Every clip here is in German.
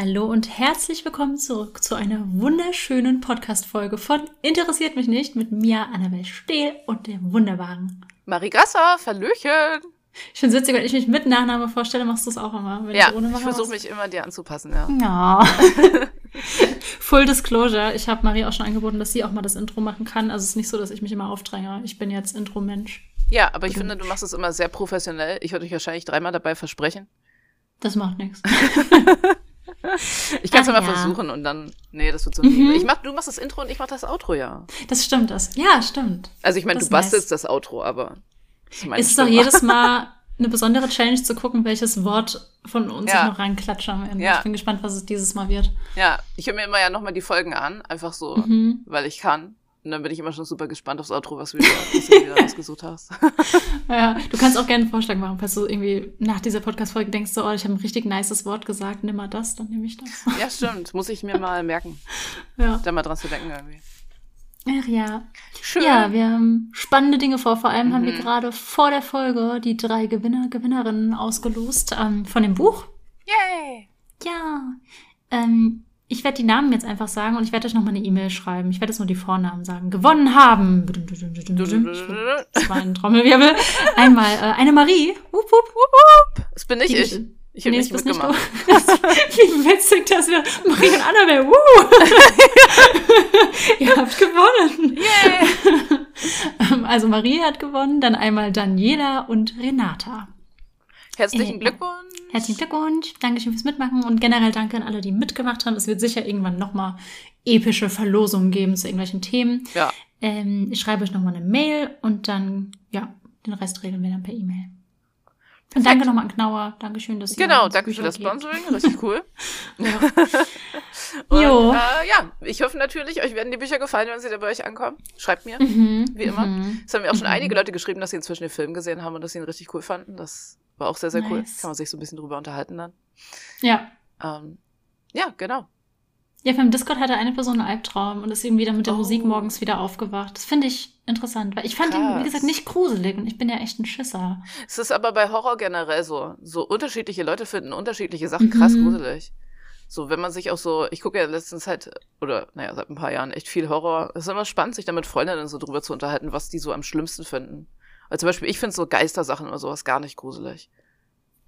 Hallo und herzlich willkommen zurück zu einer wunderschönen Podcast-Folge von Interessiert mich nicht mit mir, Annabel Stehl und dem wunderbaren Marie Gasser, Verlöchen. Ich finde es witzig, wenn ich mich mit Nachname vorstelle, machst du es auch immer. Wenn Ja, ich ich versuche mich immer dir anzupassen, ja. Ja. Full Disclosure, ich habe Marie auch schon angeboten, dass sie auch mal das Intro machen kann. Also es ist nicht so, dass ich mich immer aufdränge. Ich bin jetzt Intro-Mensch. Ja, aber ich finde, du machst es immer sehr professionell. Ich würde dich wahrscheinlich dreimal dabei versprechen. Das macht nichts. Ich kann es Ah, immer ja. versuchen und dann. Nee, das wird so. Mhm. Ich mach, du machst das Intro und ich mach das Outro, ja. Das stimmt, das. Ja, stimmt. Also ich meine, du ist bastelst das Outro, aber. das Es ist doch jedes Mal eine besondere Challenge zu gucken, welches Wort von uns Ja. ich noch reinklatsche am Ende. Ja. Ich bin gespannt, was es dieses Mal wird. Ja, ich höre mir immer ja nochmal die Folgen an, einfach so, Mhm. weil ich kann. Und dann bin ich immer schon super gespannt aufs Outro, was, du wieder, was du wieder ausgesucht hast. Ja, du kannst auch gerne einen Vorschlag machen, falls du irgendwie nach dieser Podcast-Folge denkst, so, oh, ich habe ein richtig nices Wort gesagt, nimm mal das, dann nehme ich das. ja, stimmt. Muss ich mir mal merken, Ja. da mal dran zu denken irgendwie. Ach ja. Schön. Ja, wir haben spannende Dinge vor. Vor allem haben wir Mhm. gerade vor der Folge die drei Gewinner, Gewinnerinnen ausgelost ähm, von dem Buch. Yay! Ja. Ähm, ich werde die Namen jetzt einfach sagen und ich werde euch nochmal eine E-Mail schreiben. Ich werde jetzt nur die Vornamen sagen. Gewonnen haben. Das war ein Trommelwirbel. Einmal äh, eine Marie. Wupp, wupp. Das bin nicht Die- ich. Ich habe Nee, nicht mitgemacht. Das, wie witzig, dass wir Marie und Annabelle, wuh! Ihr habt gewonnen. Yay! Ähm, Also Marie hat gewonnen, dann einmal Daniela und Renata. Herzlichen Äh, Glückwunsch. Herzlichen Glückwunsch, Dankeschön fürs Mitmachen und generell danke an alle, die mitgemacht haben. Es wird sicher irgendwann nochmal epische Verlosungen geben zu irgendwelchen Themen. Ja, Ähm, ich schreibe euch nochmal eine Mail und dann, ja, den Rest regeln wir dann per E-Mail. Und danke nochmal an Knauer. Dankeschön, dass ihr genau. Danke für Bücher das gebt. Sponsoring. Richtig cool. Ja. Und, Jo. Äh, ja, ich hoffe natürlich, euch werden die Bücher gefallen, wenn sie da bei euch ankommen. Schreibt mir, Mhm, wie immer. mhm. Es haben mir auch schon Mhm. einige Leute geschrieben, dass sie inzwischen den Film gesehen haben und dass sie ihn richtig cool fanden. Das war auch sehr, sehr cool. Nice. Kann man sich so ein bisschen drüber unterhalten dann. Ja. Ähm, ja, genau. Ja, vom Discord hatte eine Person einen Albtraum und ist irgendwie dann mit der Oh. Musik morgens wieder aufgewacht. Das finde ich interessant, weil ich fand ihn, wie Krass. gesagt, nicht gruselig und ich bin ja echt ein Schisser. Es ist aber bei Horror generell so. So unterschiedliche Leute finden unterschiedliche Sachen Mhm. krass gruselig. So, wenn man sich auch so, ich gucke ja letztens halt, oder naja, seit ein paar Jahren echt viel Horror. Es ist immer spannend, sich da mit Freundinnen so drüber zu unterhalten, was die so am schlimmsten finden. Also zum Beispiel, ich finde so Geistersachen oder sowas gar nicht gruselig.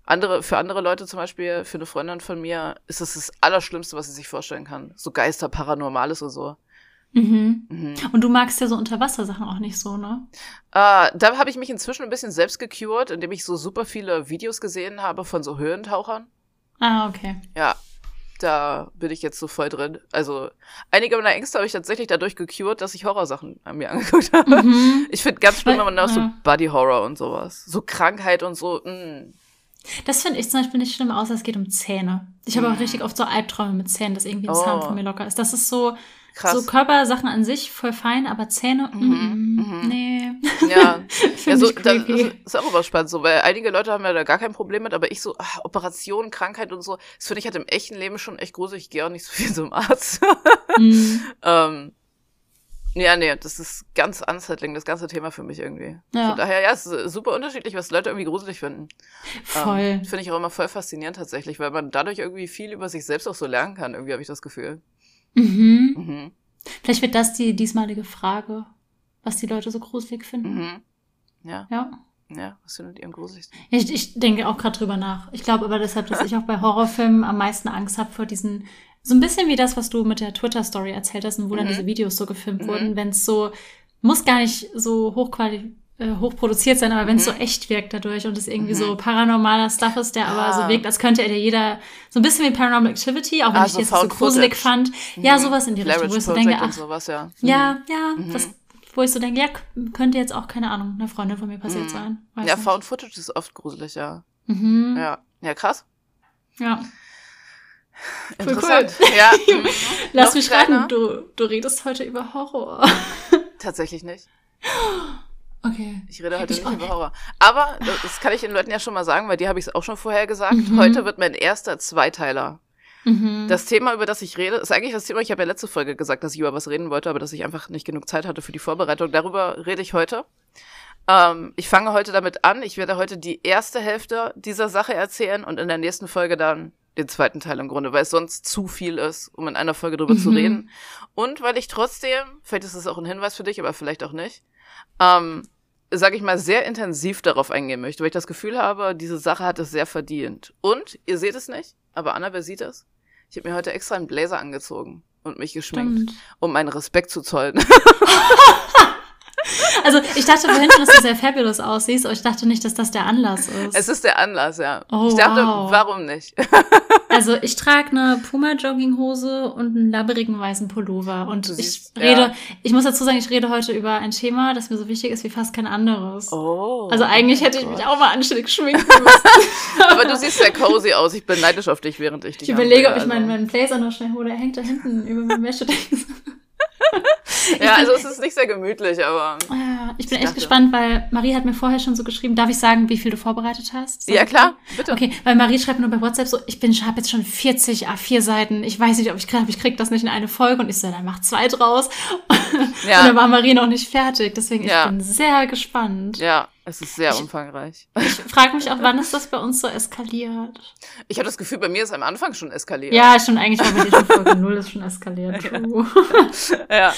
Andere, für andere Leute zum Beispiel, für eine Freundin von mir, ist es das Allerschlimmste, was sie sich vorstellen kann. So Geister, Paranormales und so. Mhm. Mhm. Und du magst ja so Unterwassersachen auch nicht so, ne? Äh, da habe ich mich inzwischen ein bisschen selbst gecured, indem ich so super viele Videos gesehen habe von so Höhentauchern. Ah, okay. Ja, da bin ich jetzt so voll drin. Also, einige meiner Ängste habe ich tatsächlich dadurch gecured, dass ich Horrorsachen an mir angeguckt habe. Mhm. Ich finde ganz schlimm, wenn man auch so ja. Body Horror und sowas. So Krankheit und so. mm. Mh. Das finde ich zum Beispiel nicht schlimm, außer es geht um Zähne. Ich habe auch Mhm. richtig oft so Albträume mit Zähnen, dass irgendwie ein Oh. Zahn von mir locker ist. Das ist so, Krass. so Körpersachen an sich voll fein, aber Zähne, Mhm, mm, mhm. nee. ja, ja so, das creepy. ist, auch immer spannend, so, weil einige Leute haben ja da gar kein Problem mit, aber ich so, ah, Operation, Krankheit und so, das finde ich halt im echten Leben schon echt gruselig. Ich gehe auch nicht so viel zum Arzt. Mm, ähm, ja, nee, das ist ganz unsettling, das ganze Thema für mich irgendwie. Ja. Von daher, ja, es ist super unterschiedlich, was Leute irgendwie gruselig finden. voll. Ähm, Finde ich auch immer voll faszinierend tatsächlich, weil man dadurch irgendwie viel über sich selbst auch so lernen kann, irgendwie habe ich das Gefühl. Mhm. Mhm. Vielleicht wird das die diesmalige Frage, was die Leute so gruselig finden. Mhm. Ja, Ja. ja, was findet ihr am gruseligsten? Ich, ich denke auch gerade drüber nach. Ich glaube aber deshalb, dass ich auch bei Horrorfilmen am meisten Angst habe vor diesen, so ein bisschen wie das, was du mit der Twitter-Story erzählt hast und wo dann Mhm. diese Videos so gefilmt Mhm. wurden, wenn es so, muss gar nicht so hochquali äh, hochproduziert sein, aber wenn es Mhm. so echt wirkt dadurch und es irgendwie Mhm. so paranormaler Stuff ist, der aber so wirkt, als könnte er dir jeder, so ein bisschen wie Paranormal Activity, auch wenn Ah, ich jetzt so gruselig Footage. fand. Ja, Mhm. sowas in die Richtung, wo ich so denke, ach, sowas, ja. Mhm. ja, ja, Mhm. das, wo ich so denke, ja, könnte jetzt auch, keine Ahnung, einer Freundin von mir passiert Mhm. sein. Ja, nicht. Found Footage ist oft gruselig, ja. Mhm. Ja, ja krass. ja. Interessant. Ja, mhm. Lass Noch mich raten, du, du redest heute über Horror. tatsächlich nicht. Okay. Ich rede heute Ich nicht über. Horror. Aber das kann ich den Leuten ja schon mal sagen, weil die habe ich es auch schon vorher gesagt. Mhm. Heute wird mein erster Zweiteiler. Mhm. Das Thema, über das ich rede, ist eigentlich das Thema, ich habe ja letzte Folge gesagt, dass ich über was reden wollte, aber dass ich einfach nicht genug Zeit hatte für die Vorbereitung. Darüber rede ich heute. Ähm, ich fange heute damit an. Ich werde heute die erste Hälfte dieser Sache erzählen und in der nächsten Folge dann den zweiten Teil im Grunde, weil es sonst zu viel ist, um in einer Folge drüber Mhm. zu reden. Und weil ich trotzdem, vielleicht ist es auch ein Hinweis für dich, aber vielleicht auch nicht, ähm, sage ich mal, sehr intensiv darauf eingehen möchte, weil ich das Gefühl habe, diese Sache hat es sehr verdient. Und, ihr seht es nicht, aber Annabelle sieht es. Ich habe mir heute extra einen Blazer angezogen und mich geschminkt, Stimmt. um meinen Respekt zu zollen. Also ich dachte vorhin schon, dass du sehr fabulous aussiehst, aber ich dachte nicht, dass das der Anlass ist. es ist der Anlass, ja. Oh, ich dachte, wow. warum nicht? Also ich trage eine Puma-Jogginghose und einen labberigen weißen Pullover. Und Du ich siehst- rede, ja. ich muss dazu sagen, ich rede heute über ein Thema, das mir so wichtig ist wie fast kein anderes. Oh. Also eigentlich hätte ich mich auch mal anständig schminken müssen. Aber du siehst sehr cozy aus. Ich bin neidisch auf dich, während ich dich Ich überlege, ob ich meinen, also. meinen Blazer noch schnell hole. Er hängt da hinten über meinem Wäschedeckel. Ja, also es ist nicht sehr gemütlich, aber. Ja, ich bin Ich echt gespannt, weil Marie hat mir vorher schon so geschrieben. Darf ich sagen, wie viel du vorbereitet hast? Sag Ja, klar, bitte. Okay, weil Marie schreibt nur bei WhatsApp so, ich bin, ich habe jetzt schon 40 A4 Seiten. Ich weiß nicht, ob ich krieg, ich krieg das nicht in eine Folge. Und ich so, dann mach zwei draus. Ja. Und dann war Marie noch nicht fertig. Deswegen, ich Ja. bin sehr gespannt. Ja, es ist sehr umfangreich. Ich frage mich auch, wann ist das bei uns so eskaliert? Ich habe das Gefühl, bei mir ist am Anfang schon eskaliert. Ja, schon eigentlich war bei dir schon Folge 0 ist schon eskaliert. Uh. ja.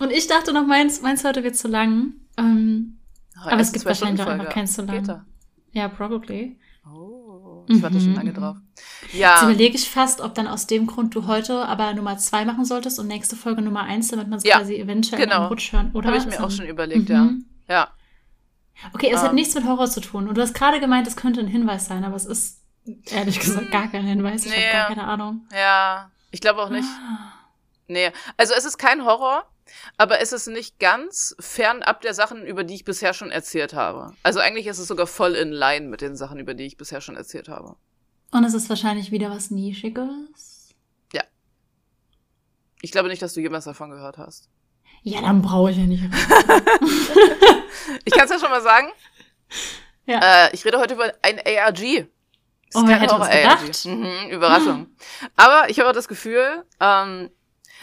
Und ich dachte noch, meins, meins heute wird zu lang. Ähm, Aber es gibt wahrscheinlich auch Folge. keins zu lang. Ja, probably. Oh, ich warte Mhm, schon lange mhm. drauf. Jetzt Ja, überlege ich fast, ob dann aus dem Grund du heute aber Nummer zwei machen solltest und nächste Folge Nummer eins, damit man es Ja, quasi eventuell genau. im Rutsch hören, oder? habe ich mir auch schon überlegt, Mhm. ja. Ja, Okay, es hat Ähm. nichts mit Horror zu tun. Und du hast gerade gemeint, es könnte ein Hinweis sein, aber es ist ehrlich gesagt gar kein Hinweis. Ich Nee. habe gar keine Ahnung. ja. Ich glaube auch nicht. Ah. Nee, also es ist kein Horror, aber es ist nicht ganz fernab der Sachen, über die ich bisher schon erzählt habe. Also eigentlich ist es sogar voll in line mit den Sachen, über die ich bisher schon erzählt habe. Und es ist wahrscheinlich wieder was Nischiges. Ich glaube nicht, dass du jemals davon gehört hast. Ja, dann brauche ich ja nicht. Ich kann es ja schon mal sagen. Ja. Äh, ich rede heute über ein ARG. Ist Oh, wer hätte das gedacht? Mhm, Überraschung. Aber ich habe auch das Gefühl, ähm,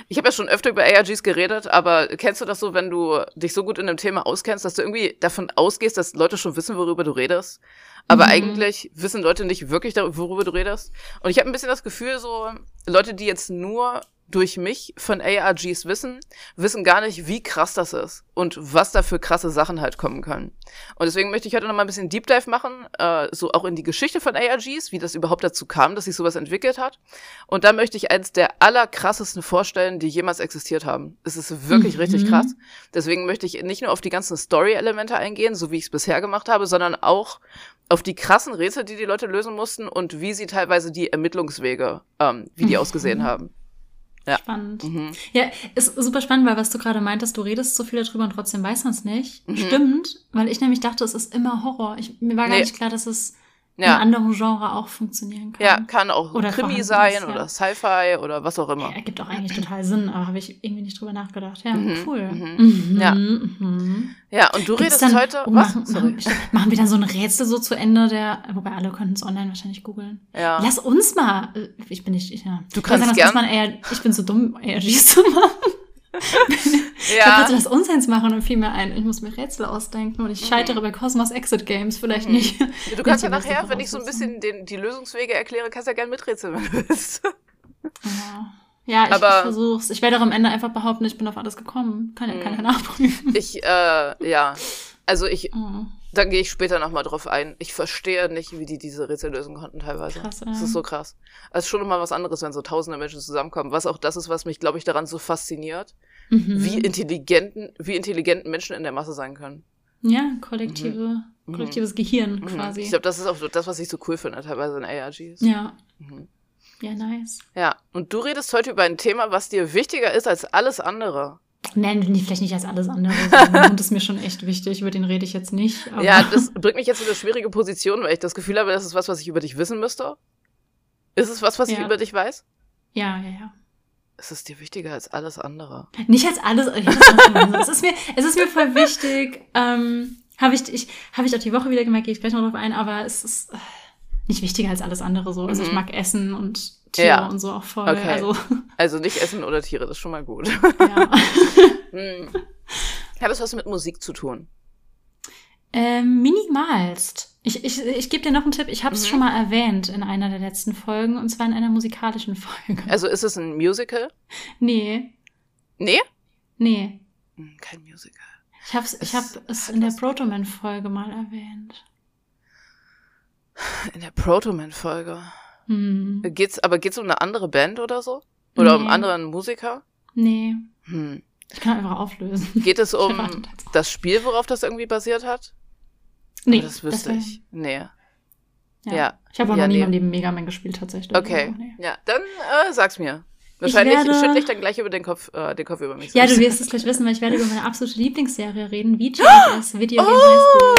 ich habe ja schon öfter über ARGs geredet, aber kennst du das so, wenn du dich so gut in einem Thema auskennst, dass du irgendwie davon ausgehst, dass Leute schon wissen, worüber du redest? Aber Mhm. eigentlich wissen Leute nicht wirklich, darüber, worüber du redest. Und ich habe ein bisschen das Gefühl, so Leute, die jetzt nur durch mich von ARGs wissen, wissen gar nicht, wie krass das ist und was da für krasse Sachen halt kommen können. Und deswegen möchte ich heute noch mal ein bisschen Deep Dive machen, äh, so auch in die Geschichte von ARGs, wie das überhaupt dazu kam, dass sich sowas entwickelt hat. Und da möchte ich eins der allerkrassesten vorstellen, die jemals existiert haben. Es ist wirklich Mhm. richtig krass. Deswegen möchte ich nicht nur auf die ganzen Story-Elemente eingehen, so wie ich es bisher gemacht habe, sondern auch auf die krassen Rätsel, die die Leute lösen mussten und wie sie teilweise die Ermittlungswege, ähm, wie die Mhm. ausgesehen haben. Ja. Spannend. Mhm. Ja, ist super spannend, weil was du gerade meintest, du redest so viel darüber und trotzdem weiß man es nicht. Mhm. Stimmt, weil ich nämlich dachte, es ist immer Horror. Ich, mir war gar Nee. nicht klar, dass es in Ja, anderen Genre auch funktionieren kann. ja, kann auch Oder Krimi sein ist, ja. oder Sci-Fi oder was auch immer. Ja, ergibt auch eigentlich total Sinn, aber habe ich irgendwie nicht drüber nachgedacht. Ja, Mhm, cool. mhm. Mhm, Ja. mhm. Ja, und du Gibt's redest dann, heute. oh, was? machen, machen, wir dann so ein Rätsel so zu Ende der, wobei alle könnten es online wahrscheinlich googeln. Ja. Lass uns mal, äh, ich bin nicht, ich, ja. Du Ich kannst sagen, das gern- muss man eher, ich bin zu dumm, ARGs zu machen. Ja. dachte, lass uns eins machen und fiel mir ein, ich muss mir Rätsel ausdenken und ich scheitere bei Cosmos Exit Games vielleicht Mhm. nicht. Du kannst ja nachher, wenn ich so ein bisschen den, die Lösungswege erkläre, kannst du ja gerne miträtseln, wenn du willst. Ja, ja ich, Aber- ich versuch's. Ich werde auch am Ende einfach behaupten, ich bin auf alles gekommen. Kann ja Mhm. keiner nachprüfen. Ich, äh, ja. Also ich, Oh, da gehe ich später nochmal drauf ein. Ich verstehe nicht, wie die diese Rätsel lösen konnten teilweise. Krass, Das ja. ist so krass. Es ist schon nochmal was anderes, wenn so tausende Menschen zusammenkommen. Was auch das ist, was mich, glaube ich, daran so fasziniert. mhm. Wie intelligenten, wie intelligenten Menschen in der Masse sein können. Ja, kollektive, Mhm. kollektives Gehirn Mhm. quasi. Ich glaube, das ist auch das, was ich so cool finde, teilweise in ARGs. ja, Mhm. ja, nice. Ja, und du redest heute über ein Thema, was dir wichtiger ist als alles andere. Nein, nee, vielleicht nicht als alles andere. sondern Der Hund ist mir schon echt wichtig, über den rede ich jetzt nicht. Ja, das bringt mich jetzt in eine schwierige Position, weil ich das Gefühl habe, das ist was, was ich über dich wissen müsste. Ist es was, was ich Ja. über dich weiß? ja, ja, ja. Es ist dir wichtiger als alles andere. Nicht als alles. Ich das es, ist mir, es ist mir voll wichtig. Ähm, habe ich, ich, hab ich auch die Woche wieder gemerkt, gehe ich gleich noch drauf ein, aber es ist äh, nicht wichtiger als alles andere so. Also ich Mhm. mag Essen und Tiere Ja. und so auch voll. Okay. Also, Also nicht Essen oder Tiere, das ist schon mal gut. ja. hm. Hat das was mit Musik zu tun? Ähm, minimalst. Ich, ich, ich gebe dir noch einen Tipp. Ich habe es Mhm. schon mal erwähnt in einer der letzten Folgen und zwar in einer musikalischen Folge. Also ist es ein Musical? Nee, Nee? nee. Hm, Kein Musical. Ich habe Es ich hab es in der Protoman-Folge mal erwähnt. In der Protoman-Folge. Hm. Geht's, aber geht's um eine andere Band oder so? Oder um Nee. einen anderen Musiker? Nee, Hm. ich kann einfach auflösen. Geht es um das. das Spiel, worauf das irgendwie basiert hat? Nee, Aber das wüsste wär- ich. Nee. Ja. Ja. Ich habe auch Ja, noch nie nee. in meinem Leben Mega Man gespielt, tatsächlich. Okay. Also, nee. Ja, dann äh, sag's mir. Wahrscheinlich werde- schüttle ich dann gleich über den Kopf, äh, den Kopf über mich. Ja, du wirst es gleich wissen, weil ich werde über meine absolute Lieblingsserie reden, VJS, Video Game High School.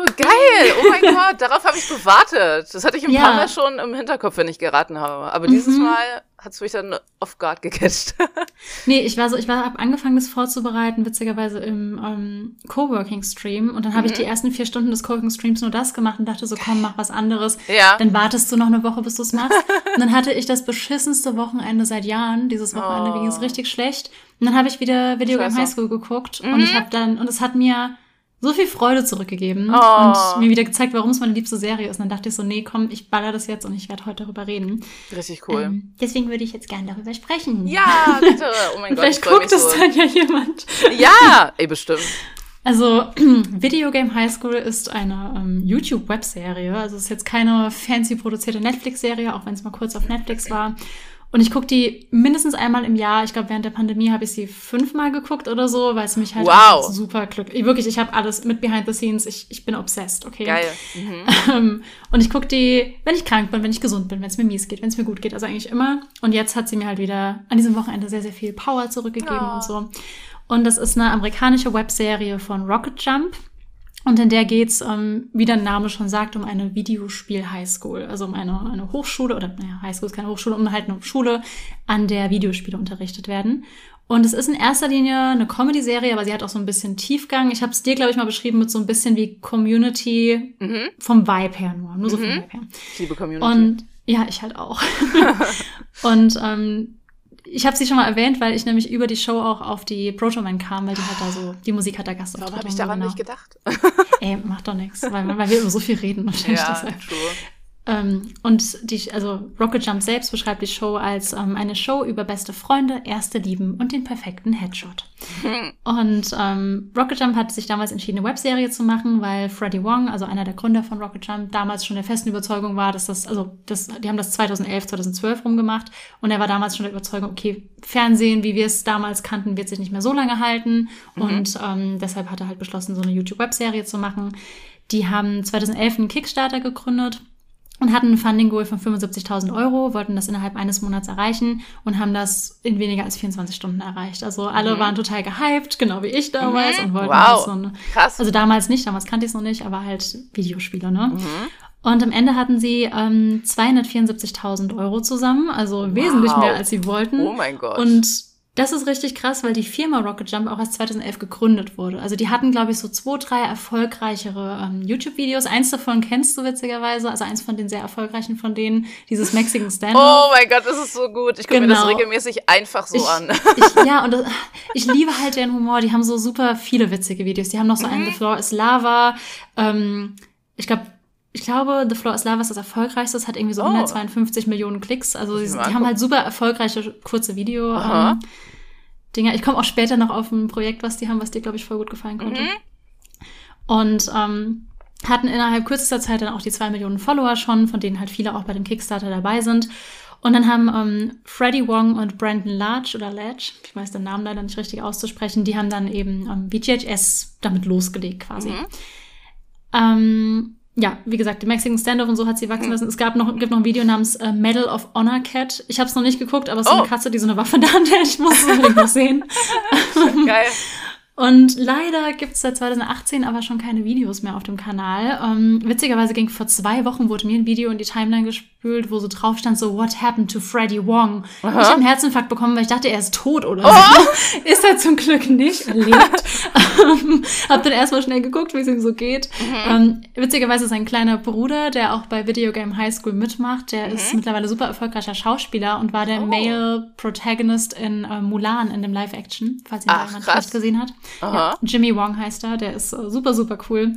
Oh, geil! Oh mein Gott, darauf habe ich gewartet. Das hatte ich ein Ja. paar Mal schon im Hinterkopf, wenn ich geraten habe. Aber dieses Mhm. Mal hat's mich dann off guard gecatcht. Nee, ich war so, ich war, hab angefangen, das vorzubereiten, witzigerweise im ähm, Coworking-Stream. Und dann habe ich Mhm. die ersten vier Stunden des Coworking-Streams nur das gemacht und dachte so, komm, mach was anderes. ja. Dann wartest du noch eine Woche, bis du es machst. Und dann hatte ich das beschissenste Wochenende seit Jahren. Dieses Wochenende Oh. ging es richtig schlecht. Und dann habe ich wieder Video Game Scheiße. High School geguckt und Mhm. ich habe dann und es hat mir so viel Freude zurückgegeben Oh. und mir wieder gezeigt, warum es meine liebste Serie ist. Und dann dachte ich so, nee, komm, ich baller das jetzt und ich werde heute darüber reden. Richtig cool. Ähm, deswegen würde ich jetzt gerne darüber sprechen. ja, bitte. Oh mein Gott, ich Vielleicht guckt es so. dann ja jemand. Ja, ey, bestimmt. Also, Video Game High School ist eine ähm, YouTube-Webserie. Also, es ist jetzt keine fancy produzierte Netflix-Serie, auch wenn es mal kurz auf Netflix war. Und ich gucke die mindestens einmal im Jahr. Ich glaube, während der Pandemie habe ich sie fünfmal geguckt oder so, weil es mich halt Wow. super glücklich. Wirklich, ich habe alles mit Behind the Scenes. Ich, ich bin obsessed, okay? Geil. Mhm. Und ich gucke die, wenn ich krank bin, wenn ich gesund bin, wenn es mir mies geht, wenn es mir gut geht, also eigentlich immer. Und jetzt hat sie mir halt wieder an diesem Wochenende sehr, sehr viel Power zurückgegeben Oh. und so. Und das ist eine amerikanische Webserie von Rocket Jump. Und in der geht's, ähm, wie der Name schon sagt, um eine Videospiel-Highschool. Also um eine, eine Hochschule, oder naja, Highschool ist keine Hochschule, um halt eine Schule, an der Videospiele unterrichtet werden. Und es ist in erster Linie eine Comedy-Serie, aber sie hat auch so ein bisschen Tiefgang. Ich habe es dir, glaube ich, mal beschrieben mit so ein bisschen wie Community Mhm. vom Vibe her nur. Nur so vom Mhm. Vibe her. Ich liebe Community. Und ja, ich halt auch. und ähm, ich habe sie schon mal erwähnt, weil ich nämlich über die Show auch auf die Proto Man kam, weil die halt da so, die Musik hat da Gast Warum habe ich daran nicht gedacht? Ey, macht doch nichts, weil, weil wir über so viel reden wahrscheinlich ja, deshalb. true. Ähm, und die, also Rocket Jump selbst beschreibt die Show als ähm, eine Show über beste Freunde, erste Lieben und den perfekten Headshot. Und ähm, Rocket Jump hat sich damals entschieden, eine Webserie zu machen, weil Freddie Wong, also einer der Gründer von Rocket Jump, damals schon der festen Überzeugung war, dass das, also das, die haben das 2011, 2012 rumgemacht und er war damals schon der Überzeugung, okay, Fernsehen, wie wir es damals kannten, wird sich nicht mehr so lange halten und ähm, deshalb hat er halt beschlossen, so eine YouTube-Webserie zu machen. Die haben 2011 einen Kickstarter gegründet und hatten ein Funding Goal von 75.000 Euro, wollten das innerhalb eines Monats erreichen und haben das in weniger als 24 Stunden erreicht. Also alle Mhm. waren total gehyped, genau wie ich damals Mhm. und wollten Wow. halt so eine, Krass. also damals nicht, damals kannte ich es noch nicht, aber halt Videospiele, ne? mhm. Und am Ende hatten sie ähm, 274.000 Euro zusammen, also wesentlich Wow. mehr als sie wollten. Oh mein Gott. Und das ist richtig krass, weil die Firma Rocket Jump auch erst 2011 gegründet wurde. Also die hatten, glaube ich, so zwei, drei erfolgreichere ähm, YouTube-Videos. Eins davon kennst du witzigerweise, also eins von den sehr erfolgreichen von denen, dieses Mexican Standoff. oh mein Gott, das ist so gut. Ich gucke mir das Genau. regelmäßig einfach so ich, an. Ich, ja, und das, ich liebe halt deren Humor. Die haben so super viele witzige Videos. Die haben noch so einen Mhm. The Floor is Lava. Ähm, ich glaube, ich glaube, The Floor is Lava ist das erfolgreichste. Das hat irgendwie so Oh. 152 Millionen Klicks. Also die, haben halt super erfolgreiche kurze Video. Ähm, Dinger. Ich komme auch später noch auf ein Projekt, was die haben, was dir, glaube ich, voll gut gefallen konnte. Mhm. Und ähm, hatten innerhalb kürzester Zeit dann auch die zwei Millionen Follower schon, von denen halt viele auch bei dem Kickstarter dabei sind. Und dann haben ähm, Freddie Wong und Brandon Large oder Ledge, ich weiß den Namen leider nicht richtig auszusprechen, die haben dann eben ähm, VGHS damit losgelegt quasi. Mhm. Ähm, ja, wie gesagt, die Mexican Standoff und so hat sie wachsen lassen. Es gab noch, gibt noch ein Video namens äh, Medal of Honor Cat. Ich habe es noch nicht geguckt, aber es ist Oh. eine Katze, die so eine Waffe Hand hält. Ich muss es unbedingt noch sehen. Geil. Und leider gibt es seit 2018 aber schon keine Videos mehr auf dem Kanal. Ähm, witzigerweise ging vor zwei Wochen, wurde mir ein Video in die Timeline ges durchgespült, wo so drauf stand, so, what happened to Freddie Wong? Aha. Ich habe einen Herzinfarkt bekommen, weil ich dachte, er ist tot oder oh. so. Ist er zum Glück nicht, er lebt. Ähm, hab dann erstmal schnell geguckt, wie es ihm so geht. Mhm. Ähm, witzigerweise sein kleiner Bruder, der auch bei Video Game High School mitmacht, der mhm. ist mittlerweile super erfolgreicher Schauspieler und war der oh. Male Protagonist in äh, Mulan in dem Live-Action, falls ihn Ach, jemand nicht gesehen hat. Ja, Jimmy Wong heißt er, der ist äh, super, super cool.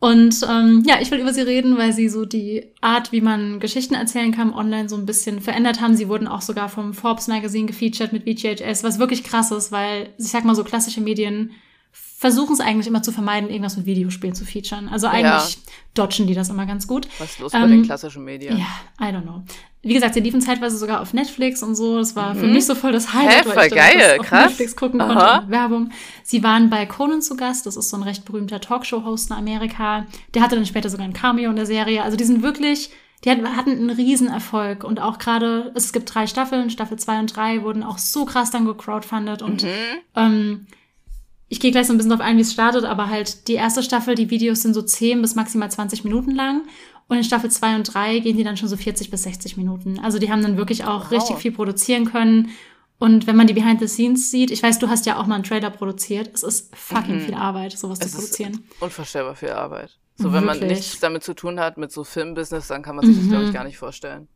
Und ähm, ja, ich will über sie reden, weil sie so die Art, wie man Geschichten erzählen kann, online so ein bisschen verändert haben. Sie wurden auch sogar vom Forbes Magazine gefeatured mit VGHS, was wirklich krass ist, weil ich sag mal so klassische Medien versuchen es eigentlich immer zu vermeiden, irgendwas mit Videospielen zu featuren. Also eigentlich ja. dodgen die das immer ganz gut. Was ist los ähm, bei den klassischen Medien? Ja, I don't know. Wie gesagt, sie liefen zeitweise sogar auf Netflix und so. Das war mhm. für mich so voll das Highlight, Hä, weil ich geil, das auf Netflix gucken Aha. konnte. Werbung. Sie waren bei Conan zu Gast. Das ist so ein recht berühmter Talkshow-Host in Amerika. Der hatte dann später sogar ein Cameo in der Serie. Also die sind wirklich die hatten einen Riesenerfolg und auch gerade, es gibt drei Staffeln, Staffel zwei und drei wurden auch so krass dann gecrowdfundet und mhm. ähm, ich gehe gleich so ein bisschen darauf ein, wie es startet, aber halt die erste Staffel, die Videos sind so 10 bis maximal 20 Minuten lang. Und in Staffel 2 und 3 gehen die dann schon so 40 bis 60 Minuten. Also die haben dann wirklich auch wow. richtig viel produzieren können. Und wenn man die Behind the Scenes sieht, ich weiß, du hast ja auch mal einen Trailer produziert. Es ist fucking mhm. viel Arbeit, sowas es zu produzieren. Unvorstellbar viel Arbeit. So, wenn wirklich. man nichts damit zu tun hat, mit so Filmbusiness, dann kann man sich mhm. das, glaube ich, gar nicht vorstellen.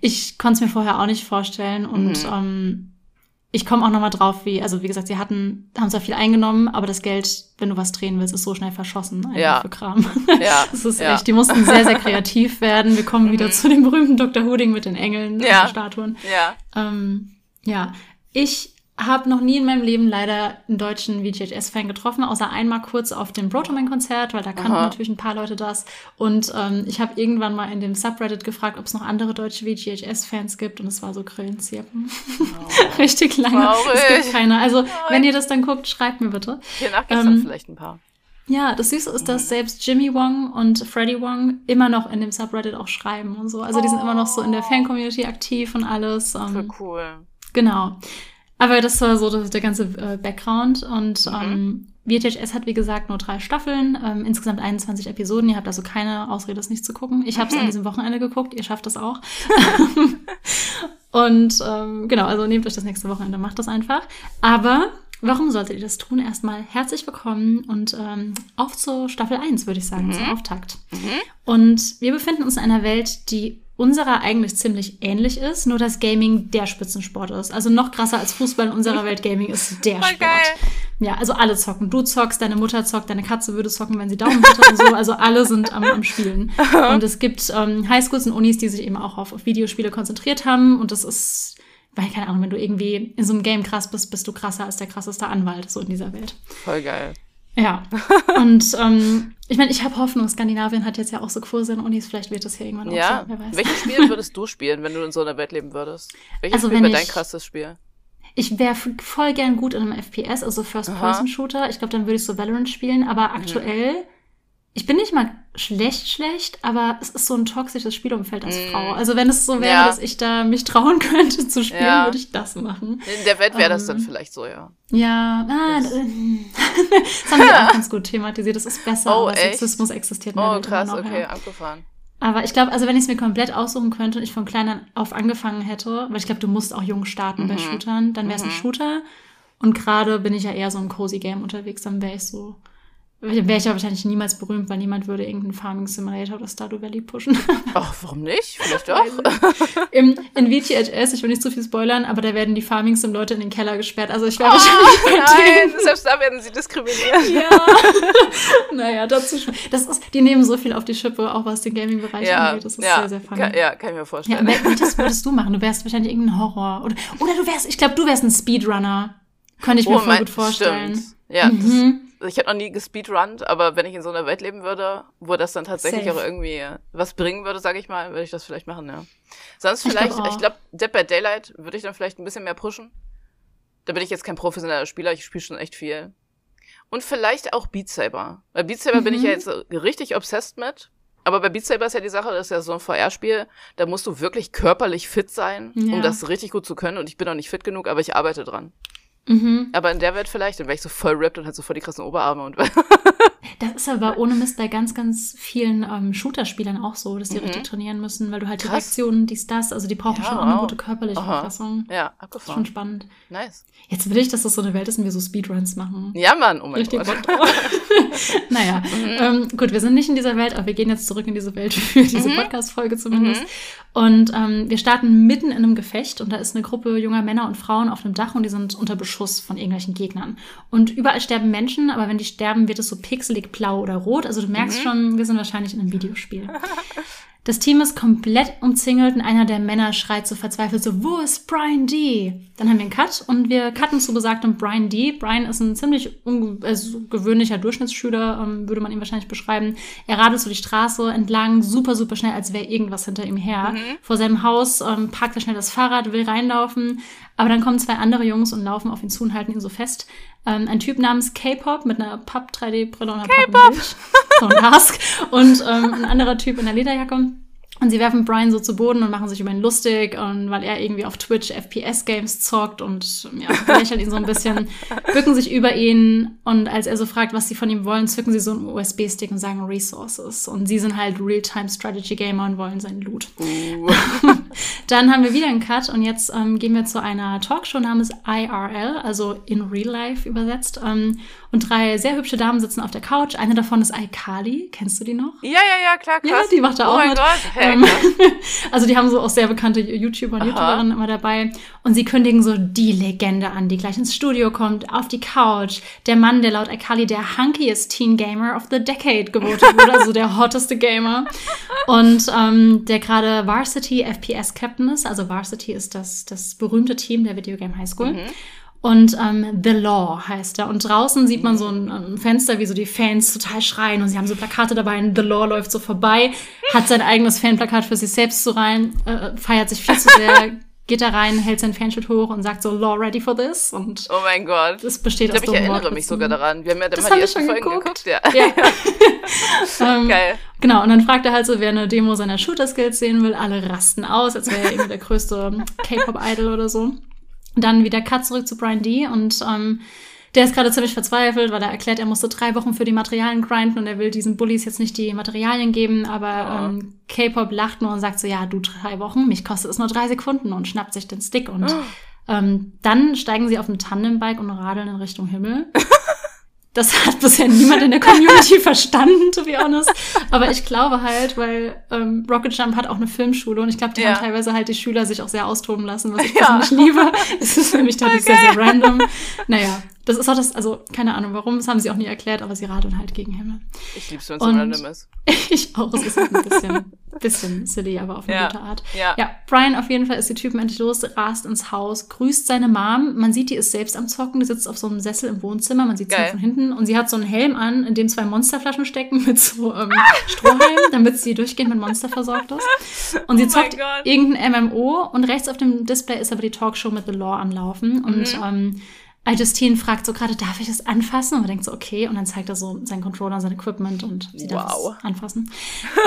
Ich konnte es mir vorher auch nicht vorstellen. Und mhm. ähm, ich komme auch nochmal drauf, wie, also wie gesagt, sie hatten, haben zwar viel eingenommen, aber das Geld, wenn du was drehen willst, ist so schnell verschossen ja. für Kram. Ja. das ist ja. echt, die mussten sehr, sehr kreativ werden. Wir kommen wieder mhm. zu dem berühmten Dr. Hooding mit den Engeln ja. und Statuen. Ja. Ähm, ja. Ich habe noch nie in meinem Leben leider einen deutschen VGHS-Fan getroffen, außer einmal kurz auf dem Brotoman-Konzert, weil da kannten Aha. natürlich ein paar Leute das. Und ähm, ich habe irgendwann mal in dem Subreddit gefragt, ob es noch andere deutsche VGHS-Fans gibt. Und es war so Grillenzirpen. Oh. Richtig lange. Traurig. Es gibt keine. Also, Nein. wenn ihr das dann guckt, schreibt mir bitte. Hier nach ähm, vielleicht ein paar. Ja, das Süße ist, dass selbst Jimmy Wong und Freddie Wong immer noch in dem Subreddit auch schreiben und so. Also die sind immer noch so in der Fan-Community aktiv und alles. Ähm, Voll cool. Genau. Aber das war so das, der ganze äh, Background. Und mhm. ähm, VHS hat, wie gesagt, nur drei Staffeln, ähm, insgesamt 21 Episoden. Ihr habt also keine Ausrede, das nicht zu gucken. Ich habe es mhm. an diesem Wochenende geguckt, ihr schafft das auch. und ähm, genau, also nehmt euch das nächste Wochenende, macht das einfach. Aber warum solltet ihr das tun? Erstmal herzlich willkommen und ähm, auf zur Staffel 1, würde ich sagen, mhm. zum Auftakt. Mhm. Und wir befinden uns in einer Welt, die unserer eigentlich ziemlich ähnlich ist, nur dass Gaming der Spitzensport ist. Also noch krasser als Fußball in unserer Welt, Gaming ist der Voll Sport. Geil. Ja, also alle zocken. Du zockst, deine Mutter zockt, deine Katze würde zocken, wenn sie Daumen hätte und so. Also alle sind am, am Spielen. und es gibt ähm, Highschools und Unis, die sich eben auch auf, auf Videospiele konzentriert haben. Und das ist, weil, keine Ahnung, wenn du irgendwie in so einem Game krass bist, bist du krasser als der krasseste Anwalt, so in dieser Welt. Voll geil. Ja. Und ähm, ich meine, ich habe Hoffnung, Skandinavien hat jetzt ja auch so Kurse in Unis, vielleicht wird das hier irgendwann ja. auch so, wer weiß. Welches Spiel würdest du spielen, wenn du in so einer Welt leben würdest? Welches also, Spiel wäre dein krasses Spiel? Ich wäre voll gern gut in einem FPS, also First-Person-Shooter. Ich glaube, dann würde ich so Valorant spielen, aber mhm. aktuell mhm ich bin nicht mal schlecht, schlecht, aber es ist so ein toxisches Spielumfeld als mm. Frau. Also wenn es so wäre, ja. dass ich da mich trauen könnte zu spielen, ja. würde ich das machen. In der Welt wäre um, das dann ähm, vielleicht so, ja. Ja, ah, das, das haben wir auch ganz gut thematisiert. Das ist besser, oh? Sexismus existiert oh, krass, noch, okay, ja. abgefahren. Aber ich glaube, also wenn ich es mir komplett aussuchen könnte und ich von klein auf angefangen hätte, weil ich glaube, du musst auch jung starten mhm. bei Shootern, dann wäre es mhm. ein Shooter. Und gerade bin ich ja eher so im Cozy Game unterwegs, dann wäre ich so Wäre ich ja wahrscheinlich niemals berühmt, weil niemand würde irgendeinen Farming Simulator oder Stardew Valley pushen. Ach, warum nicht? Vielleicht doch. Im, in VTHS, ich will nicht zu viel spoilern, aber da werden die Farming Sim Leute in den Keller gesperrt. Also ich wäre oh, wahrscheinlich bei nein, denen. selbst da werden sie diskriminiert. Ja. naja, dazu schon. Das ist, die nehmen so viel auf die Schippe, auch was den Gaming-Bereich ja, angeht. Das ist ja, sehr, sehr funny. Kann, ja, kann ich mir vorstellen. Ja, das würdest du machen? Du wärst wahrscheinlich irgendein Horror. Oder, oder du wärst, ich glaube, du wärst ein Speedrunner. Könnte ich mir oh, voll mein, gut vorstellen. Stimmt. Ja, mhm ich hätte noch nie gespeedrunnt, aber wenn ich in so einer Welt leben würde, wo das dann tatsächlich Safe. auch irgendwie was bringen würde, sage ich mal, würde ich das vielleicht machen, ja. Sonst vielleicht, ich glaube, glaub, Dead by Daylight würde ich dann vielleicht ein bisschen mehr pushen. Da bin ich jetzt kein professioneller Spieler, ich spiele schon echt viel. Und vielleicht auch Beat Saber. Bei Beat Saber mhm. bin ich ja mhm. jetzt richtig obsessed mit. Aber bei Beat Saber ist ja die Sache, das ist ja so ein VR-Spiel, da musst du wirklich körperlich fit sein, ja. um das richtig gut zu können. Und ich bin auch nicht fit genug, aber ich arbeite dran. Mhm. Aber in der Welt vielleicht, dann wäre ich so voll ripped und hätte so voll die krassen Oberarme und Das ist aber ohne Mist bei ganz, ganz vielen ähm, Shooter-Spielern auch so, dass die Mhm. richtig trainieren müssen, weil du halt die. Reaktionen, dies, das, also die brauchen Ja, schon auch eine gute körperliche Aha. Verfassung. Ja, Das ist schon abgefahren. spannend. Nice. Jetzt will ich, dass das so eine Welt ist und wir so Speedruns machen. Ja, Mann, oh mein Richtig Gott. Naja, ähm, gut, wir sind nicht in dieser Welt, aber wir gehen jetzt zurück in diese Welt für diese Mhm. Podcast-Folge zumindest. Mhm. Und ähm, wir starten mitten in einem Gefecht und da ist eine Gruppe junger Männer und Frauen auf einem Dach und die sind unter Beschuss von irgendwelchen Gegnern. Und überall sterben Menschen, aber wenn die sterben, wird es so pixelig blau oder rot. Also du merkst Mhm. schon, wir sind wahrscheinlich in einem Videospiel. Das Team ist komplett umzingelt und einer der Männer schreit so verzweifelt so, wo ist Brian D? Dann haben wir einen Cut und wir cutten zu besagtem Brian D. Brian ist ein ziemlich unge also gewöhnlicher Durchschnittsschüler, ähm, würde man ihn wahrscheinlich beschreiben. Er radelt so die Straße entlang, super, super schnell, als wäre irgendwas hinter ihm her. Mhm. Vor seinem Haus ähm, parkt er schnell das Fahrrad, will reinlaufen, aber dann kommen zwei andere Jungs und laufen auf ihn zu und halten ihn so fest. Ähm, ein Typ namens K-Pop mit einer Papp-3D-Brille und einer K-Pop! So ein Mask. Und ähm, ein anderer Typ in der Lederjacke. Und sie werfen Brian so zu Boden und machen sich über ihn lustig, und weil er irgendwie auf Twitch FPS-Games zockt und ja, lächeln ihn so ein bisschen, bücken sich über ihn und als er so fragt, was sie von ihm wollen, zücken sie so einen USB-Stick und sagen Resources. Und sie sind halt Real-Time-Strategy-Gamer und wollen seinen Loot. Uh. Dann haben wir wieder einen Cut und jetzt ähm, gehen wir zu einer Talkshow namens IRL, also in Real Life übersetzt. Ähm, und drei sehr hübsche Damen sitzen auf der Couch. Eine davon ist Aikali. Kennst du die noch? Ja, ja, ja, klar, Ja, krass. die macht da oh auch mit. Gott, krass. also die haben so auch sehr bekannte YouTuber und Aha. YouTuberinnen immer dabei. Und sie kündigen so die Legende an, die gleich ins Studio kommt, auf die Couch. Der Mann, der laut Akali der hunkiest Teen Gamer of the Decade gewotet wurde, also der hotteste Gamer. Und ähm, der gerade Varsity FPS Captain ist. Also Varsity ist das, das berühmte Team der Videogame High School. Mhm. Und ähm, The Law heißt er. Und draußen sieht man so ein, ein Fenster, wie so die Fans total schreien. Und sie haben so Plakate dabei. Und The Law läuft so vorbei, hat sein eigenes Fanplakat für sich selbst so rein, äh, feiert sich viel zu sehr, geht da rein, hält sein Fanschild hoch und sagt so, Law ready for this? Und Oh mein Gott. das besteht Ich aus glaube, ich erinnere mich sogar daran. Wir haben ja Das immer haben die ersten schon Folgen geguckt. geguckt. Ja. Ja. ähm, Geil. Genau, und dann fragt er halt so, wer eine Demo seiner Shooter-Skills sehen will. Alle rasten aus, als wäre er irgendwie der größte K-Pop-Idol oder so. Dann wieder Cut zurück zu Brian D. Und ähm, der ist gerade ziemlich verzweifelt, weil er erklärt, er musste drei Wochen für die Materialien grinden und er will diesen Bullies jetzt nicht die Materialien geben. Aber Ja. ähm, K-Pop lacht nur und sagt so, ja, du drei Wochen, mich kostet es nur drei Sekunden und schnappt sich den Stick. Und ähm, dann steigen sie auf ein Tandembike und radeln in Richtung Himmel. Das hat bisher niemand in der Community verstanden, to be honest. Aber ich glaube halt, weil ähm, Rocket Jump hat auch eine Filmschule und ich glaube, die Ja. haben teilweise halt die Schüler sich auch sehr austoben lassen, was ich Ja. persönlich liebe. Es ist für mich tatsächlich sehr, sehr random. Naja, das ist auch das, also keine Ahnung warum, das haben sie auch nie erklärt, aber sie radeln halt gegen Himmel. Ich lieb's, wenn es random ist. Ich auch, es ist halt ein bisschen, bisschen silly, aber auf eine Ja. gute Art. Ja. Ja, Brian auf jeden Fall ist die Typen endlich los, rast ins Haus, grüßt seine Mom. Man sieht, die ist selbst am Zocken, die sitzt auf so einem Sessel im Wohnzimmer, man sieht sie von hinten und sie hat so einen Helm an, in dem zwei Monsterflaschen stecken mit so ähm, Strohhalmen, damit sie durchgehend mit Monster versorgt ist. Und sie Oh zockt irgendein MMO und rechts auf dem Display ist aber die Talkshow mit The Law am Laufen und Mhm. ähm, Justine fragt so gerade, darf ich das anfassen? Und man denkt so, okay. Und dann zeigt er so seinen Controller, sein Equipment und sie darf Wow. es anfassen.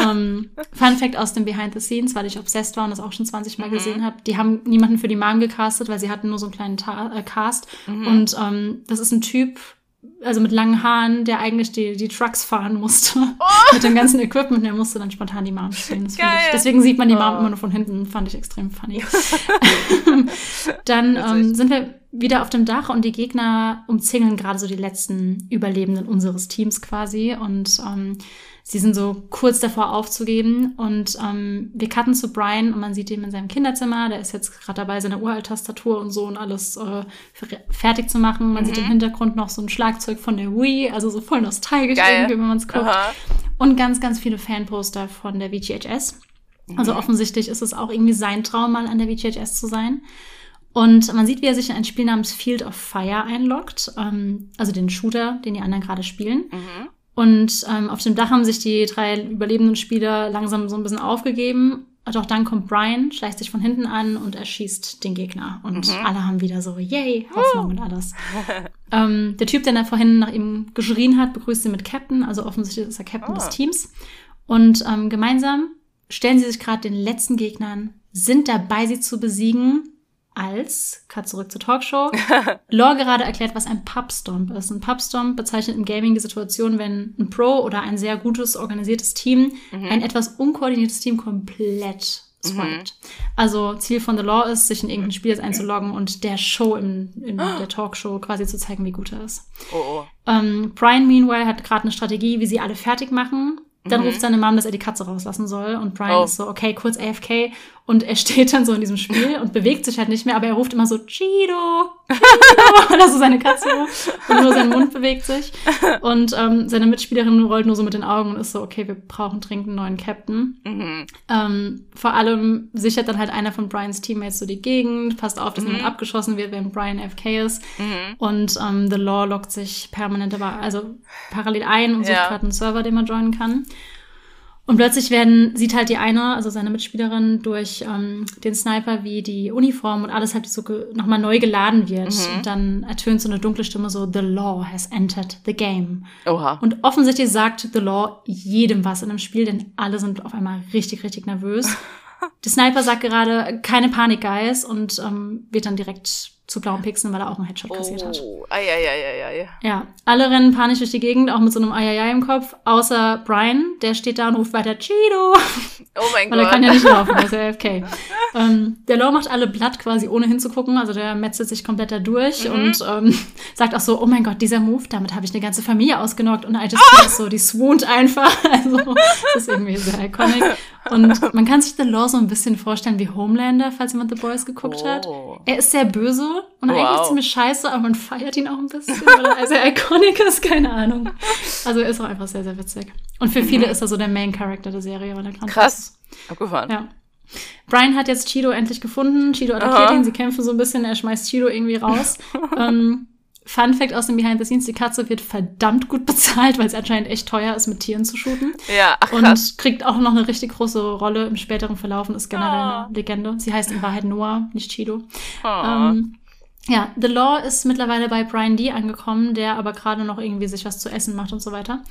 ähm, Fun Fact aus dem Behind the Scenes, weil ich obsessed war und das auch schon 20 Mal Mhm. gesehen habe. Die haben niemanden für die Mom gecastet, weil sie hatten nur so einen kleinen Ta äh, Cast. Mhm. Und ähm, das ist ein Typ, also mit langen Haaren, der eigentlich die, die Trucks fahren musste. mit dem ganzen Equipment. Der musste dann spontan die Mom spielen. Deswegen sieht man die Mom Oh. immer nur von hinten. Fand ich extrem funny. Dann Witzig. ähm, sind wir wieder auf dem Dach und die Gegner umzingeln gerade so die letzten Überlebenden unseres Teams quasi und ähm, sie sind so kurz davor aufzugeben und ähm, wir cutten zu Brian und man sieht ihn in seinem Kinderzimmer, der ist jetzt gerade dabei, seine Uralt-Tastatur und so und alles äh, fer- fertig zu machen. Man sieht im Hintergrund noch so ein Schlagzeug von der Wii, also so voll nostalgisch Geil. irgendwie, wenn man es guckt. Aha. Und ganz, ganz viele Fanposter von der VGHS. Also offensichtlich ist es auch irgendwie sein Traum, mal an der VGHS zu sein. Und man sieht, wie er sich in ein Spiel namens Field of Fire einloggt, ähm, also den Shooter, den die anderen gerade spielen. Mhm. Und ähm, auf dem Dach haben sich die drei überlebenden Spieler langsam so ein bisschen aufgegeben. Doch dann kommt Brian, schleicht sich von hinten an und erschießt den Gegner. Und Mhm. alle haben wieder so, yay, Hoffnung und alles. ähm, der Typ, der da vorhin nach ihm geschrien hat, begrüßt ihn mit Captain. Also offensichtlich ist er Captain Ah. des Teams. Und ähm, gemeinsam stellen sie sich gerade den letzten Gegnern, sind dabei, sie zu besiegen. Als, cut zurück zur Talkshow, Law gerade erklärt, was ein Pubstomp ist. Ein Pubstomp bezeichnet im Gaming die Situation, wenn ein Pro oder ein sehr gutes, organisiertes Team Mhm. ein etwas unkoordiniertes Team komplett swiped. Also Ziel von The Law ist, sich in irgendein Spiel jetzt einzuloggen und der Show in, in der Talkshow quasi zu zeigen, wie gut er ist. Oh, oh. Ähm, Brian, meanwhile, hat gerade eine Strategie, wie sie alle fertig machen. Dann Mhm. ruft seine Mom, dass er die Katze rauslassen soll. Und Brian Oh. ist so, okay, kurz AFK. Und er steht dann so in diesem Spiel und bewegt sich halt nicht mehr, aber er ruft immer so, Cheeto, Cheeto, weil er so seine Katze. Und nur sein Mund bewegt sich. Und ähm, seine Mitspielerin rollt nur so mit den Augen und ist so, okay, wir brauchen dringend einen neuen Captain. Mhm. Ähm, vor allem sichert dann halt einer von Brians Teammates so die Gegend, passt auf, dass Mhm. niemand abgeschossen wird, wenn Brian AFK ist. Mhm. Und ähm, The Law lockt sich permanent, aber also parallel ein und sucht Ja. gerade einen Server, den man joinen kann. Und plötzlich werden, sieht halt die eine, also seine Mitspielerin, durch ähm, den Sniper, wie die Uniform und alles halt so nochmal neu geladen wird. Mhm. Und dann ertönt so eine dunkle Stimme so, The Law has entered the game. Oha. Und offensichtlich sagt The Law jedem was in dem Spiel, denn alle sind auf einmal richtig, richtig nervös. Der Sniper sagt gerade, keine Panik, Guys, und ähm, wird dann direkt zu blauen Pixeln, weil er auch einen Headshot kassiert hat. Oh, ei, ei, ei, ei, ei. Ja, alle rennen panisch durch die Gegend, auch mit so einem Eieiei im Kopf, außer Brian, der steht da und ruft weiter Cheeto, Oh mein weil er Gott. kann ja nicht laufen, er ist ja AFK. ähm, der Law macht alle blatt quasi ohne hinzugucken, also der metzelt sich komplett da durch Mhm. und ähm, sagt auch so, oh mein Gott, dieser Move, damit habe ich eine ganze Familie ausgenockt und I just feel so, die swoont einfach. Also, das ist irgendwie sehr iconic. Und man kann sich The Law so ein bisschen vorstellen wie Homelander, falls jemand The Boys geguckt hat. Oh. Er ist sehr böse und Wow. eigentlich ziemlich scheiße, aber man feiert ihn auch ein bisschen, weil er sehr iconic ist, keine Ahnung. Also er ist auch einfach sehr, sehr witzig. Und für viele ist er so der Main Character der Serie, weil er grandios ist. Krass. Abgefahren. Ja. Brian hat jetzt Cheeto endlich gefunden. Cheeto attackiert Aha. ihn, sie kämpfen so ein bisschen, er schmeißt Cheeto irgendwie raus. ähm, Fun Fact aus dem Behind the Scenes, die Katze wird verdammt gut bezahlt, weil es anscheinend echt teuer ist, mit Tieren zu shooten. Ja, ach Und krass. kriegt auch noch eine richtig große Rolle im späteren Verlauf und ist generell Ah. eine Legende. Sie heißt in Wahrheit Noah, nicht Cheeto. Oh. Ähm, ja, The Law ist mittlerweile bei Brian D. angekommen, der aber gerade noch irgendwie sich was zu essen macht und so weiter.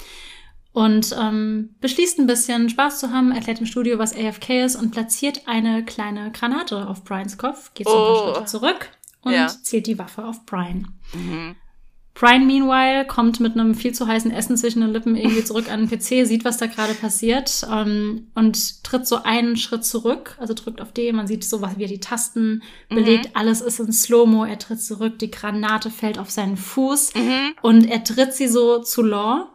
Und ähm, beschließt ein bisschen Spaß zu haben, erklärt im Studio, was AFK ist und platziert eine kleine Granate auf Brians Kopf, geht so ein paar Oh. Schritte zurück und Ja. zielt die Waffe auf Brian. Mhm. Brian, meanwhile, kommt mit einem viel zu heißen Essen zwischen den Lippen irgendwie zurück an den PC, sieht, was da gerade passiert ähm, und tritt so einen Schritt zurück, also drückt auf D, man sieht so, was wie er die Tasten belegt, alles ist in Slow-Mo, er tritt zurück, die Granate fällt auf seinen Fuß Mhm. und er tritt sie so zu Law.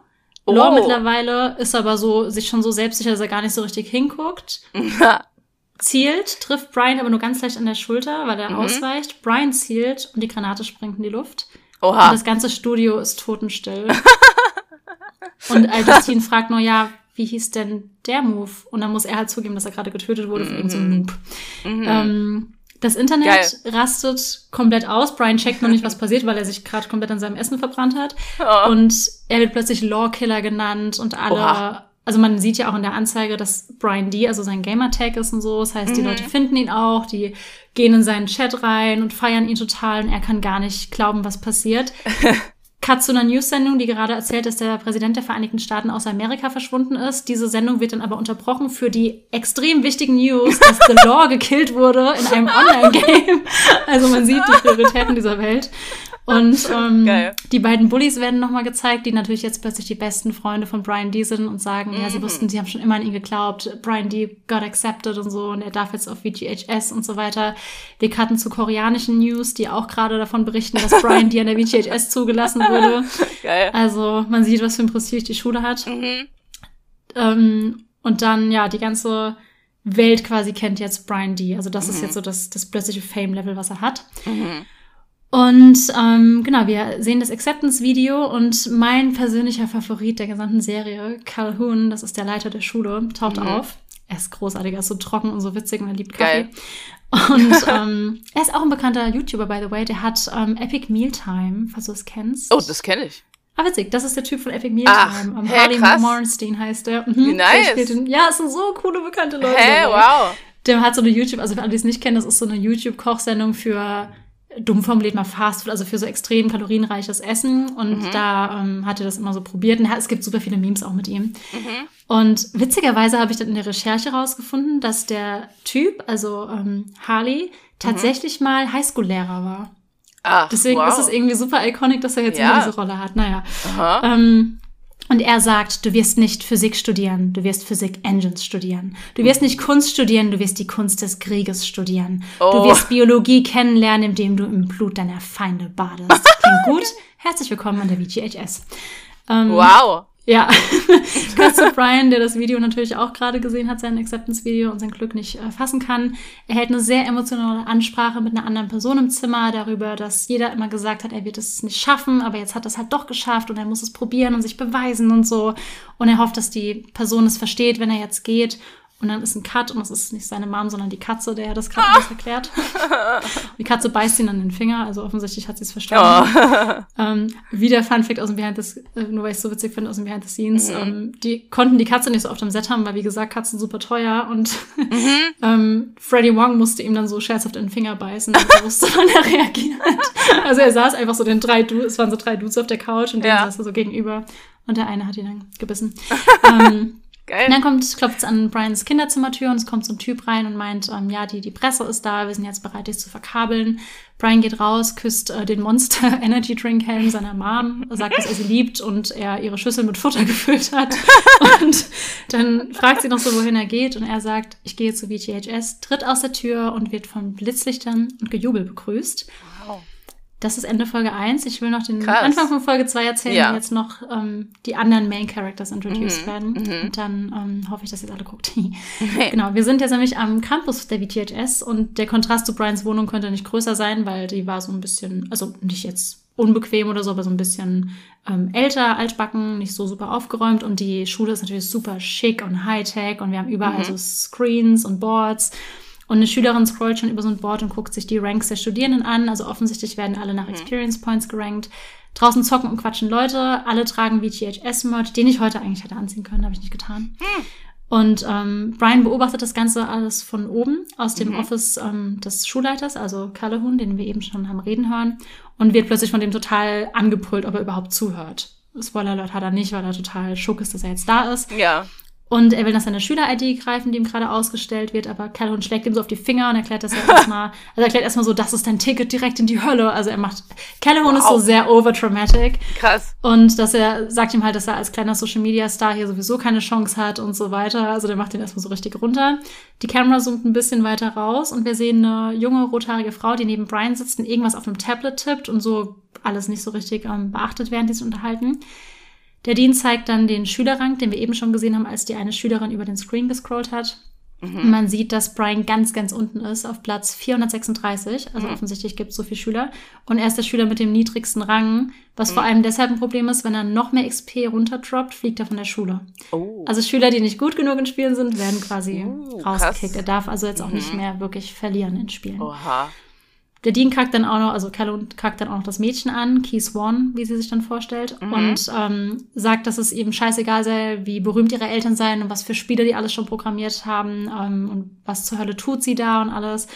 Oh. Law mittlerweile ist aber so, sich schon so selbstsicher, dass er gar nicht so richtig hinguckt. Zielt, trifft Brian aber nur ganz leicht an der Schulter, weil er Mhm. ausweicht. Brian zielt und die Granate springt in die Luft. Oha. Und das ganze Studio ist totenstill. und Albertine fragt nur, ja, wie hieß denn der Move? Und dann muss er halt zugeben, dass er gerade getötet wurde von irgendeinem Noob. Mhm. Ähm, das Internet Geil. rastet komplett aus. Brian checkt noch nicht, was passiert, weil er sich gerade komplett an seinem Essen verbrannt hat. Oh. Und er wird plötzlich Lawkiller genannt und alle. Oha. Also man sieht ja auch in der Anzeige, dass Brian D, also sein Gamertag ist und so. Das heißt, die Mhm. Leute finden ihn auch, die gehen in seinen Chat rein und feiern ihn total und er kann gar nicht glauben, was passiert. Cut zu einer News-Sendung, die gerade erzählt, dass der Präsident der Vereinigten Staaten aus Amerika verschwunden ist. Diese Sendung wird dann aber unterbrochen für die extrem wichtigen News, dass The Law gekillt wurde in einem Online-Game. Also man sieht die Prioritäten dieser Welt. Und ähm, die beiden Bullies werden nochmal gezeigt, die natürlich jetzt plötzlich die besten Freunde von Brian D. sind und sagen, ja, sie Mhm. wussten, sie haben schon immer an ihn geglaubt. Brian D. got accepted und so und er darf jetzt auf VGHS und so weiter. Wir cutten zu koreanischen News, die auch gerade davon berichten, dass Brian D. an der VGHS zugelassen wurde. Geil. Also man sieht, was für ein Prestige die Schule hat. Mhm. Ähm, und dann, ja, die ganze Welt quasi kennt jetzt Brian D. Also das ist Mhm. jetzt so das, das plötzliche Fame-Level, was er hat. Mhm. Und ähm, genau, wir sehen das Acceptance-Video und mein persönlicher Favorit der gesamten Serie, Calhoun, das ist der Leiter der Schule, taucht Mhm. auf. Er ist großartig, er ist so trocken und so witzig und er liebt Kaffee. Geil. Und ähm, er ist auch ein bekannter YouTuber, by the way. Der hat ähm, Epic Mealtime, falls du es kennst. Oh, das kenne ich. Ah, witzig, das ist der Typ von Epic Ach, Mealtime. Ähm, hä, Harley krass. Morenstein heißt der. Mhm, Wie der nice. den- ja, es sind so coole, bekannte Leute. Hä, dabei. wow. Der hat so eine YouTube, also für alle, die es nicht kennen, das ist so eine YouTube-Kochsendung für dumm formuliert mal Fast Food, also für so extrem kalorienreiches Essen. Und Mhm. da ähm, hat er das immer so probiert. Und es gibt super viele Memes auch mit ihm. Und witzigerweise habe ich dann in der Recherche rausgefunden, dass der Typ, also ähm, Harley, tatsächlich mal Highschool-Lehrer war. Ach, Deswegen wow. ist es irgendwie super iconic, dass er jetzt Ja. immer diese Rolle hat. Naja. Ähm, und er sagt, du wirst nicht Physik studieren, du wirst Physik Engines studieren. Du wirst nicht Kunst studieren, du wirst die Kunst des Krieges studieren. Du Oh. wirst Biologie kennenlernen, indem du im Blut deiner Feinde badest. Klingt gut? Herzlich willkommen an der VGHS. Ähm, Wow. Ja, Kurz zu Brian, der das Video natürlich auch gerade gesehen hat, sein Acceptance-Video und sein Glück nicht äh, fassen kann. Er hält eine sehr emotionale Ansprache mit einer anderen Person im Zimmer darüber, dass jeder immer gesagt hat, er wird es nicht schaffen, aber jetzt hat er es halt doch geschafft und er muss es probieren und sich beweisen und so. Und er hofft, dass die Person es versteht, wenn er jetzt geht. Und dann ist ein Cut und es ist nicht seine Mom, sondern die Katze, der das gerade alles erklärt. Und die Katze beißt ihn an den Finger, also offensichtlich hat sie es verstanden. Oh. Ähm, wieder Fun Fact aus dem Behind the, äh, nur weil ich es so witzig finde, aus dem Behind the Scenes. Mhm. Ähm, die konnten die Katze nicht so oft am Set haben, weil wie gesagt, Katzen super teuer und Mhm. ähm, Freddie Wong musste ihm dann so scherzhaft in den Finger beißen und er wusste, wann er reagiert. Also er saß einfach so den drei Dudes, es waren so drei Dudes auf der Couch und denen Ja. saß er so gegenüber und der eine hat ihn dann gebissen. ähm, Geil. und dann kommt, klopft es an Brians Kinderzimmertür und es kommt so ein Typ rein und meint, ähm, ja, die, die Presse ist da, wir sind jetzt bereit, dich zu verkabeln. Brian geht raus, küsst äh, den Monster Energy Drink Helm seiner Mom, sagt, dass er sie liebt und er ihre Schüssel mit Futter gefüllt hat. und dann fragt sie noch so, wohin er geht und er sagt, ich gehe zu VTHS, tritt aus der Tür und wird von Blitzlichtern und Gejubel begrüßt. Wow. Das ist Ende Folge 1. Ich will noch den Krass. Anfang von Folge 2 erzählen, Ja. jetzt noch ähm, die anderen Main Characters introduced Mhm, werden. mhm. Und dann ähm, hoffe ich, dass ihr alle guckt. genau, wir sind jetzt nämlich am Campus der VTHS und der Kontrast zu Brians Wohnung könnte nicht größer sein, weil die war so ein bisschen, also nicht jetzt unbequem oder so, aber so ein bisschen ähm, älter, altbacken, nicht so super aufgeräumt und die Schule ist natürlich super schick und high-tech und wir haben überall Mhm. so Screens und Boards und eine Schülerin scrollt schon über so ein Board und guckt sich die Ranks der Studierenden an. Also offensichtlich werden alle nach Experience Points gerankt. Draußen zocken und quatschen Leute. Alle tragen VTHS-Merch, den ich heute eigentlich hätte anziehen können, habe ich nicht getan. Und ähm, Brian beobachtet das Ganze alles von oben aus dem Mhm. Office ähm, des Schulleiters, also Calhoun, den wir eben schon haben reden hören, und wird plötzlich von dem total angepult, ob er überhaupt zuhört. Spoiler Alert hat er nicht, weil er total schock ist, dass er jetzt da ist. Ja. Und er will nach seiner Schüler-ID greifen, die ihm gerade ausgestellt wird, aber Calhoun schlägt ihm so auf die Finger und erklärt, dass er erstmal, also erklärt erstmal so, das ist dein Ticket direkt in die Hölle. Also er macht, Calhoun ist so Wow. sehr overdramatic. Krass. Und dass er sagt ihm halt, dass er als kleiner Social Media Star hier sowieso keine Chance hat und so weiter. Also der macht ihn erstmal so richtig runter. Die Kamera zoomt ein bisschen weiter raus und wir sehen eine junge rothaarige Frau, die neben Brian sitzt und irgendwas auf einem Tablet tippt und so alles nicht so richtig ähm, beachtet, während die sich unterhalten. Der Dean zeigt dann den Schülerrang, den wir eben schon gesehen haben, als die eine Schülerin über den Screen gescrollt hat. Und man sieht, dass Brian ganz, ganz unten ist, auf Platz 436. Also offensichtlich gibt es so viele Schüler. Und er ist der Schüler mit dem niedrigsten Rang, was vor allem deshalb ein Problem ist, wenn er noch mehr XP runterdroppt, fliegt er von der Schule. Oh. Also Schüler, die nicht gut genug in Spielen sind, werden quasi Uh, rausgekickt. Er darf also jetzt auch nicht mehr wirklich verlieren in Spielen. Oha. Der Dean kackt dann auch noch, also Calhoun kackt dann auch noch das Mädchen an, Key Swan, wie sie sich dann vorstellt, und ähm, sagt, dass es ihm scheißegal sei, wie berühmt ihre Eltern seien und was für Spiele die alles schon programmiert haben ähm, und was zur Hölle tut sie da und alles.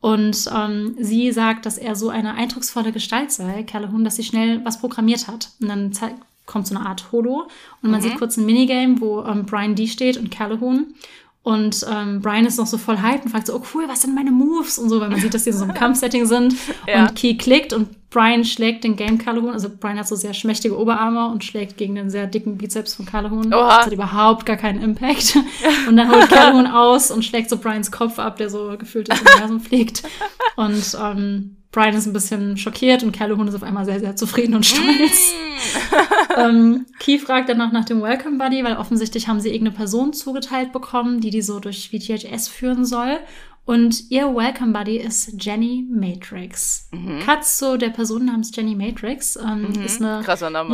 Und ähm, sie sagt, dass er so eine eindrucksvolle Gestalt sei, Calhoun, dass sie schnell was programmiert hat. Und dann zeigt, kommt so eine Art Holo und man sieht kurz ein Minigame, wo ähm, Brian D steht und Calhoun. Und ähm, Brian ist noch so voll hyped und fragt so, oh cool, was sind meine Moves? Und so, weil man sieht, dass die in so einem Kampfsetting sind. Ja. Und Key klickt und Brian schlägt den Game Calhoun. Also Brian hat so sehr schmächtige Oberarme und schlägt gegen den sehr dicken Bizeps von Calhoun. Oha. Das hat überhaupt gar keinen Impact. Und dann holt Calhoun aus und schlägt so Brians Kopf ab, der so gefühlt ins Universum fliegt. Und ähm, Brian ist ein bisschen schockiert und Calhoun ist auf einmal sehr, sehr zufrieden und stolz. ähm, Key fragt dann noch nach dem Welcome Buddy, weil offensichtlich haben sie irgendeine Person zugeteilt bekommen, die die so durch VTHS führen soll. Und ihr Welcome Buddy ist Jenny Matrix. Cut zu der Person namens Jenny Matrix. Ähm, Ist eine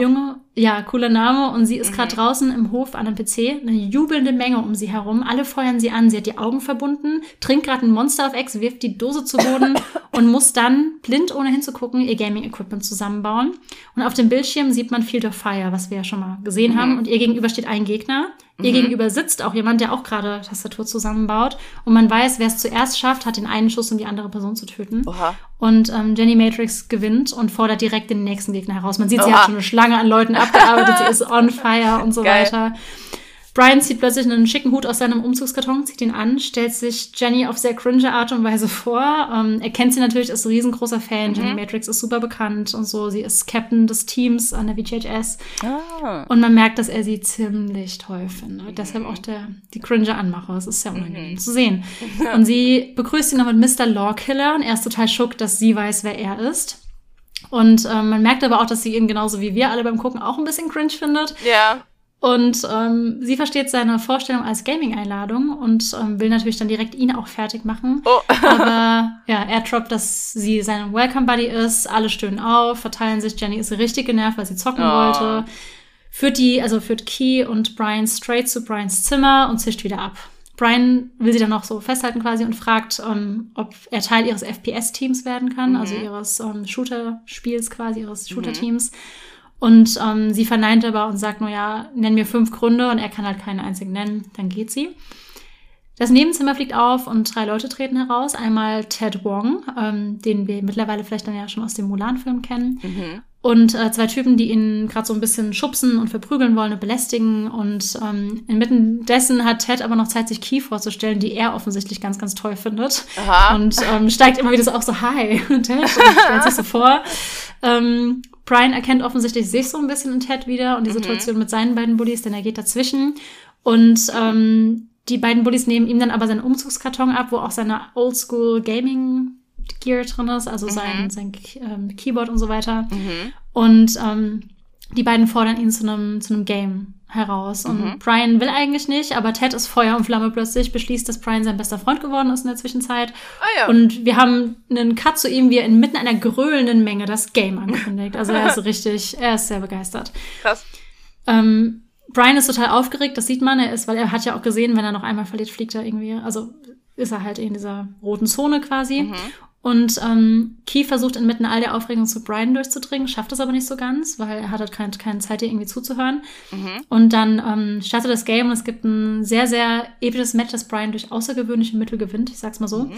junge, ja, cooler Name. Und sie ist Mhm. gerade draußen im Hof an einem PC. Eine jubelnde Menge um sie herum. Alle feuern sie an. Sie hat die Augen verbunden, trinkt gerade ein Monster auf Ex, wirft die Dose zu Boden und muss dann blind ohne hinzugucken ihr Gaming-Equipment zusammenbauen. Und auf dem Bildschirm sieht man Field of Fire, was wir ja schon mal gesehen mhm. haben. Und ihr gegenüber steht ein Gegner. Ihr mhm. gegenüber sitzt auch jemand, der auch gerade Tastatur zusammenbaut. Und man weiß, wer es zuerst schafft, hat den einen Schuss, um die andere Person zu töten. Oha. Und ähm, Jenny Matrix gewinnt und fordert direkt den nächsten Gegner heraus. Man sieht, Oha. sie hat schon eine Schlange an Leuten abgearbeitet, sie ist on fire und so Geil. weiter. Brian zieht plötzlich einen schicken Hut aus seinem Umzugskarton, zieht ihn an, stellt sich Jenny auf sehr cringe Art und Weise vor. Ähm, er kennt sie natürlich, ist ein riesengroßer Fan. Mhm. Jenny Matrix ist super bekannt und so. Sie ist Captain des Teams an der VHS. Ah. Und man merkt, dass er sie ziemlich toll findet. Mhm. Deshalb auch der, die cringe Anmache. Es ist sehr unangenehm mhm. zu sehen. Und sie begrüßt ihn noch mit Mr. Lawkiller und er ist total schock, dass sie weiß, wer er ist. Und ähm, man merkt aber auch, dass sie ihn genauso wie wir alle beim Gucken auch ein bisschen cringe findet. Ja. Und ähm, sie versteht seine Vorstellung als Gaming-Einladung und ähm, will natürlich dann direkt ihn auch fertig machen. Oh. Aber ja, er droppt, dass sie sein Welcome Buddy ist. Alle stöhnen auf, verteilen sich. Jenny ist richtig genervt, weil sie zocken oh. wollte. Führt die, also führt Key und Brian straight zu Brians Zimmer und zischt wieder ab. Brian will sie dann noch so festhalten quasi und fragt, ähm, ob er Teil ihres FPS-Teams werden kann, also mhm. also ihres ähm, Shooter-Spiels quasi, ihres mhm. Shooter-Teams. Mhm. Und ähm, sie verneint aber und sagt nur, ja, nenn mir fünf Gründe und er kann halt keinen einzigen nennen. Dann geht sie. Das Nebenzimmer fliegt auf und drei Leute treten heraus. Einmal Ted Wong, ähm, den wir mittlerweile vielleicht dann ja schon aus dem Mulan-Film kennen. Mhm. Und äh, zwei Typen, die ihn gerade so ein bisschen schubsen und verprügeln wollen und belästigen. Und ähm, inmitten dessen hat Ted aber noch Zeit, sich Key vorzustellen, die er offensichtlich ganz, ganz toll findet. Aha. Und ähm, steigt immer wieder so auf, so Hi, Ted, und stellt sich so vor. Ähm, Brian erkennt offensichtlich sich so ein bisschen in Ted wieder und die mhm. Situation mit seinen beiden Bullies, denn er geht dazwischen. Und ähm, die beiden Bullies nehmen ihm dann aber seinen Umzugskarton ab, wo auch seine Oldschool Gaming Gear drin ist, also mhm. sein, sein ähm, Keyboard und so weiter. Mhm. Und ähm, die beiden fordern ihn zu einem zu einem Game heraus. Und mhm. Brian will eigentlich nicht, aber Ted ist Feuer und Flamme plötzlich, beschließt, dass Brian sein bester Freund geworden ist in der Zwischenzeit. Ah, ja. Und wir haben einen Cut zu ihm, wie er inmitten einer gröhlenden Menge das Game ankündigt. Also er ist richtig, er ist sehr begeistert. Krass. Ähm, Brian ist total aufgeregt, das sieht man. Er ist, weil er hat ja auch gesehen, wenn er noch einmal verliert, fliegt er irgendwie. Also ist er halt in dieser roten Zone quasi. Mhm. Und ähm, Key versucht inmitten all der Aufregung zu Brian durchzudringen, schafft es aber nicht so ganz, weil er hat halt keine, keine Zeit, dir irgendwie zuzuhören. Mhm. Und dann ähm, startet das Game und es gibt ein sehr, sehr episches Match, das Brian durch außergewöhnliche Mittel gewinnt, ich sag's mal so. Mhm.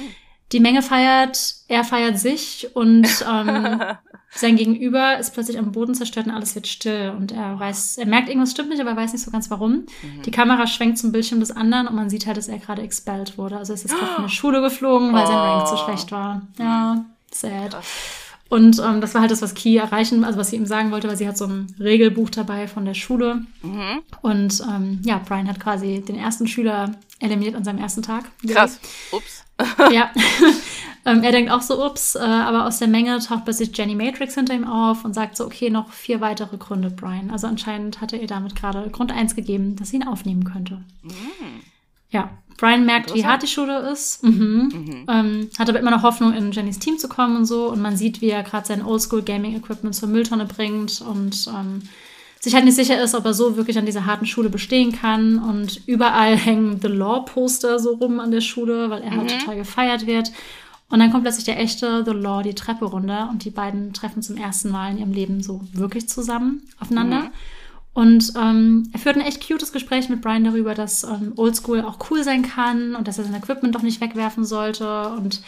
Die Menge feiert, er feiert sich und ähm, sein Gegenüber ist plötzlich am Boden zerstört und alles wird still. Und er weiß, er merkt, irgendwas stimmt nicht, aber er weiß nicht so ganz warum. Mhm. Die Kamera schwenkt zum Bildschirm des anderen und man sieht halt, dass er gerade expelled wurde. Also er ist jetzt gerade von der Schule geflogen, weil oh. sein Rank zu schlecht war. Ja, sad. Und ähm, das war halt das, was Key erreichen, also was sie ihm sagen wollte, weil sie hat so ein Regelbuch dabei von der Schule. Mhm. Und ähm, ja, Brian hat quasi den ersten Schüler eliminiert an seinem ersten Tag. Krass. Ups. ja. ähm, er denkt auch so, ups, äh, aber aus der Menge taucht plötzlich Jenny Matrix hinter ihm auf und sagt so, okay, noch vier weitere Gründe, Brian. Also anscheinend hatte er damit gerade Grund eins gegeben, dass sie ihn aufnehmen könnte. Mhm. Ja, Brian merkt, wie hart die Schule ist, mhm. Mhm. Ähm, hat aber immer noch Hoffnung, in Jennys Team zu kommen und so. Und man sieht, wie er gerade sein Oldschool-Gaming-Equipment zur Mülltonne bringt und ähm, sich halt nicht sicher ist, ob er so wirklich an dieser harten Schule bestehen kann. Und überall hängen The Law-Poster so rum an der Schule, weil er halt mhm. halt total gefeiert wird. Und dann kommt plötzlich der echte The Law die Treppe runter und die beiden treffen zum ersten Mal in ihrem Leben so wirklich zusammen aufeinander. Mhm. Und ähm, er führt ein echt cutes Gespräch mit Brian darüber, dass ähm, Oldschool auch cool sein kann und dass er sein Equipment doch nicht wegwerfen sollte und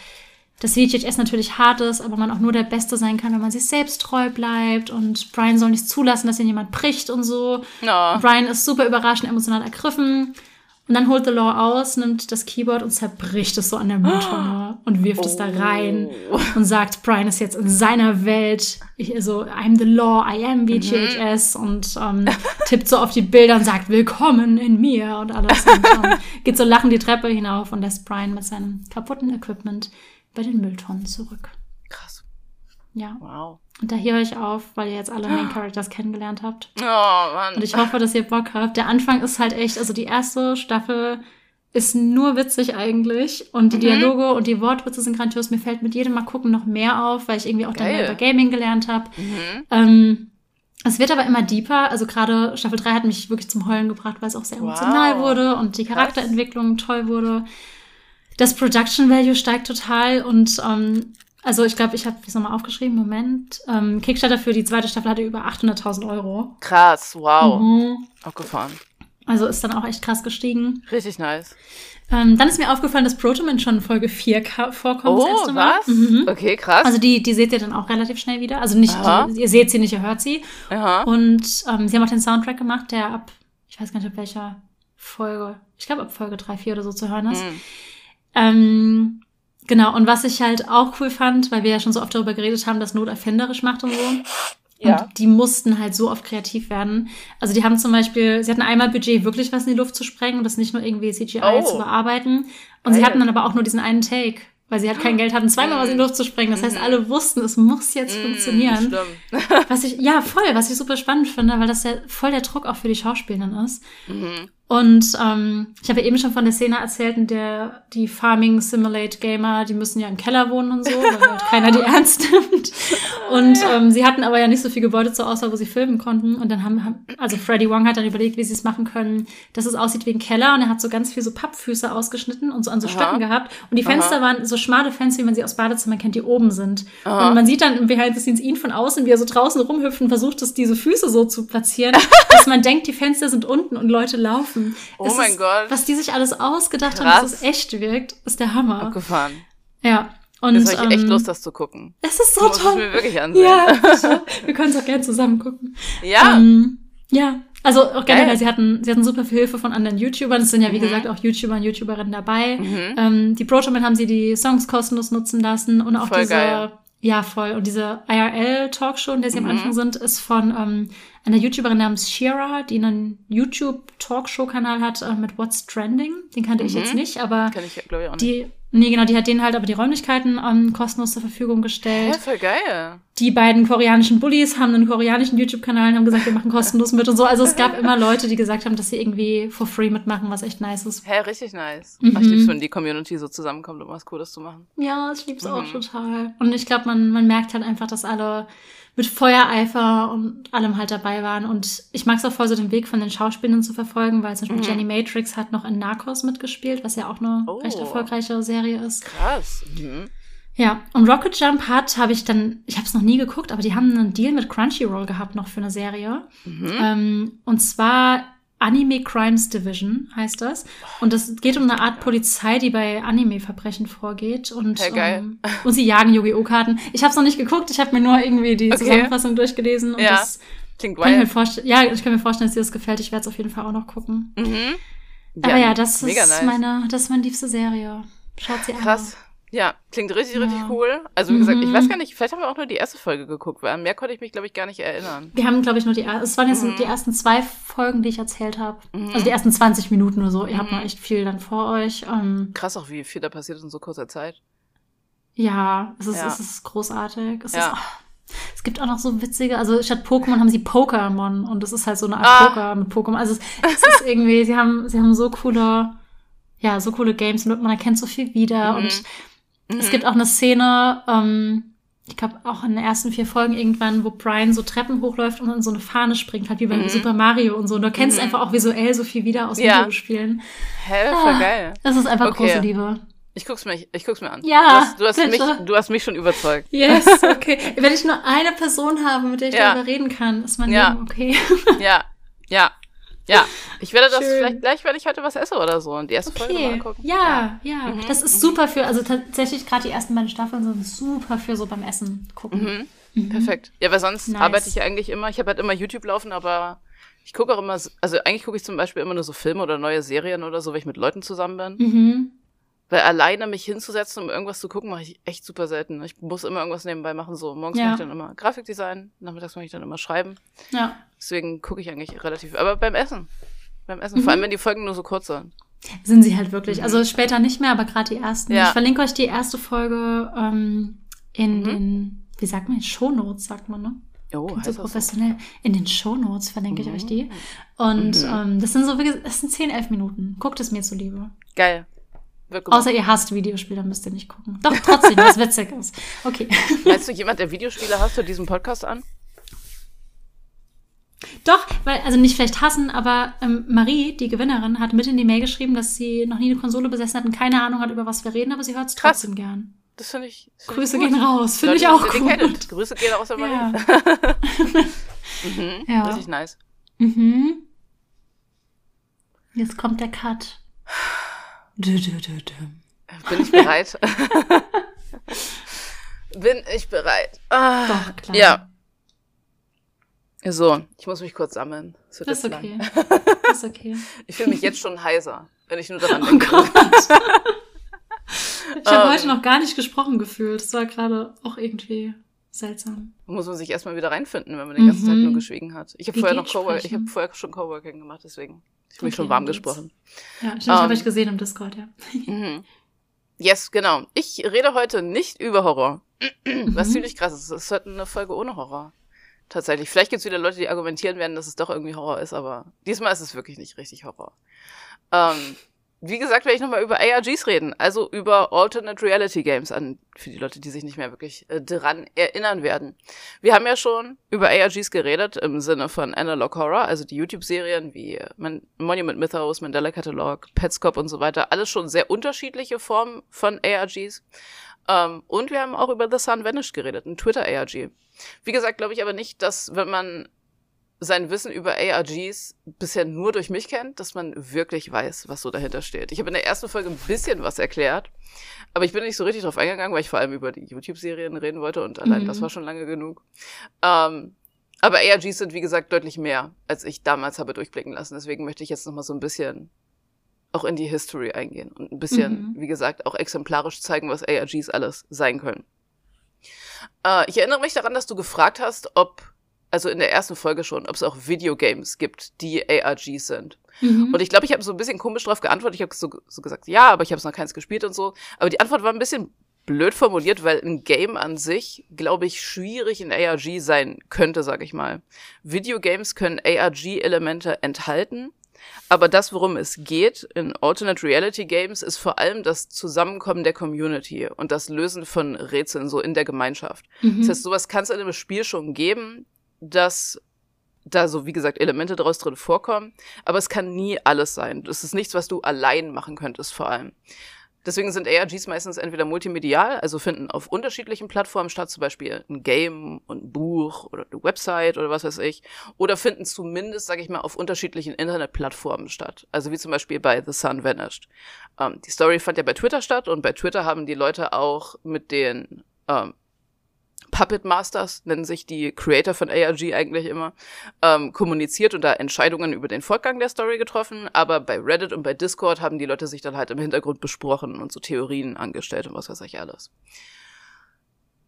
dass VHS natürlich hart ist, aber man auch nur der Beste sein kann, wenn man sich selbst treu bleibt. Und Brian soll nicht zulassen, dass ihn jemand bricht und so. No. Brian ist super überraschend, emotional ergriffen. Und dann holt The Law aus, nimmt das Keyboard und zerbricht es so an der Mülltonne und wirft oh. es da rein oh. und sagt, Brian ist jetzt in seiner Welt. Ich, also, I'm the Law, I am VGHS mhm. und ähm, tippt so auf die Bilder und sagt, willkommen in mir und alles. Und ähm, geht so lachend die Treppe hinauf und lässt Brian mit seinem kaputten Equipment bei den Mülltonnen zurück. Krass. Ja. Wow. Und da hier höre ich auf, weil ihr jetzt alle Main Characters kennengelernt habt. Oh, Mann. Und ich hoffe, dass ihr Bock habt. Der Anfang ist halt echt, also die erste Staffel ist nur witzig eigentlich. Und die mhm. Dialoge und die Wortwitze sind grandios. Mir fällt mit jedem Mal gucken noch mehr auf, weil ich irgendwie auch Geil. dann über Gaming gelernt habe. Mhm. Ähm, es wird aber immer deeper. Also gerade Staffel 3 hat mich wirklich zum Heulen gebracht, weil es auch sehr emotional wow. wurde und die Charakterentwicklung toll wurde. Das Production Value steigt total und ähm, Also ich glaube, ich habe es nochmal aufgeschrieben. Moment. Ähm, Kickstarter für die zweite Staffel hatte über 800.000 Euro. Krass, wow. Mhm. Abgefahren. Also ist dann auch echt krass gestiegen. Richtig nice. Ähm, dann ist mir aufgefallen, dass Protoman schon in Folge 4 ka- vorkommt. das Oh, erste Mal. was? Mhm. Okay, krass. Also die, die seht ihr dann auch relativ schnell wieder. Also nicht, die, ihr seht sie nicht, ihr hört sie. Aha. Und ähm, sie haben auch den Soundtrack gemacht, der ab, ich weiß gar nicht, ab welcher Folge, ich glaube ab Folge 3, 4 oder so zu hören ist. Mhm. Ähm, genau, und was ich halt auch cool fand, weil wir ja schon so oft darüber geredet haben, dass Not erfinderisch macht und so. Ja. Und die mussten halt so oft kreativ werden. Also die haben zum Beispiel, sie hatten einmal Budget, wirklich was in die Luft zu sprengen und das nicht nur irgendwie CGI Oh. zu bearbeiten. Und sie Geil. hatten dann aber auch nur diesen einen Take, weil sie halt kein Geld hatten, zweimal was in die Luft zu sprengen. Das heißt, alle wussten, es muss jetzt funktionieren. Mhm. Stimmt. Was ich, ja, voll, was ich super spannend finde, weil das ja voll der Druck auch für die Schauspielerinnen ist. Mhm. Und ähm, ich habe ja eben schon von der Szene erzählt, in der die Farming Simulate Gamer, die müssen ja im Keller wohnen und so, weil halt keiner die ernst nimmt. Und ähm, sie hatten aber ja nicht so viel Gebäude zur Auswahl, wo sie filmen konnten. Und dann haben, haben also Freddie Wong hat dann überlegt, wie sie es machen können, dass es aussieht wie ein Keller. Und er hat so ganz viel so Pappfüße ausgeschnitten und so an so Aha. Stöcken gehabt. Und die Fenster Aha. waren so schmale Fenster, wie man sie aus Badezimmern kennt, die oben sind. Aha. Und man sieht dann im Behind the Scenes ihn von außen, wie er so draußen rumhüpft und versucht, es, diese Füße so zu platzieren, dass man denkt, die Fenster sind unten und Leute laufen. Oh Es mein ist, Gott. Was die sich alles ausgedacht haben, Krass. dass es echt wirkt, ist der Hammer. Abgefahren. Ja. Und Jetzt habe ich echt ähm, Lust, das zu gucken. Es ist so muss es toll. mir wirklich ansehen. Ja, wir können es auch gerne zusammen gucken. Ja. Ähm, ja, also auch generell, Geil. sie hatten, sie hatten super viel Hilfe von anderen YouTubern. Es sind ja, wie Mhm. gesagt, auch YouTuber und YouTuberinnen dabei. Mhm. Ähm, die Protoman haben sie die Songs kostenlos nutzen lassen und auch Voll diese, geil. ja, voll. Und diese IRL-Talkshow, in der sie Mhm. am Anfang sind, ist von ähm, einer YouTuberin namens Shira, die einen YouTube-Talkshow-Kanal hat äh, mit What's Trending. Den kannte ich Mhm. jetzt nicht, aber Kann ich, glaube ich, auch nicht. die, nee, genau, die hat denen halt aber die Räumlichkeiten ähm, kostenlos zur Verfügung gestellt. Ja, voll geil. Die beiden koreanischen Bullies haben einen koreanischen YouTube-Kanal und haben gesagt, wir machen kostenlos mit und so. Also es gab immer Leute, die gesagt haben, dass sie irgendwie for free mitmachen, was echt nice ist. Hä, richtig nice. Mhm. Ach, ich lieb's, wenn die Community so zusammenkommt, um was Cooles zu machen. Ja, ich lieb's auch Mhm. total. Und ich glaube, man, man merkt halt einfach, dass alle mit Feuereifer und allem halt dabei waren. Und ich mag es auch voll, so den Weg von den Schauspielern zu verfolgen, weil zum Beispiel Mhm. Jenny Matrix hat noch in Narcos mitgespielt, was ja auch eine Oh. recht erfolgreiche Serie ist. Krass. Mhm. Ja, und Rocket Jump hat, habe ich dann, ich habe es noch nie geguckt, aber die haben einen Deal mit Crunchyroll gehabt noch für eine Serie. Mhm. Ähm, und zwar Anime Crimes Division heißt das. Und das geht um eine Art Polizei, die bei Anime-Verbrechen vorgeht. Und, Ja, geil. ähm, und sie jagen Yu-Gi-Oh! Karten. Ich habe es noch nicht geguckt, ich habe mir nur irgendwie die Okay. Zusammenfassung durchgelesen. Und Ja. das Klingt kann ich mir. Ja, ich kann mir vorstellen, dass dir das gefällt. Ich werde es auf jeden Fall auch noch gucken. Mhm. Aber ja, das ist nice. meine, das ist meine liebste Serie. Schaut sie an. Krass. Ja, klingt richtig, richtig Ja. cool. Also wie gesagt, ich Mhm. weiß gar nicht, vielleicht haben wir auch nur die erste Folge geguckt, weil mehr konnte ich mich, glaube ich, gar nicht erinnern. Wir haben, glaube ich, nur die ersten, es waren jetzt Mhm. die ersten zwei Folgen, die ich erzählt habe. Mhm. Also die ersten 20 Minuten oder so. Ihr habt Mhm. noch echt viel dann vor euch. Ähm, Krass auch, wie viel da passiert in so kurzer Zeit. ja, es ist, Ja. es ist großartig. Es, Ja. ist, oh, es gibt auch noch so witzige, also statt Pokémon haben sie Pokémon und das ist halt so eine Art Ah. Poker mit Pokémon. Also es, es ist irgendwie, sie haben, sie haben so coole, ja, so coole Games und man erkennt so viel wieder Mhm. es gibt auch eine Szene, ähm, ich glaube auch in den ersten vier Folgen irgendwann, wo Brian so Treppen hochläuft und in so eine Fahne springt, halt wie bei Mhm. Super Mario und so. Und du kennst Mhm. einfach auch visuell so viel wieder aus Ja. Videospielen. Hä, voll Ah. geil. Das ist einfach Okay. große Liebe. Ich guck's mir, ich guck's mir an. Ja, du hast, du hast mich, du hast mich schon überzeugt. Yes, okay. Wenn ich nur eine Person habe, mit der ich Ja. darüber reden kann, ist mein Ja. Leben okay. Ja, ja, ja. Ich werde das Schön. vielleicht gleich, wenn ich heute was esse oder so und die erste Folge mal Okay. angucken. Ja, ja. Mhm, Das ist mhm. super für, also tatsächlich gerade die ersten beiden Staffeln sind super für so beim Essen gucken. Mhm. Perfekt. Ja, weil sonst Nice. arbeite ich ja eigentlich immer, ich habe halt immer YouTube laufen, aber ich gucke auch immer, so- also eigentlich gucke ich zum Beispiel immer nur so Filme oder neue Serien oder so, weil ich mit Leuten zusammen bin. Mhm. Weil alleine mich hinzusetzen, um irgendwas zu gucken, mache ich echt super selten. Ich muss immer irgendwas nebenbei machen. So morgens Ja. mache ich dann immer Grafikdesign, nachmittags mache ich dann immer Schreiben. Ja. Deswegen gucke ich eigentlich relativ. Aber beim Essen. Beim Essen. Mhm. Vor allem, wenn die Folgen nur so kurz sind. Sind sie halt wirklich. Also später nicht mehr, aber gerade die ersten. Ja. Ich verlinke euch die erste Folge ähm, in Mhm. den, wie sagt man, Shownotes, sagt man, ne? Oh, so heißt das so? professionell. In den Shownotes verlinke ich Mhm. euch die. Und Mhm. ähm, das sind so, wie gesagt, das sind 10, 11 Minuten. Guckt es mir zuliebe. Geil. Gemacht. Außer ihr hasst Videospiele, müsst ihr nicht gucken. Doch, trotzdem, was witzig ist. Okay. Meinst du, jemand, der Videospiele hast, hört diesen Podcast an? Doch, weil, also nicht vielleicht hassen, aber ähm, Marie, die Gewinnerin, hat mit in die Mail geschrieben, dass sie noch nie eine Konsole besessen hat und keine Ahnung hat, über was wir reden, aber sie hört es trotzdem gern. das finde ich. Find Grüße ich gut. gehen raus, finde ich auch gut. Grüße gehen raus an Ja. Marie. mhm. Ja. Richtig nice. Mhm. Jetzt kommt der Cut. Dü, dü, dü, dü. Bin ich bereit? Bin ich bereit? Ah. Doch, klar. Ja. So, ich muss mich kurz sammeln. Es wird Das ist okay. lang. Das ist okay. Ich fühle mich jetzt schon heiser, wenn ich nur daran Oh denke. Gott. Ich habe Ähm. heute noch gar nicht gesprochen gefühlt. Das war gerade auch irgendwie seltsam. Muss man sich erstmal wieder reinfinden, wenn man die ganze Mhm. Zeit nur geschwiegen hat. Ich habe vorher noch geht Cowork, ich habe vorher schon Coworking gemacht, deswegen ich habe mich Okay, schon warm gesprochen. Ja, stimmt, Ähm. habe ich gesehen im Discord, ja. Mhm. Yes, genau. Ich rede heute nicht über Horror. Was Mhm. ziemlich krass ist. Es ist heute eine Folge ohne Horror. Tatsächlich. Vielleicht gibt es wieder Leute, die argumentieren werden, dass es doch irgendwie Horror ist, aber diesmal ist es wirklich nicht richtig Horror. Ähm, wie gesagt, werde ich nochmal über ARGs reden, also über Alternate Reality Games an, für die Leute, die sich nicht mehr wirklich äh, dran erinnern werden. Wir haben ja schon über ARGs geredet im Sinne von Analog Horror, also die YouTube-Serien wie äh, Man Monument Mythos, Mandela Catalog, Petscop und so weiter, alles schon sehr unterschiedliche Formen von ARGs. Ähm, und wir haben auch über The Sun Vanished geredet, ein Twitter-ARG. Wie gesagt, glaube ich aber nicht, dass wenn man sein Wissen über ARGs bisher nur durch mich kennt, dass man wirklich weiß, was so dahinter steht. Ich habe in der ersten Folge ein bisschen was erklärt, aber ich bin nicht so richtig drauf eingegangen, weil ich vor allem über die YouTube-Serien reden wollte und allein Mhm. das war schon lange genug. Ähm, aber ARGs sind, wie gesagt, deutlich mehr, als ich damals habe durchblicken lassen. Deswegen möchte ich jetzt noch mal so ein bisschen auch in die History eingehen und ein bisschen, Mhm. wie gesagt, auch exemplarisch zeigen, was ARGs alles sein können. Äh, ich erinnere mich daran, dass du gefragt hast, ob, also in der ersten Folge schon, ob es auch Videogames gibt, die ARGs sind. Mhm. Und ich glaube, ich habe so ein bisschen komisch drauf geantwortet. Ich habe so, so gesagt, ja, aber ich habe es noch keins gespielt und so. Aber die Antwort war ein bisschen blöd formuliert, weil ein Game an sich, glaube ich, schwierig in ARG sein könnte, sag ich mal. Videogames können ARG-Elemente enthalten, aber das, worum es geht in Alternate Reality Games, ist vor allem das Zusammenkommen der Community und das Lösen von Rätseln so in der Gemeinschaft. Mhm. Das heißt, sowas kann es in einem Spiel schon geben, dass da so, wie gesagt, Elemente daraus drin vorkommen, aber es kann nie alles sein. Das ist nichts, was du allein machen könntest, vor allem. Deswegen sind ARGs meistens entweder multimedial, also finden auf unterschiedlichen Plattformen statt, zum Beispiel ein Game und ein Buch oder eine Website oder was weiß ich, oder finden zumindest, sage ich mal, auf unterschiedlichen Internetplattformen statt. Also wie zum Beispiel bei The Sun Vanished. Ähm, die Story fand ja bei Twitter statt und bei Twitter haben die Leute auch mit den ähm, Puppet Masters, nennen sich die Creator von ARG eigentlich immer, ähm, kommuniziert und da Entscheidungen über den Fortgang der Story getroffen. Aber bei Reddit und bei Discord haben die Leute sich dann halt im Hintergrund besprochen und so Theorien angestellt und was weiß ich alles.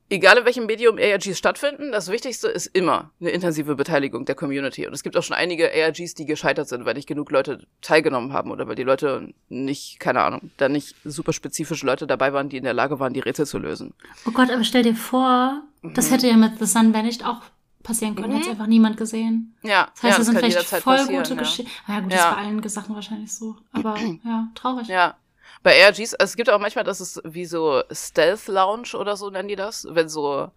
Egal in welchem Medium ARGs stattfinden, das Wichtigste ist immer eine intensive Beteiligung der Community. Und es gibt auch schon einige ARGs, die gescheitert sind, weil nicht genug Leute teilgenommen haben oder weil die Leute nicht, keine Ahnung, da nicht super spezifische Leute dabei waren, die in der Lage waren, die Rätsel zu lösen. Oh Gott, aber stell dir vor, das hätte ja mit The Sun Vanished auch passieren können. Mhm. Hätte einfach niemand gesehen. Ja, Das heißt, ja, das sind vielleicht voll gute ja. Geschichten. Ja, gut, das Ja. ist bei allen Sachen wahrscheinlich so. Aber ja, traurig. Ja. Bei ARGs, also es gibt auch manchmal, das ist wie so Stealth Lounge oder so nennen die das, wenn so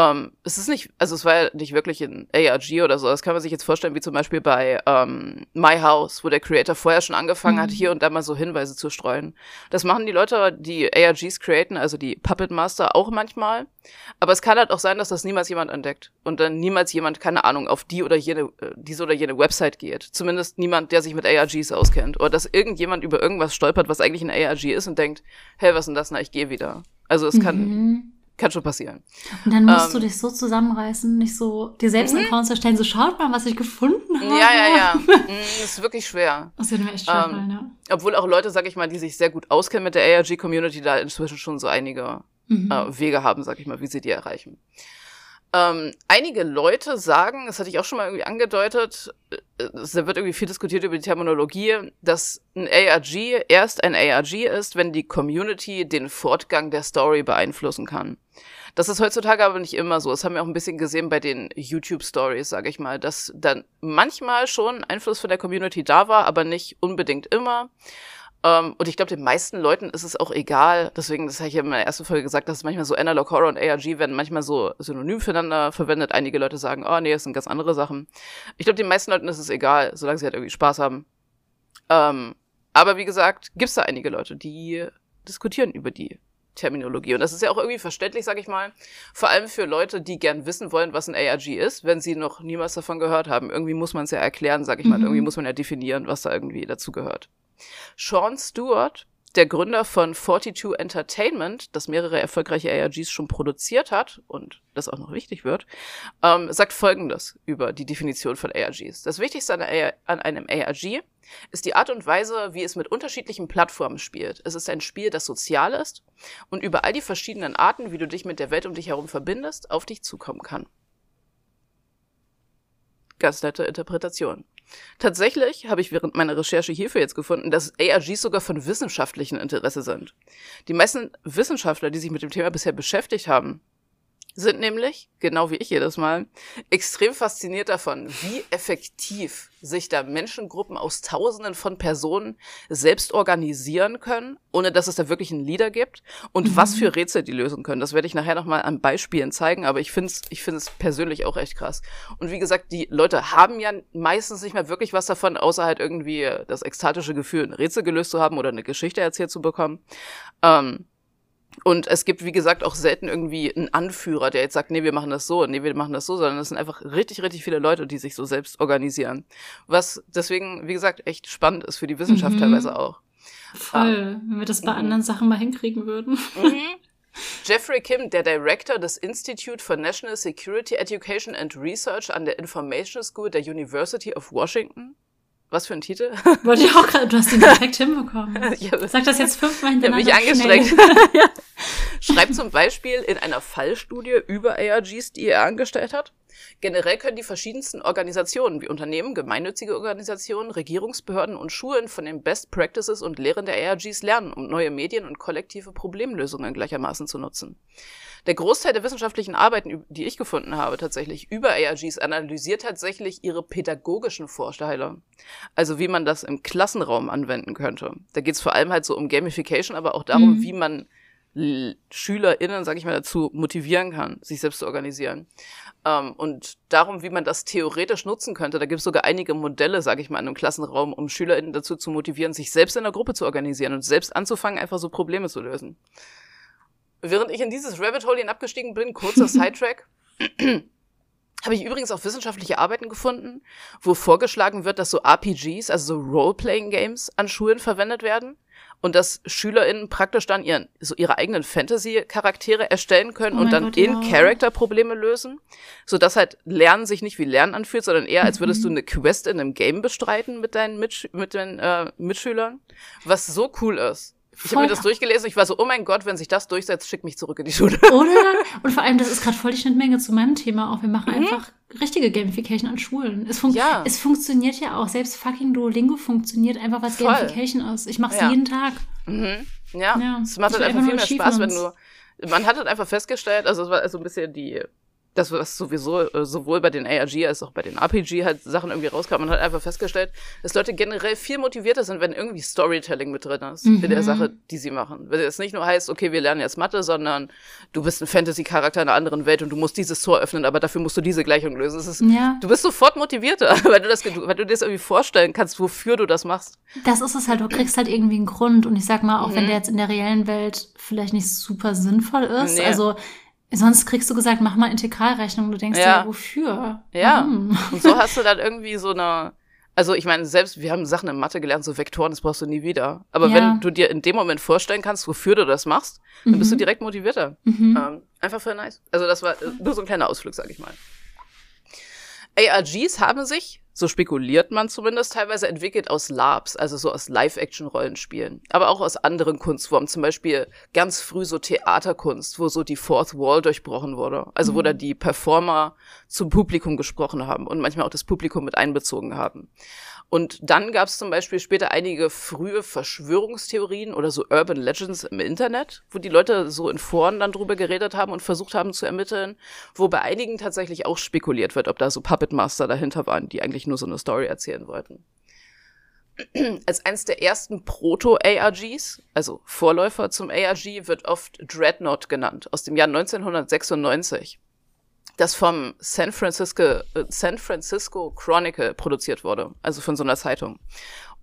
ähm, es ist nicht, also es war ja nicht wirklich ein ARG oder so, das kann man sich jetzt vorstellen, wie zum Beispiel bei ähm, My House, wo der Creator vorher schon angefangen hat, Mhm. hier und da mal so Hinweise zu streuen. Das machen die Leute, die ARGs createn, also die Puppet Master auch manchmal. Aber es kann halt auch sein, dass das niemals jemand entdeckt und dann niemals jemand, keine Ahnung, auf die oder jene, äh, diese oder jene Website geht. Zumindest niemand, der sich mit ARGs auskennt. Oder dass irgendjemand über irgendwas stolpert, was eigentlich ein ARG ist und denkt, hey, was ist denn das? Na, ich gehe wieder. Also es Mhm. kann schon passieren. Und dann musst Ähm. du dich so zusammenreißen, nicht so dir selbst Mhm. Accounts erstellen, so schaut mal, was ich gefunden habe. Ja, ja, ja. Mm, ist wirklich schwer. Das würde mir echt schwer Ähm, fallen, ja. Obwohl auch Leute, sag ich mal, die sich sehr gut auskennen mit der ARG-Community, da inzwischen schon so einige Mhm. äh, Wege haben, sag ich mal, wie sie die erreichen. Ähm, einige Leute sagen, das hatte ich auch schon mal irgendwie angedeutet, äh, es wird irgendwie viel diskutiert über die Terminologie, dass ein ARG erst ein ARG ist, wenn die Community den Fortgang der Story beeinflussen kann. Das ist heutzutage aber nicht immer so. Das haben wir auch ein bisschen gesehen bei den YouTube-Stories, sage ich mal, dass dann manchmal schon Einfluss von der Community da war, aber nicht unbedingt immer. Ähm, und ich glaube, den meisten Leuten ist es auch egal. Deswegen, das habe ich ja in meiner ersten Folge gesagt, dass es manchmal so Analog Horror und ARG werden manchmal so synonym füreinander verwendet. Einige Leute sagen, oh nee, das sind ganz andere Sachen. Ich glaube, den meisten Leuten ist es egal, solange sie halt irgendwie Spaß haben. Ähm, aber wie gesagt, gibt es da einige Leute, die diskutieren über die Terminologie. Und das ist ja auch irgendwie verständlich, sag ich mal. Vor allem für Leute, die gern wissen wollen, was ein ARG ist, wenn sie noch niemals davon gehört haben. Irgendwie muss man es ja erklären, sag ich mal. Mhm. Irgendwie muss man ja definieren, was da irgendwie dazu gehört. Sean Stewart, der Gründer von 42 Entertainment, das mehrere erfolgreiche ARGs schon produziert hat und das auch noch wichtig wird, ähm, sagt Folgendes über die Definition von ARGs. Das Wichtigste an, an einem ARG ist die Art und Weise, wie es mit unterschiedlichen Plattformen spielt. Es ist ein Spiel, das sozial ist und über all die verschiedenen Arten, wie du dich mit der Welt um dich herum verbindest, auf dich zukommen kann. Ganz nette Interpretation. Tatsächlich habe ich während meiner Recherche hierfür jetzt gefunden, dass ARGs sogar von wissenschaftlichem Interesse sind. Die meisten Wissenschaftler, die sich mit dem Thema bisher beschäftigt haben, sind nämlich, genau wie ich jedes Mal, extrem fasziniert davon, wie effektiv sich da Menschengruppen aus Tausenden von Personen selbst organisieren können, ohne dass es da wirklich einen Leader gibt und mhm. was für Rätsel die lösen können. Das werde ich nachher nochmal an Beispielen zeigen, aber ich finde es ich find's persönlich auch echt krass. Und wie gesagt, die Leute haben ja meistens nicht mehr wirklich was davon, außer halt irgendwie das ekstatische Gefühl, ein Rätsel gelöst zu haben oder eine Geschichte erzählt zu bekommen. Ähm, und es gibt, wie gesagt, auch selten irgendwie einen Anführer, der jetzt sagt, nee, wir machen das so, nee, wir machen das so, sondern es sind einfach richtig, richtig viele Leute, die sich so selbst organisieren. Was deswegen, wie gesagt, echt spannend ist für die Wissenschaft mhm. teilweise auch. Voll, um, wenn wir das bei mhm. anderen Sachen mal hinkriegen würden. Mhm. Jeffrey Kim, der Director des Institute for National Security Education and Research an der Information School der University of Washington, was für ein Titel? Wollte ich auch gerade, du hast den perfekt hinbekommen. Sag das jetzt fünfmal hintereinander. Ich habe mich angestrengt. ja. Schreibt zum Beispiel in einer Fallstudie über ARGs, die er angestellt hat. Generell können die verschiedensten Organisationen wie Unternehmen, gemeinnützige Organisationen, Regierungsbehörden und Schulen von den Best Practices und Lehren der ARGs lernen, um neue Medien und kollektive Problemlösungen gleichermaßen zu nutzen. Der Großteil der wissenschaftlichen Arbeiten, die ich gefunden habe, tatsächlich über ARGs, analysiert tatsächlich ihre pädagogischen Vorteile. Also wie man das im Klassenraum anwenden könnte. Da geht es vor allem halt so um Gamification, aber auch darum, mhm. wie man SchülerInnen, sag ich mal, dazu motivieren kann, sich selbst zu organisieren. Ähm, und darum, wie man das theoretisch nutzen könnte. Da gibt es sogar einige Modelle, sag ich mal, in einem Klassenraum, um SchülerInnen dazu zu motivieren, sich selbst in der Gruppe zu organisieren und selbst anzufangen, einfach so Probleme zu lösen. Während ich in dieses Rabbit Hole abgestiegen bin, kurzer Sidetrack, habe ich übrigens auch wissenschaftliche Arbeiten gefunden, wo vorgeschlagen wird, dass so RPGs, also so Role-Playing-Games, an Schulen verwendet werden und dass SchülerInnen praktisch dann ihren, so ihre eigenen Fantasy-Charaktere erstellen können oh und dann Gott, in ja. Character Probleme lösen, so dass halt Lernen sich nicht wie Lernen anfühlt, sondern eher als würdest mhm. du eine Quest in einem Game bestreiten mit deinen Mitsch mit den äh, Mitschülern, was so cool ist. Ich habe mir das durchgelesen, ich war so, oh mein Gott, wenn sich das durchsetzt, schick mich zurück in die Schule. Oder? Und vor allem, das ist gerade voll die Schnittmenge zu meinem Thema auch. Wir machen mhm. einfach richtige Gamification an Schulen. Es, fun ja. es funktioniert ja auch. Selbst fucking Duolingo funktioniert einfach, was voll. Gamification ist. Ich mache es ja. jeden Tag. Mhm. Ja. ja, es macht halt einfach viel mehr Spaß, wenn du. Man hat halt einfach festgestellt, also es war so ein bisschen die das, was sowieso äh, sowohl bei den ARG als auch bei den RPG halt Sachen irgendwie rauskam. Man hat einfach festgestellt, dass Leute generell viel motivierter sind, wenn irgendwie Storytelling mit drin ist mhm. in der Sache, die sie machen. Wenn es nicht nur heißt, okay, wir lernen jetzt Mathe, sondern du bist ein Fantasy-Charakter in einer anderen Welt und du musst dieses Tor öffnen, aber dafür musst du diese Gleichung lösen. Ist, ja. Du bist sofort motivierter, weil du das, weil du dir das irgendwie vorstellen kannst, wofür du das machst. Das ist es halt, du kriegst halt irgendwie einen Grund und ich sag mal, auch mhm. wenn der jetzt in der reellen Welt vielleicht nicht super sinnvoll ist, nee. also Sonst kriegst du gesagt, mach mal Integralrechnung. Du denkst ja, dir, wofür? Ja. Warum? Und so hast du dann irgendwie so eine. Also ich meine, selbst wir haben Sachen in Mathe gelernt, so Vektoren, das brauchst du nie wieder. Aber ja. wenn du dir in dem Moment vorstellen kannst, wofür du das machst, dann mhm. bist du mhm. direkt motivierter. Mhm. Ähm, einfach voll nice. Also das war nur so ein kleiner Ausflug, sag ich mal. ARGs haben sich so spekuliert man zumindest, teilweise entwickelt aus Labs, also so aus Live-Action-Rollenspielen. Aber auch aus anderen Kunstformen, zum Beispiel ganz früh so Theaterkunst, wo so die Fourth Wall durchbrochen wurde. Also mhm. wo da die Performer zum Publikum gesprochen haben und manchmal auch das Publikum mit einbezogen haben. Und dann gab es zum Beispiel später einige frühe Verschwörungstheorien oder so Urban Legends im Internet, wo die Leute so in Foren dann drüber geredet haben und versucht haben zu ermitteln, wo bei einigen tatsächlich auch spekuliert wird, ob da so Puppet Master dahinter waren, die eigentlich nur so eine Story erzählen wollten. Als eines der ersten Proto-ARGs, also Vorläufer zum ARG, wird oft Dreadnought genannt, aus dem Jahr 1996 das vom San Francisco, äh, San Francisco Chronicle produziert wurde, also von so einer Zeitung.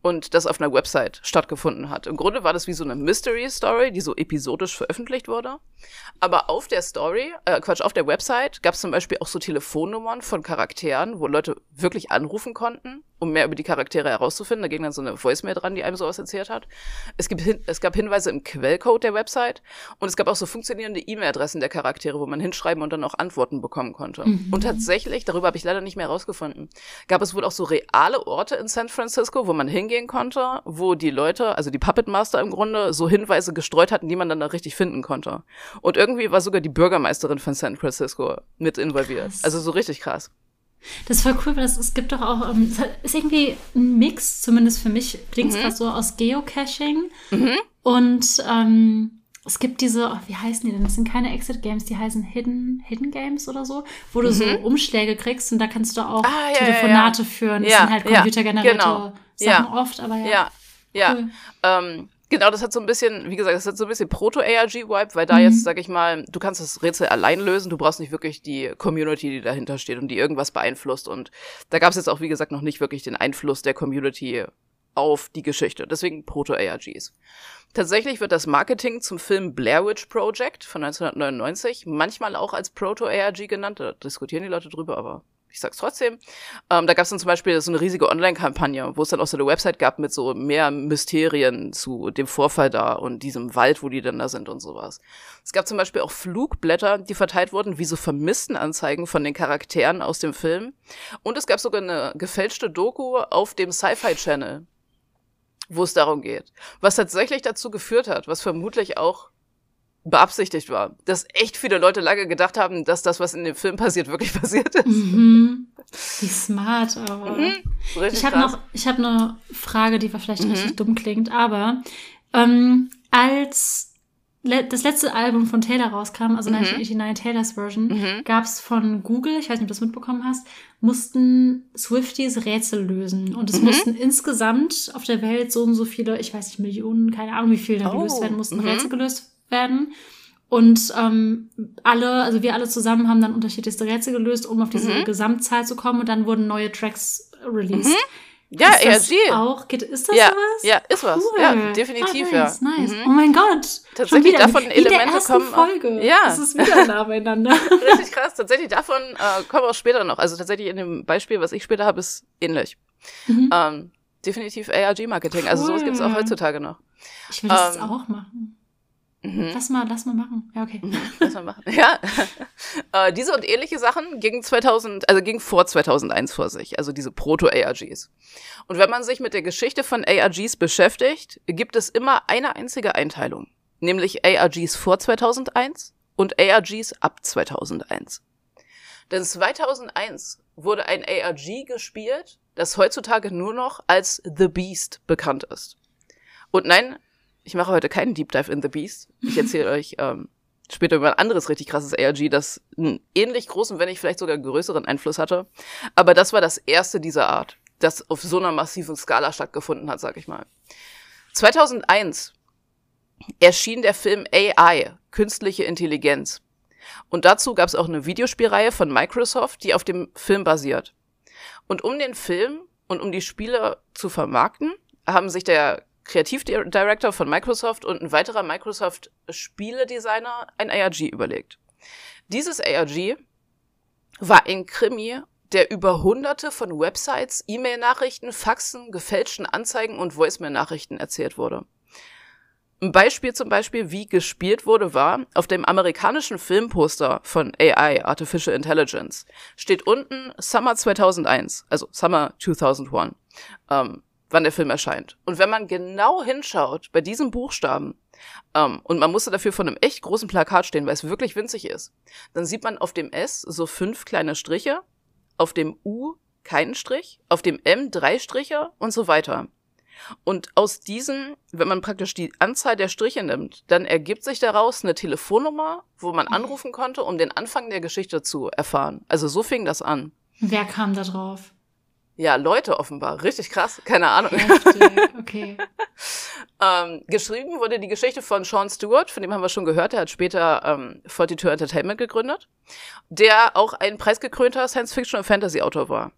und das auf einer Website stattgefunden hat. Im Grunde war das wie so eine Mystery Story, die so episodisch veröffentlicht wurde. Aber auf der Story, äh, Quatsch, auf der Website gab es zum Beispiel auch so Telefonnummern von Charakteren, wo Leute wirklich anrufen konnten, um mehr über die Charaktere herauszufinden. Da ging dann so eine Voicemail dran, die einem sowas erzählt hat. Es, gibt hin es gab Hinweise im Quellcode der Website und es gab auch so funktionierende E-Mail-Adressen der Charaktere, wo man hinschreiben und dann auch Antworten bekommen konnte. Mhm. Und tatsächlich, darüber habe ich leider nicht mehr herausgefunden, gab es wohl auch so reale Orte in San Francisco, wo man hingehen gehen konnte, wo die Leute, also die Puppet Master im Grunde, so Hinweise gestreut hatten, die man dann da richtig finden konnte. Und irgendwie war sogar die Bürgermeisterin von San Francisco mit involviert. Krass. Also so richtig krass. Das ist voll cool, weil das, es gibt doch auch, um, ähm, es ist irgendwie ein Mix, zumindest für mich klingt es mhm. gerade so aus Geocaching mhm. und ähm, es gibt diese, oh, wie heißen die denn? Das sind keine Exit Games, die heißen Hidden, Hidden Games oder so, wo du mhm. so Umschläge kriegst und da kannst du auch ah, ja, Telefonate ja, ja. führen. Das sind halt computergenerierte genau. Sachen oft, aber ja. Ja, ja. Cool. Ähm, genau, das hat so ein bisschen, wie gesagt, das hat so ein bisschen Proto-ARG-Vibe, weil da mhm. jetzt, sag ich mal, du kannst das Rätsel allein lösen, du brauchst nicht wirklich die Community, die dahinter steht und die irgendwas beeinflusst. Und da gab es jetzt auch, wie gesagt, noch nicht wirklich den Einfluss der Community auf die Geschichte. Deswegen Proto-ARGs. Tatsächlich wird das Marketing zum Film Blair Witch Project von 1999 manchmal auch als Proto-ARG genannt. Da diskutieren die Leute drüber, aber ich sag's trotzdem. Ähm, da gab es dann zum Beispiel so eine riesige Online-Kampagne, wo es dann auch so eine Website gab mit so mehr Mysterien zu dem Vorfall da und diesem Wald, wo die dann da sind und sowas. Es gab zum Beispiel auch Flugblätter, die verteilt wurden, wie so Vermisstenanzeigen von den Charakteren aus dem Film. Und es gab sogar eine gefälschte Doku auf dem Sci-Fi Channel, wo es darum geht. Was tatsächlich dazu geführt hat, was vermutlich auch beabsichtigt war, dass echt viele Leute lange gedacht haben, dass das, was in dem Film passiert, wirklich passiert ist. Mhm. Wie smart, aber. Mhm. Ich habe noch, ich habe eine Frage, die vielleicht mhm. richtig dumm klingt, aber ähm, als le das letzte Album von Taylor rauskam, also mhm. 1989 Taylors Version, mhm. gab es von Google, ich weiß nicht, ob du das mitbekommen hast, mussten Swifties Rätsel lösen. Und es mhm. mussten insgesamt auf der Welt so und so viele, ich weiß nicht, Millionen, keine Ahnung, wie viele da oh. gelöst werden mussten, mhm. Rätsel gelöst werden. Und ähm, alle, also wir alle zusammen haben dann unterschiedlichste Rätsel gelöst, um auf diese mhm. Gesamtzahl zu kommen. Und dann wurden neue Tracks released. Mhm. Ja, ist das auch, geht, ist das ja, sowas? Ja, ist was. Cool. Ja, definitiv, ah, nice, ja. Nice. Mhm. Oh mein Gott. Tatsächlich wieder, davon Elemente kommen. Folge. Ja. Das ist wieder nah beieinander. Richtig krass. Tatsächlich davon äh, kommen auch später noch. Also tatsächlich in dem Beispiel, was ich später habe, ist ähnlich. Mhm. Ähm, definitiv ARG-Marketing. Cool. Also sowas gibt es auch heutzutage noch. Ich will das ähm, auch machen. Mhm. Lass mal, lass mal machen. Ja, okay. Lass mal machen. Ja. äh, diese und ähnliche Sachen gingen 2000, also gingen vor 2001 vor sich, also diese Proto-ARGs. Und wenn man sich mit der Geschichte von ARGs beschäftigt, gibt es immer eine einzige Einteilung, nämlich ARGs vor 2001 und ARGs ab 2001. Denn 2001 wurde ein ARG gespielt, das heutzutage nur noch als The Beast bekannt ist. Und nein, ich mache heute keinen Deep Dive in The Beast. Ich erzähle euch ähm, später über ein anderes richtig krasses ARG, das einen ähnlich großen, wenn nicht vielleicht sogar größeren Einfluss hatte. Aber das war das erste dieser Art, das auf so einer massiven Skala stattgefunden hat, sag ich mal. 2001 erschien der Film AI, künstliche Intelligenz. Und dazu gab es auch eine Videospielreihe von Microsoft, die auf dem Film basiert. Und um den Film und um die Spiele zu vermarkten, haben sich der Kreativdirektor von Microsoft und ein weiterer Microsoft-Spieledesigner ein ARG überlegt. Dieses ARG war ein Krimi, der über hunderte von Websites, E-Mail-Nachrichten, Faxen, gefälschten Anzeigen und Voicemail-Nachrichten erzählt wurde. Ein Beispiel zum Beispiel, wie gespielt wurde, war, auf dem amerikanischen Filmposter von AI, Artificial Intelligence, steht unten Summer 2001, also Summer 2001. Ähm, wann der Film erscheint. Und wenn man genau hinschaut bei diesem Buchstaben, ähm, und man musste dafür von einem echt großen Plakat stehen, weil es wirklich winzig ist, dann sieht man auf dem S so fünf kleine Striche, auf dem U keinen Strich, auf dem M drei Striche und so weiter. Und aus diesen, wenn man praktisch die Anzahl der Striche nimmt, dann ergibt sich daraus eine Telefonnummer, wo man anrufen konnte, um den Anfang der Geschichte zu erfahren. Also so fing das an. Wer kam da drauf? Ja, Leute offenbar. Richtig krass. Keine Ahnung. Okay. ähm, geschrieben wurde die Geschichte von Sean Stewart, von dem haben wir schon gehört. Der hat später ähm, 42 Entertainment gegründet, der auch ein preisgekrönter Science-Fiction- und Fantasy-Autor war.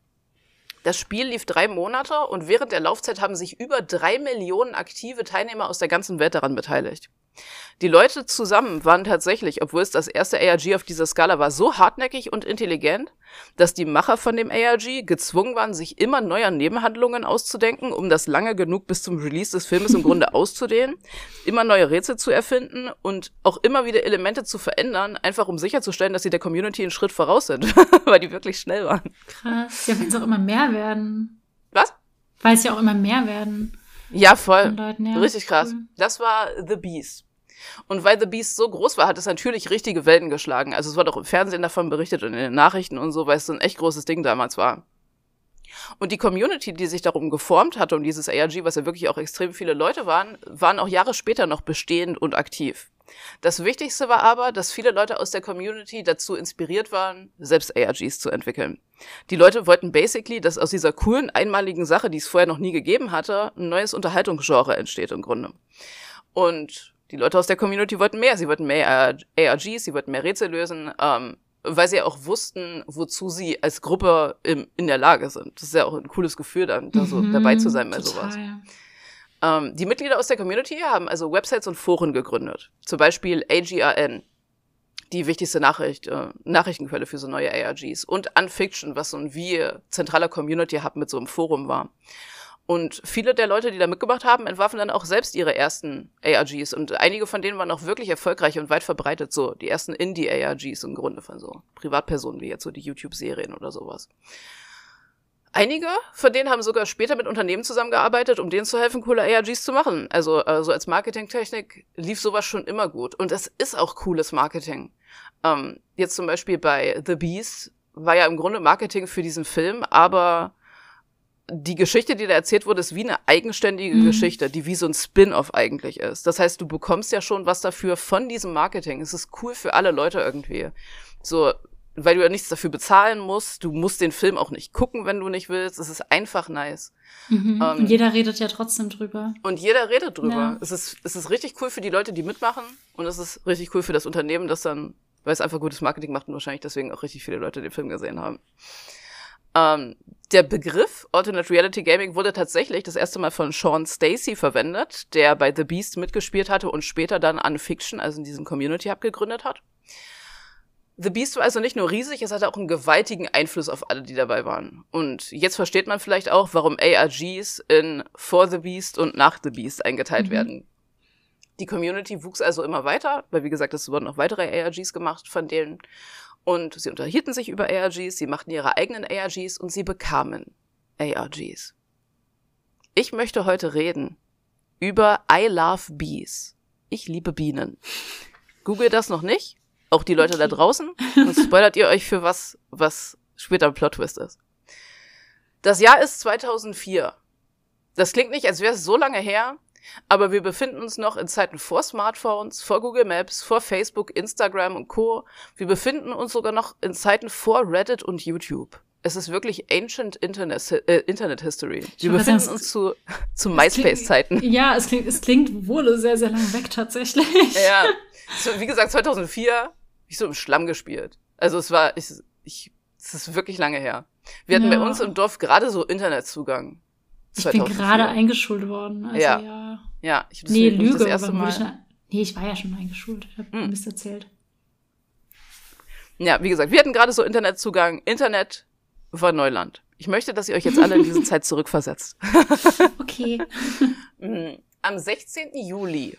Das Spiel lief drei Monate und während der Laufzeit haben sich über drei Millionen aktive Teilnehmer aus der ganzen Welt daran beteiligt. Die Leute zusammen waren tatsächlich, obwohl es das erste ARG auf dieser Skala war, so hartnäckig und intelligent, dass die Macher von dem ARG gezwungen waren, sich immer neuer Nebenhandlungen auszudenken, um das lange genug bis zum Release des Filmes im Grunde auszudehnen, immer neue Rätsel zu erfinden und auch immer wieder Elemente zu verändern, einfach um sicherzustellen, dass sie der Community einen Schritt voraus sind, weil die wirklich schnell waren. Krass. Ja, wenn es auch immer mehr werden. Was? Weil es ja auch immer mehr werden. Ja, voll. Leuten, ja. Richtig krass. Cool. Das war The Beast. Und weil The Beast so groß war, hat es natürlich richtige Wellen geschlagen. Also es wurde auch im Fernsehen davon berichtet und in den Nachrichten und so, weil es so ein echt großes Ding damals war. Und die Community, die sich darum geformt hatte, um dieses ARG, was ja wirklich auch extrem viele Leute waren, waren auch Jahre später noch bestehend und aktiv. Das Wichtigste war aber, dass viele Leute aus der Community dazu inspiriert waren, selbst ARGs zu entwickeln. Die Leute wollten basically, dass aus dieser coolen, einmaligen Sache, die es vorher noch nie gegeben hatte, ein neues Unterhaltungsgenre entsteht im Grunde. Und die Leute aus der Community wollten mehr. Sie wollten mehr ARGs, sie wollten mehr Rätsel lösen, ähm, weil sie auch wussten, wozu sie als Gruppe im, in der Lage sind. Das ist ja auch ein cooles Gefühl, dann da so Mhm, dabei zu sein bei total. sowas. Ähm, die Mitglieder aus der Community haben also Websites und Foren gegründet. Zum Beispiel AGRN, die wichtigste Nachricht, äh, Nachrichtenquelle für so neue ARGs. Und Unfiction, was so ein wie zentraler Community-Hub mit so einem Forum war. Und viele der Leute, die da mitgemacht haben, entwarfen dann auch selbst ihre ersten ARGs. Und einige von denen waren auch wirklich erfolgreich und weit verbreitet. So die ersten Indie-ARGs im Grunde von so Privatpersonen wie jetzt so die YouTube-Serien oder sowas. Einige von denen haben sogar später mit Unternehmen zusammengearbeitet, um denen zu helfen, coole ARGs zu machen. Also äh, so als Marketingtechnik lief sowas schon immer gut. Und das ist auch cooles Marketing. Ähm, jetzt zum Beispiel bei The Beast war ja im Grunde Marketing für diesen Film, aber die Geschichte, die da erzählt wurde, ist wie eine eigenständige Mhm. Geschichte, die wie so ein Spin-off eigentlich ist. Das heißt, du bekommst ja schon was dafür von diesem Marketing. Es ist cool für alle Leute irgendwie. So, weil du ja nichts dafür bezahlen musst. Du musst den Film auch nicht gucken, wenn du nicht willst. Es ist einfach nice. Mhm. Ähm, Und jeder redet ja trotzdem drüber. Und jeder redet drüber. Ja. Es, ist, es ist richtig cool für die Leute, die mitmachen. Und es ist richtig cool für das Unternehmen, das dann, weil es einfach gutes Marketing macht und wahrscheinlich deswegen auch richtig viele Leute den Film gesehen haben. Ähm, der Begriff Alternate Reality Gaming wurde tatsächlich das erste Mal von Sean Stacy verwendet, der bei The Beast mitgespielt hatte und später dann Unfiction, also in diesem Community Hub gegründet hat. The Beast war also nicht nur riesig, es hatte auch einen gewaltigen Einfluss auf alle, die dabei waren. Und jetzt versteht man vielleicht auch, warum ARGs in For the Beast und Nach the Beast eingeteilt Mhm. werden. Die Community wuchs also immer weiter, weil wie gesagt, es wurden noch weitere ARGs gemacht von denen. Und sie unterhielten sich über ARGs, sie machten ihre eigenen ARGs und sie bekamen ARGs. Ich möchte heute reden über I Love Bees. Ich liebe Bienen. Google das noch nicht. Auch die Leute da Okay. draußen. Sonst spoilert ihr euch für was, was später ein Plot-Twist ist. Das Jahr ist 2004. Das klingt nicht, als wäre es so lange her, aber wir befinden uns noch in Zeiten vor Smartphones, vor Google Maps, vor Facebook, Instagram und Co. Wir befinden uns sogar noch in Zeiten vor Reddit und YouTube. Es ist wirklich Ancient Internet, äh, Internet History. Wir befinden sagen, uns zu, zu MySpace-Zeiten. Ja, es klingt, es klingt wohl sehr, sehr lang weg tatsächlich. Ja. So, wie gesagt, 2004 hab ich so im Schlamm gespielt. Also es war, ich, ich, es ist wirklich lange her. Wir hatten Ja. bei uns im Dorf gerade so Internetzugang. Ich bin 2004. gerade eingeschult worden. Also Ja. ja. Ja, ich hab Nee, Lüge. das erste Mal. ich schon, nee, ich war ja schon eingeschult. Ich habe Hm. Mist erzählt. Ja, wie gesagt, wir hatten gerade so Internetzugang. Internet war Neuland. Ich möchte, dass ihr euch jetzt alle in diese Zeit zurückversetzt. Okay. Mhm. Am 16. Juli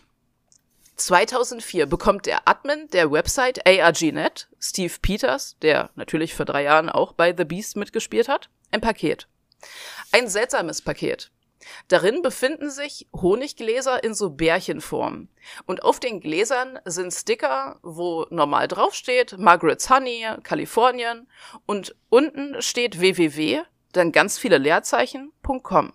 2004 bekommt der Admin der Website ARGNet, Steve Peters, der natürlich vor drei Jahren auch bei The Beast mitgespielt hat, ein Paket. Ein seltsames Paket. Darin befinden sich Honiggläser in so Bärchenform. Und auf den Gläsern sind Sticker, wo normal draufsteht Margaret's Honey, Kalifornien. Und unten steht www, dann ganz viele Leerzeichen, .com.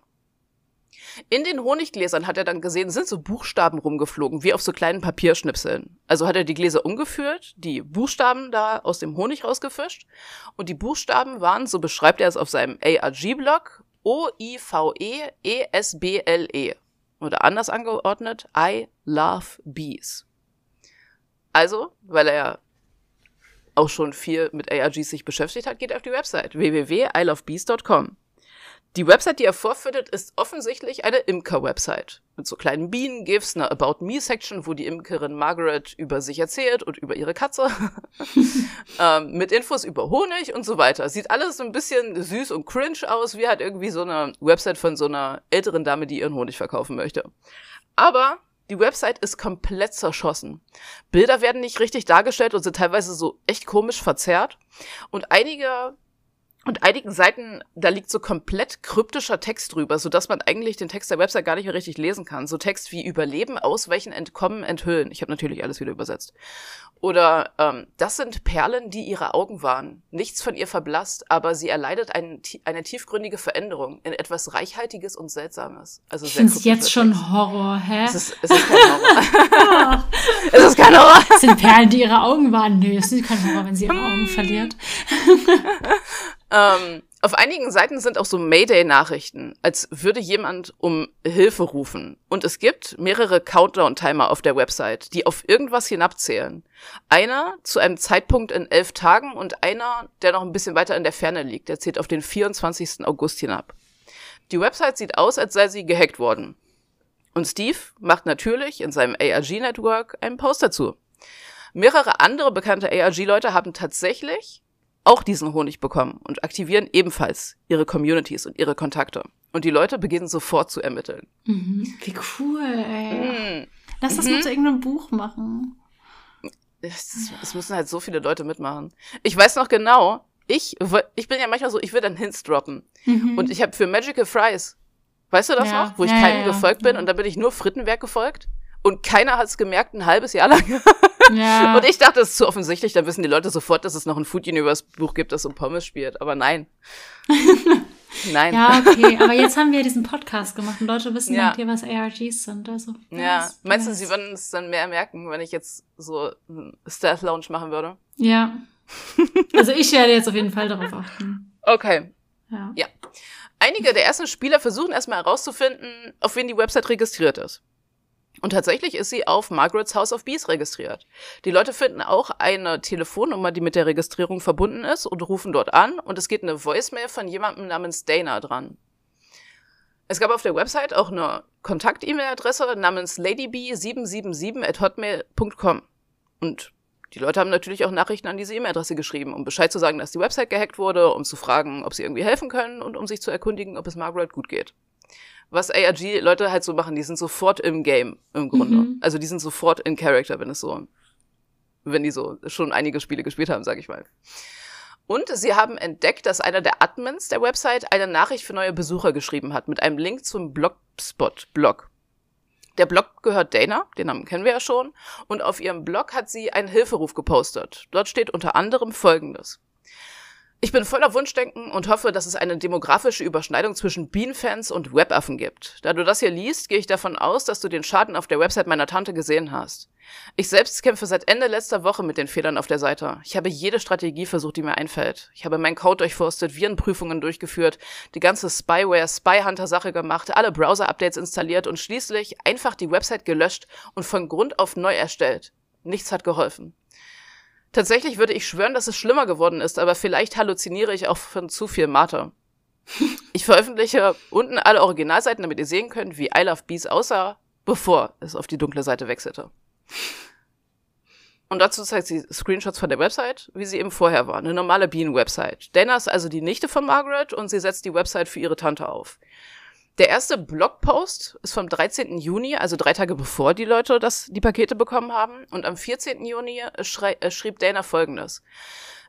In den Honiggläsern hat er dann gesehen, sind so Buchstaben rumgeflogen, wie auf so kleinen Papierschnipseln. Also hat er die Gläser umgeführt, die Buchstaben da aus dem Honig rausgefischt. Und die Buchstaben waren, so beschreibt er es auf seinem ARG-Blog, O-I-V-E-E-S-B-L-E. Oder anders angeordnet, I love bees. Also, weil er auch schon viel mit ARGs sich beschäftigt hat, geht er auf die Website www.ilovebees.com. Die Website, die er vorführt, ist offensichtlich eine Imker-Website. Mit so kleinen Bienen-GIFs, einer About Me-Section, wo die Imkerin Margaret über sich erzählt und über ihre Katze. ähm, mit Infos über Honig und so weiter. Sieht alles so ein bisschen süß und cringe aus, wie halt irgendwie so eine Website von so einer älteren Dame, die ihren Honig verkaufen möchte. Aber die Website ist komplett zerschossen. Bilder werden nicht richtig dargestellt und sind teilweise so echt komisch verzerrt. Und einige und einigen Seiten, da liegt so komplett kryptischer Text drüber, so dass man eigentlich den Text der Website gar nicht mehr richtig lesen kann. So Text wie Überleben, Ausweichen, Entkommen, Enthüllen. Ich habe natürlich alles wieder übersetzt. Oder ähm, das sind Perlen, die ihre Augen waren. Nichts von ihr verblasst, aber sie erleidet ein, eine tiefgründige Veränderung in etwas Reichhaltiges und Seltsames. Also ich finde es jetzt schon Horror, hä? Es ist, es ist kein Horror. es ist kein Horror. Es sind Perlen, die ihre Augen waren. Nö, es ist kein Horror, wenn sie ihre Augen verliert. Ähm, auf einigen Seiten sind auch so Mayday-Nachrichten, als würde jemand um Hilfe rufen. Und es gibt mehrere Countdown-Timer auf der Website, die auf irgendwas hinabzählen. Einer zu einem Zeitpunkt in elf Tagen und einer, der noch ein bisschen weiter in der Ferne liegt. Der zählt auf den 24. August hinab. Die Website sieht aus, als sei sie gehackt worden. Und Steve macht natürlich in seinem ARG-Network einen Post dazu. Mehrere andere bekannte ARG-Leute haben tatsächlich auch diesen Honig bekommen und aktivieren ebenfalls ihre Communities und ihre Kontakte. Und die Leute beginnen sofort zu ermitteln. Mhm. Wie cool, ey. Mhm. Lass das mhm. mal zu irgendeinem Buch machen. Es, es, müssen halt so viele Leute mitmachen. Ich weiß noch genau, ich, ich bin ja manchmal so, ich will dann Hints droppen. Mhm. Und ich habe für Magical Fries, weißt du das ja. noch? Wo ich ja, keinem ja, gefolgt bin und da bin ich nur Frittenwerk gefolgt. Und keiner hat es gemerkt, ein halbes Jahr lang. Ja. Und ich dachte, es ist zu offensichtlich, dann wissen die Leute sofort, dass es noch ein Food Universe Buch gibt, das um Pommes spielt. Aber nein. nein. Ja, okay. Aber jetzt haben wir diesen Podcast gemacht und Leute wissen ja. hier, was ARGs sind. Also, ja. Weiß, Meinst du, sie würden es dann mehr merken, wenn ich jetzt so einen Stealth Lounge machen würde? Ja. Also ich werde jetzt auf jeden Fall darauf achten. Okay. Ja. ja. Einige der ersten Spieler versuchen erstmal herauszufinden, auf wen die Website registriert ist. Und tatsächlich ist sie auf Margarets House of Bees registriert. Die Leute finden auch eine Telefonnummer, die mit der Registrierung verbunden ist und rufen dort an und es geht eine Voicemail von jemandem namens Dana dran. Es gab auf der Website auch eine Kontakt-E-Mail-Adresse namens ladyb777 at hotmail.com. Und die Leute haben natürlich auch Nachrichten an diese E-Mail-Adresse geschrieben, um Bescheid zu sagen, dass die Website gehackt wurde, um zu fragen, ob sie irgendwie helfen können und um sich zu erkundigen, ob es Margaret gut geht was ARG-Leute halt so machen, die sind sofort im Game im Grunde. Mhm. Also die sind sofort in Character, wenn es so, wenn die so schon einige Spiele gespielt haben, sag ich mal. Und sie haben entdeckt, dass einer der Admins der Website eine Nachricht für neue Besucher geschrieben hat mit einem Link zum Blogspot-Blog. Der Blog gehört Dana, den Namen kennen wir ja schon, und auf ihrem Blog hat sie einen Hilferuf gepostet. Dort steht unter anderem Folgendes. Ich bin voller Wunschdenken und hoffe, dass es eine demografische Überschneidung zwischen Bean-Fans und Webaffen gibt. Da du das hier liest, gehe ich davon aus, dass du den Schaden auf der Website meiner Tante gesehen hast. Ich selbst kämpfe seit Ende letzter Woche mit den Fehlern auf der Seite. Ich habe jede Strategie versucht, die mir einfällt. Ich habe meinen Code durchforstet, Virenprüfungen durchgeführt, die ganze Spyware, Spyhunter-Sache gemacht, alle Browser-Updates installiert und schließlich einfach die Website gelöscht und von Grund auf neu erstellt. Nichts hat geholfen. Tatsächlich würde ich schwören, dass es schlimmer geworden ist, aber vielleicht halluziniere ich auch von zu viel Mate. Ich veröffentliche unten alle Originalseiten, damit ihr sehen könnt, wie I Love Bees aussah, bevor es auf die dunkle Seite wechselte. Und dazu zeigt sie Screenshots von der Website, wie sie eben vorher war. Eine normale Bean-Website. Dana ist also die Nichte von Margaret und sie setzt die Website für ihre Tante auf. Der erste Blogpost ist vom 13. Juni, also drei Tage bevor die Leute das, die Pakete bekommen haben. Und am 14. Juni schrei, äh, schrieb Dana folgendes.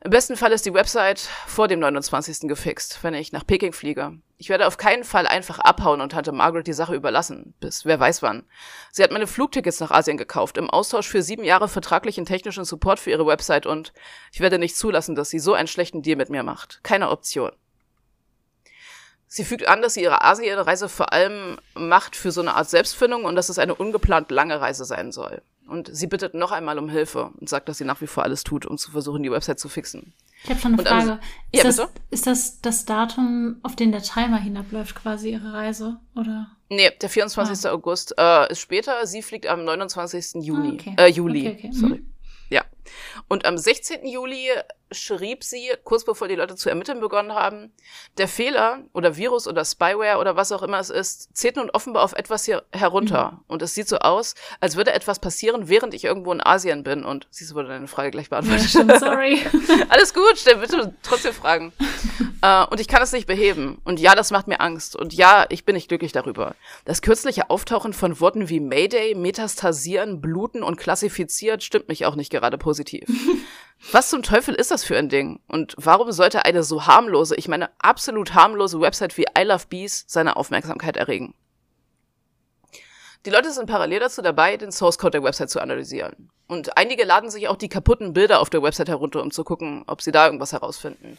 Im besten Fall ist die Website vor dem 29. gefixt, wenn ich nach Peking fliege. Ich werde auf keinen Fall einfach abhauen und Tante Margaret die Sache überlassen, bis wer weiß wann. Sie hat meine Flugtickets nach Asien gekauft, im Austausch für sieben Jahre vertraglichen technischen Support für ihre Website und ich werde nicht zulassen, dass sie so einen schlechten Deal mit mir macht. Keine Option. Sie fügt an, dass sie ihre Asienreise vor allem macht für so eine Art Selbstfindung und dass es eine ungeplant lange Reise sein soll. Und sie bittet noch einmal um Hilfe und sagt, dass sie nach wie vor alles tut, um zu versuchen, die Website zu fixen. Ich habe schon eine und Frage. Ist, ja, das, ist das das Datum, auf den der Timer hinabläuft, quasi ihre Reise? Oder? Nee, der 24. Ah. August äh, ist später. Sie fliegt am 29. Juni. Ah, okay. Äh, Juli. Okay, okay. Sorry. Mhm. Ja. Und am 16. Juli schrieb sie, kurz bevor die Leute zu ermitteln begonnen haben, der Fehler oder Virus oder Spyware oder was auch immer es ist, zählt nun offenbar auf etwas hier herunter. Mhm. Und es sieht so aus, als würde etwas passieren, während ich irgendwo in Asien bin. Und siehst du, wurde deine Frage gleich beantwortet. Ja, sorry. Alles gut, stell bitte trotzdem Fragen. uh, und ich kann es nicht beheben. Und ja, das macht mir Angst. Und ja, ich bin nicht glücklich darüber. Das kürzliche Auftauchen von Worten wie Mayday, Metastasieren, Bluten und klassifiziert stimmt mich auch nicht gerade positiv. Was zum Teufel ist das für ein Ding? Und warum sollte eine so harmlose, ich meine absolut harmlose Website wie I Love Bees seine Aufmerksamkeit erregen? Die Leute sind parallel dazu dabei, den Source Code der Website zu analysieren. Und einige laden sich auch die kaputten Bilder auf der Website herunter, um zu gucken, ob sie da irgendwas herausfinden.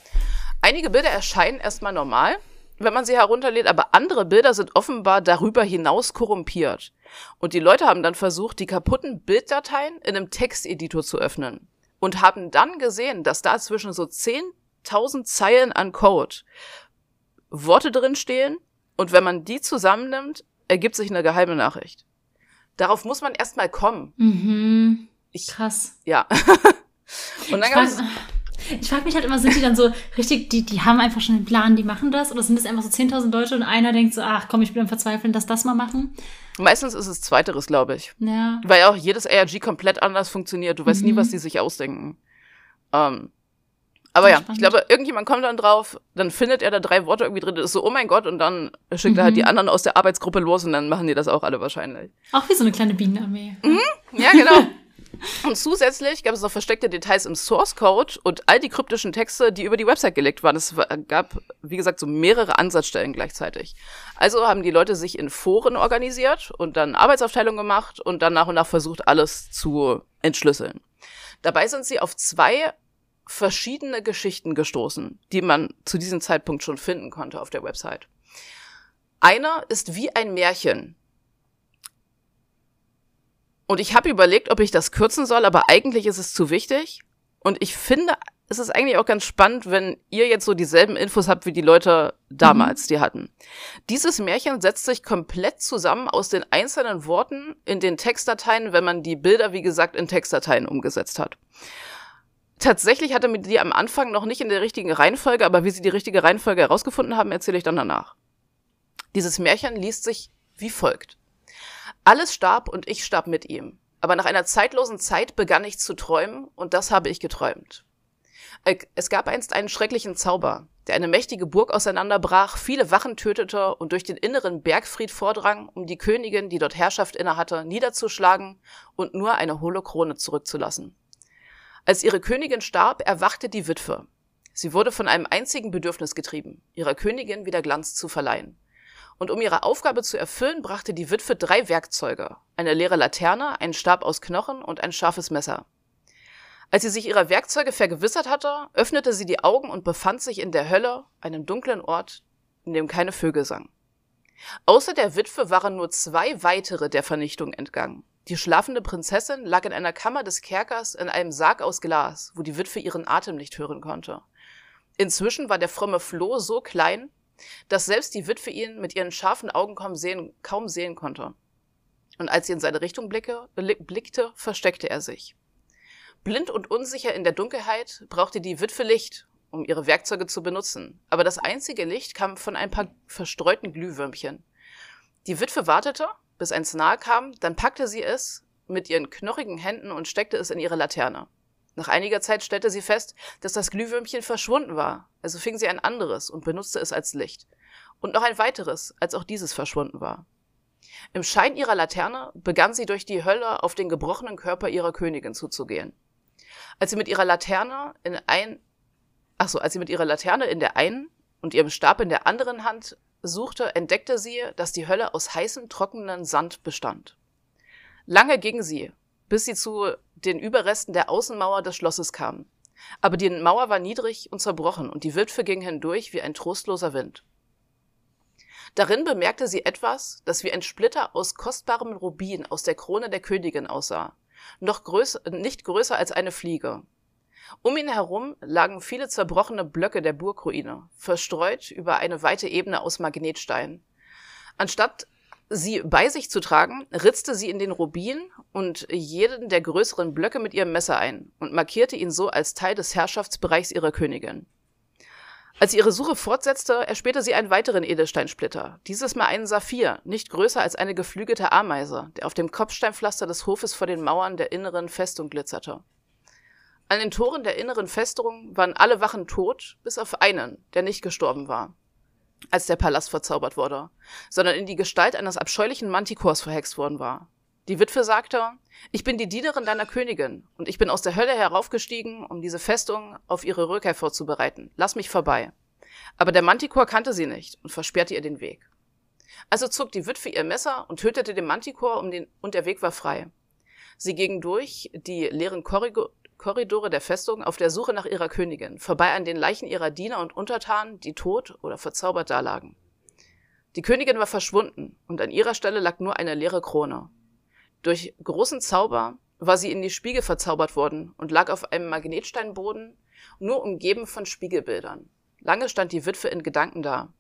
Einige Bilder erscheinen erstmal normal, wenn man sie herunterlädt, aber andere Bilder sind offenbar darüber hinaus korrumpiert. Und die Leute haben dann versucht, die kaputten Bilddateien in einem Texteditor zu öffnen und haben dann gesehen, dass da zwischen so 10.000 Zeilen an Code Worte drin stehen und wenn man die zusammennimmt, ergibt sich eine geheime Nachricht. Darauf muss man erstmal kommen. Mhm. Ich, Krass. Ja. und dann gab es ich frage mich halt immer, sind die dann so richtig, die, die haben einfach schon einen Plan, die machen das? Oder sind das einfach so 10.000 Leute und einer denkt so, ach komm, ich bin am Verzweifeln, dass das mal machen? Meistens ist es Zweiteres, glaube ich. Ja. Weil auch jedes ARG komplett anders funktioniert. Du weißt mhm. nie, was die sich ausdenken. Ähm, aber ja, spannend. ich glaube, irgendjemand kommt dann drauf, dann findet er da drei Worte irgendwie drin, ist so, oh mein Gott, und dann schickt mhm. er halt die mhm. anderen aus der Arbeitsgruppe los und dann machen die das auch alle wahrscheinlich. Auch wie so eine kleine Bienenarmee. Mhm. Ja, genau. Und zusätzlich gab es noch versteckte Details im Source Code und all die kryptischen Texte, die über die Website gelegt waren. Es gab, wie gesagt, so mehrere Ansatzstellen gleichzeitig. Also haben die Leute sich in Foren organisiert und dann Arbeitsaufteilung gemacht und dann nach und nach versucht, alles zu entschlüsseln. Dabei sind sie auf zwei verschiedene Geschichten gestoßen, die man zu diesem Zeitpunkt schon finden konnte auf der Website. Einer ist wie ein Märchen, und ich habe überlegt, ob ich das kürzen soll, aber eigentlich ist es zu wichtig. Und ich finde, es ist eigentlich auch ganz spannend, wenn ihr jetzt so dieselben Infos habt wie die Leute damals, mhm. die hatten. Dieses Märchen setzt sich komplett zusammen aus den einzelnen Worten in den Textdateien, wenn man die Bilder, wie gesagt, in Textdateien umgesetzt hat. Tatsächlich hatte mir die am Anfang noch nicht in der richtigen Reihenfolge, aber wie sie die richtige Reihenfolge herausgefunden haben, erzähle ich dann danach. Dieses Märchen liest sich wie folgt. Alles starb und ich starb mit ihm. Aber nach einer zeitlosen Zeit begann ich zu träumen und das habe ich geträumt. Es gab einst einen schrecklichen Zauber, der eine mächtige Burg auseinanderbrach, viele Wachen tötete und durch den inneren Bergfried vordrang, um die Königin, die dort Herrschaft innehatte, niederzuschlagen und nur eine hohle Krone zurückzulassen. Als ihre Königin starb, erwachte die Witwe. Sie wurde von einem einzigen Bedürfnis getrieben, ihrer Königin wieder Glanz zu verleihen. Und um ihre Aufgabe zu erfüllen, brachte die Witwe drei Werkzeuge. Eine leere Laterne, einen Stab aus Knochen und ein scharfes Messer. Als sie sich ihrer Werkzeuge vergewissert hatte, öffnete sie die Augen und befand sich in der Hölle, einem dunklen Ort, in dem keine Vögel sangen. Außer der Witwe waren nur zwei weitere der Vernichtung entgangen. Die schlafende Prinzessin lag in einer Kammer des Kerkers in einem Sarg aus Glas, wo die Witwe ihren Atem nicht hören konnte. Inzwischen war der fromme Floh so klein, dass selbst die Witwe ihn mit ihren scharfen Augen kaum sehen, kaum sehen konnte. Und als sie in seine Richtung blicke, blickte, versteckte er sich. Blind und unsicher in der Dunkelheit brauchte die Witwe Licht, um ihre Werkzeuge zu benutzen. Aber das einzige Licht kam von ein paar verstreuten Glühwürmchen. Die Witwe wartete, bis eins nahe kam, dann packte sie es mit ihren knochigen Händen und steckte es in ihre Laterne. Nach einiger Zeit stellte sie fest, dass das Glühwürmchen verschwunden war, also fing sie ein anderes und benutzte es als Licht. Und noch ein weiteres, als auch dieses verschwunden war. Im Schein ihrer Laterne begann sie durch die Hölle auf den gebrochenen Körper ihrer Königin zuzugehen. Als sie mit ihrer Laterne in ein, ach so, als sie mit ihrer Laterne in der einen und ihrem Stab in der anderen Hand suchte, entdeckte sie, dass die Hölle aus heißem, trockenen Sand bestand. Lange ging sie, bis sie zu den Überresten der Außenmauer des Schlosses kam. Aber die Mauer war niedrig und zerbrochen, und die Witwe ging hindurch wie ein trostloser Wind. Darin bemerkte sie etwas, das wie ein Splitter aus kostbarem Rubin aus der Krone der Königin aussah, noch größer, nicht größer als eine Fliege. Um ihn herum lagen viele zerbrochene Blöcke der Burgruine, verstreut über eine weite Ebene aus Magnetstein. Anstatt sie bei sich zu tragen, ritzte sie in den Rubin und jeden der größeren Blöcke mit ihrem Messer ein und markierte ihn so als Teil des Herrschaftsbereichs ihrer Königin. Als sie ihre Suche fortsetzte, erspähte sie einen weiteren Edelsteinsplitter, dieses Mal einen Saphir, nicht größer als eine geflügelte Ameise, der auf dem Kopfsteinpflaster des Hofes vor den Mauern der inneren Festung glitzerte. An den Toren der inneren Festung waren alle Wachen tot, bis auf einen, der nicht gestorben war, als der Palast verzaubert wurde, sondern in die Gestalt eines abscheulichen Mantikors verhext worden war. Die Witwe sagte, ich bin die Dienerin deiner Königin, und ich bin aus der Hölle heraufgestiegen, um diese Festung auf ihre Rückkehr vorzubereiten. Lass mich vorbei. Aber der Manticore kannte sie nicht und versperrte ihr den Weg. Also zog die Witwe ihr Messer und tötete den Manticore, um den, und der Weg war frei. Sie ging durch die leeren Korridore der Festung auf der Suche nach ihrer Königin, vorbei an den Leichen ihrer Diener und Untertanen, die tot oder verzaubert dalagen. Die Königin war verschwunden, und an ihrer Stelle lag nur eine leere Krone. Durch großen Zauber war sie in die Spiegel verzaubert worden und lag auf einem Magnetsteinboden, nur umgeben von Spiegelbildern. Lange stand die Witwe in Gedanken da.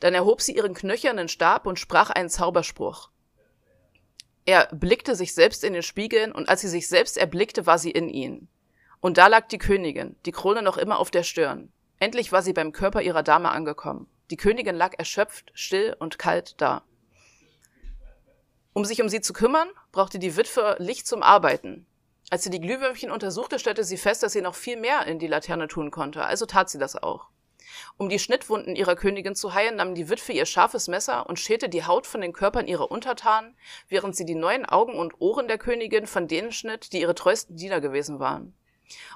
Dann erhob sie ihren knöchernen Stab und sprach einen Zauberspruch. Er blickte sich selbst in den Spiegeln, und als sie sich selbst erblickte, war sie in ihn. Und da lag die Königin, die Krone noch immer auf der Stirn. Endlich war sie beim Körper ihrer Dame angekommen. Die Königin lag erschöpft, still und kalt da. Um sich um sie zu kümmern, brauchte die Witwe Licht zum Arbeiten. Als sie die Glühwürmchen untersuchte, stellte sie fest, dass sie noch viel mehr in die Laterne tun konnte, also tat sie das auch. Um die Schnittwunden ihrer Königin zu heilen, nahm die Witwe ihr scharfes Messer und schälte die Haut von den Körpern ihrer Untertanen, während sie die neuen Augen und Ohren der Königin von denen schnitt, die ihre treuesten Diener gewesen waren.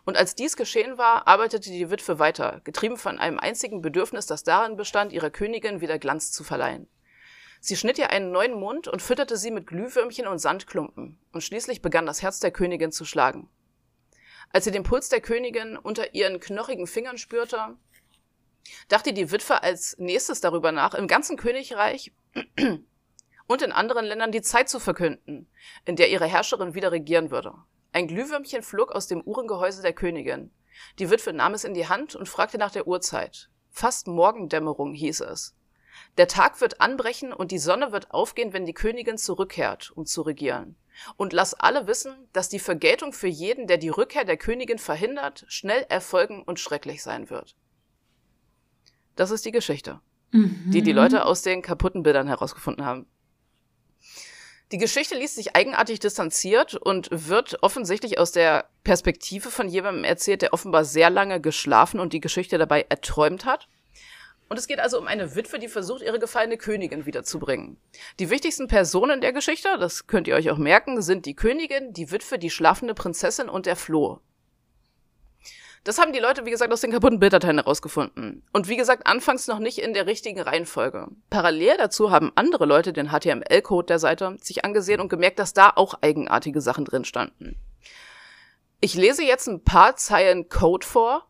Und als dies geschehen war, arbeitete die Witwe weiter, getrieben von einem einzigen Bedürfnis, das darin bestand, ihrer Königin wieder Glanz zu verleihen. Sie schnitt ihr einen neuen Mund und fütterte sie mit Glühwürmchen und Sandklumpen, und schließlich begann das Herz der Königin zu schlagen. Als sie den Puls der Königin unter ihren knochigen Fingern spürte, dachte die Witwe als nächstes darüber nach, im ganzen Königreich und in anderen Ländern die Zeit zu verkünden, in der ihre Herrscherin wieder regieren würde. Ein Glühwürmchen flog aus dem Uhrengehäuse der Königin. Die Witwe nahm es in die Hand und fragte nach der Uhrzeit. Fast Morgendämmerung hieß es. Der Tag wird anbrechen und die Sonne wird aufgehen, wenn die Königin zurückkehrt, um zu regieren. Und lass alle wissen, dass die Vergeltung für jeden, der die Rückkehr der Königin verhindert, schnell erfolgen und schrecklich sein wird. Das ist die Geschichte, mhm. die die Leute aus den kaputten Bildern herausgefunden haben. Die Geschichte liest sich eigenartig distanziert und wird offensichtlich aus der Perspektive von jemandem erzählt, der offenbar sehr lange geschlafen und die Geschichte dabei erträumt hat. Und es geht also um eine Witwe, die versucht, ihre gefallene Königin wiederzubringen. Die wichtigsten Personen der Geschichte, das könnt ihr euch auch merken, sind die Königin, die Witwe, die schlafende Prinzessin und der Floh. Das haben die Leute, wie gesagt, aus den kaputten Bilddateien herausgefunden. Und wie gesagt, anfangs noch nicht in der richtigen Reihenfolge. Parallel dazu haben andere Leute den HTML-Code der Seite sich angesehen und gemerkt, dass da auch eigenartige Sachen drin standen. Ich lese jetzt ein paar Zeilen Code vor,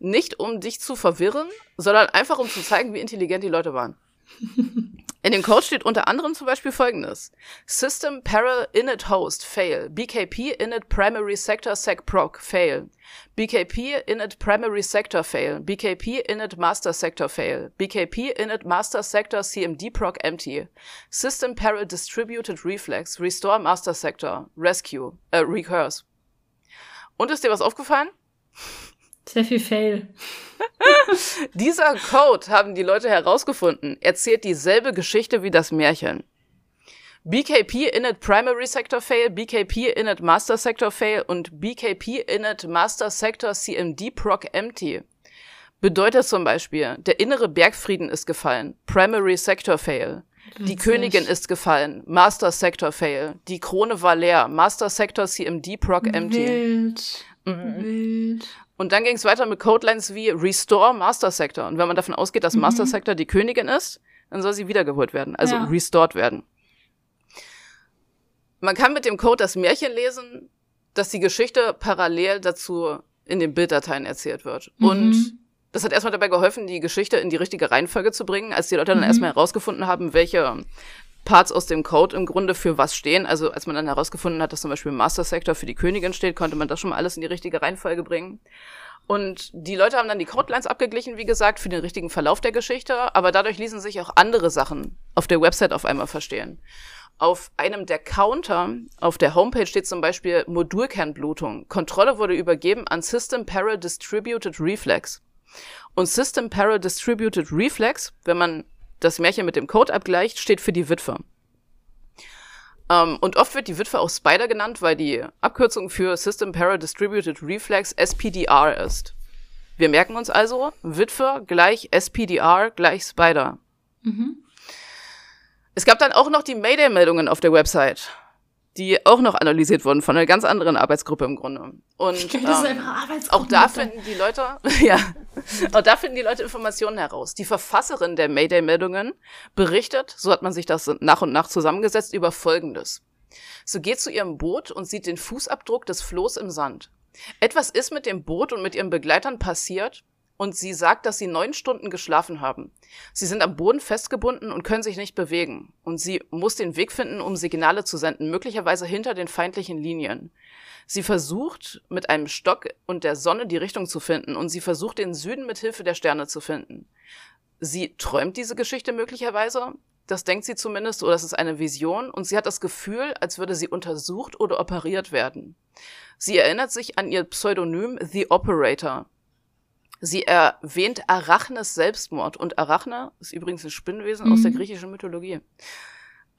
nicht um dich zu verwirren, sondern einfach um zu zeigen, wie intelligent die Leute waren. In dem Code steht unter anderem zum Beispiel folgendes. System Peril Init Host Fail. BKP Init Primary Sector Sec Proc Fail. BKP Init Primary Sector Fail. BKP Init Master Sector Fail. BKP Init Master Sector CMD Proc Empty. System Peril Distributed Reflex. Restore Master Sector. Rescue. Äh, Recurse. Und ist dir was aufgefallen? Sehr viel Fail. Dieser Code, haben die Leute herausgefunden, erzählt dieselbe Geschichte wie das Märchen. BKP Init Primary Sector Fail, BKP Init Master Sector Fail und BKP Init Master Sector CMD Proc Empty. Bedeutet zum Beispiel, der innere Bergfrieden ist gefallen, Primary Sector Fail. Die Königin ist gefallen, Master Sector Fail. Die Krone war leer, Master Sector CMD Proc Empty. Wild. Mhm. Wild. Und dann ging es weiter mit Codelines wie Restore Master Sector. Und wenn man davon ausgeht, dass mhm. Master Sector die Königin ist, dann soll sie wiedergeholt werden, also ja. restored werden. Man kann mit dem Code das Märchen lesen, dass die Geschichte parallel dazu in den Bilddateien erzählt wird. Mhm. Und das hat erstmal dabei geholfen, die Geschichte in die richtige Reihenfolge zu bringen, als die Leute dann mhm. erstmal herausgefunden haben, welche Parts aus dem Code im Grunde für was stehen. Also als man dann herausgefunden hat, dass zum Beispiel Master Sector für die Königin steht, konnte man das schon mal alles in die richtige Reihenfolge bringen. Und die Leute haben dann die Codelines abgeglichen, wie gesagt, für den richtigen Verlauf der Geschichte, aber dadurch ließen sich auch andere Sachen auf der Website auf einmal verstehen. Auf einem der Counter auf der Homepage steht zum Beispiel Modulkernblutung. Kontrolle wurde übergeben an System Para Distributed Reflex. Und System Para Distributed Reflex, wenn man das Märchen mit dem Code abgleicht, steht für die Witwe. Um, ähm, und oft wird die Witwe auch Spider genannt, weil die Abkürzung für System Para Distributed Reflex SPDR ist. Wir merken uns also, Witwe gleich SPDR gleich Spider. Mhm. Es gab dann auch noch die Mayday-Meldungen auf der Website, die auch noch analysiert wurden von einer ganz anderen Arbeitsgruppe im Grunde. Und ähm, auch da finden die Leute, ja, auch da finden die Leute Informationen heraus. Die Verfasserin der Mayday-Meldungen berichtet, so hat man sich das nach und nach zusammengesetzt, über Folgendes. Sie geht zu ihrem Boot und sieht den Fußabdruck des Flohs im Sand. Etwas ist mit dem Boot und mit ihren Begleitern passiert, und sie sagt, dass sie neun Stunden geschlafen haben. Sie sind am Boden festgebunden und können sich nicht bewegen. Und sie muss den Weg finden, um Signale zu senden, möglicherweise hinter den feindlichen Linien. Sie versucht, mit einem Stock und der Sonne die Richtung zu finden und sie versucht, den Süden mit Hilfe der Sterne zu finden. Sie träumt diese Geschichte möglicherweise. Das denkt sie zumindest, oder es ist eine Vision, und sie hat das Gefühl, als würde sie untersucht oder operiert werden. Sie erinnert sich an ihr Pseudonym The Operator, Sie erwähnt Arachnes Selbstmord. Und Arachne ist übrigens ein Spinnenwesen mhm. aus der mhm. griechischen Mythologie.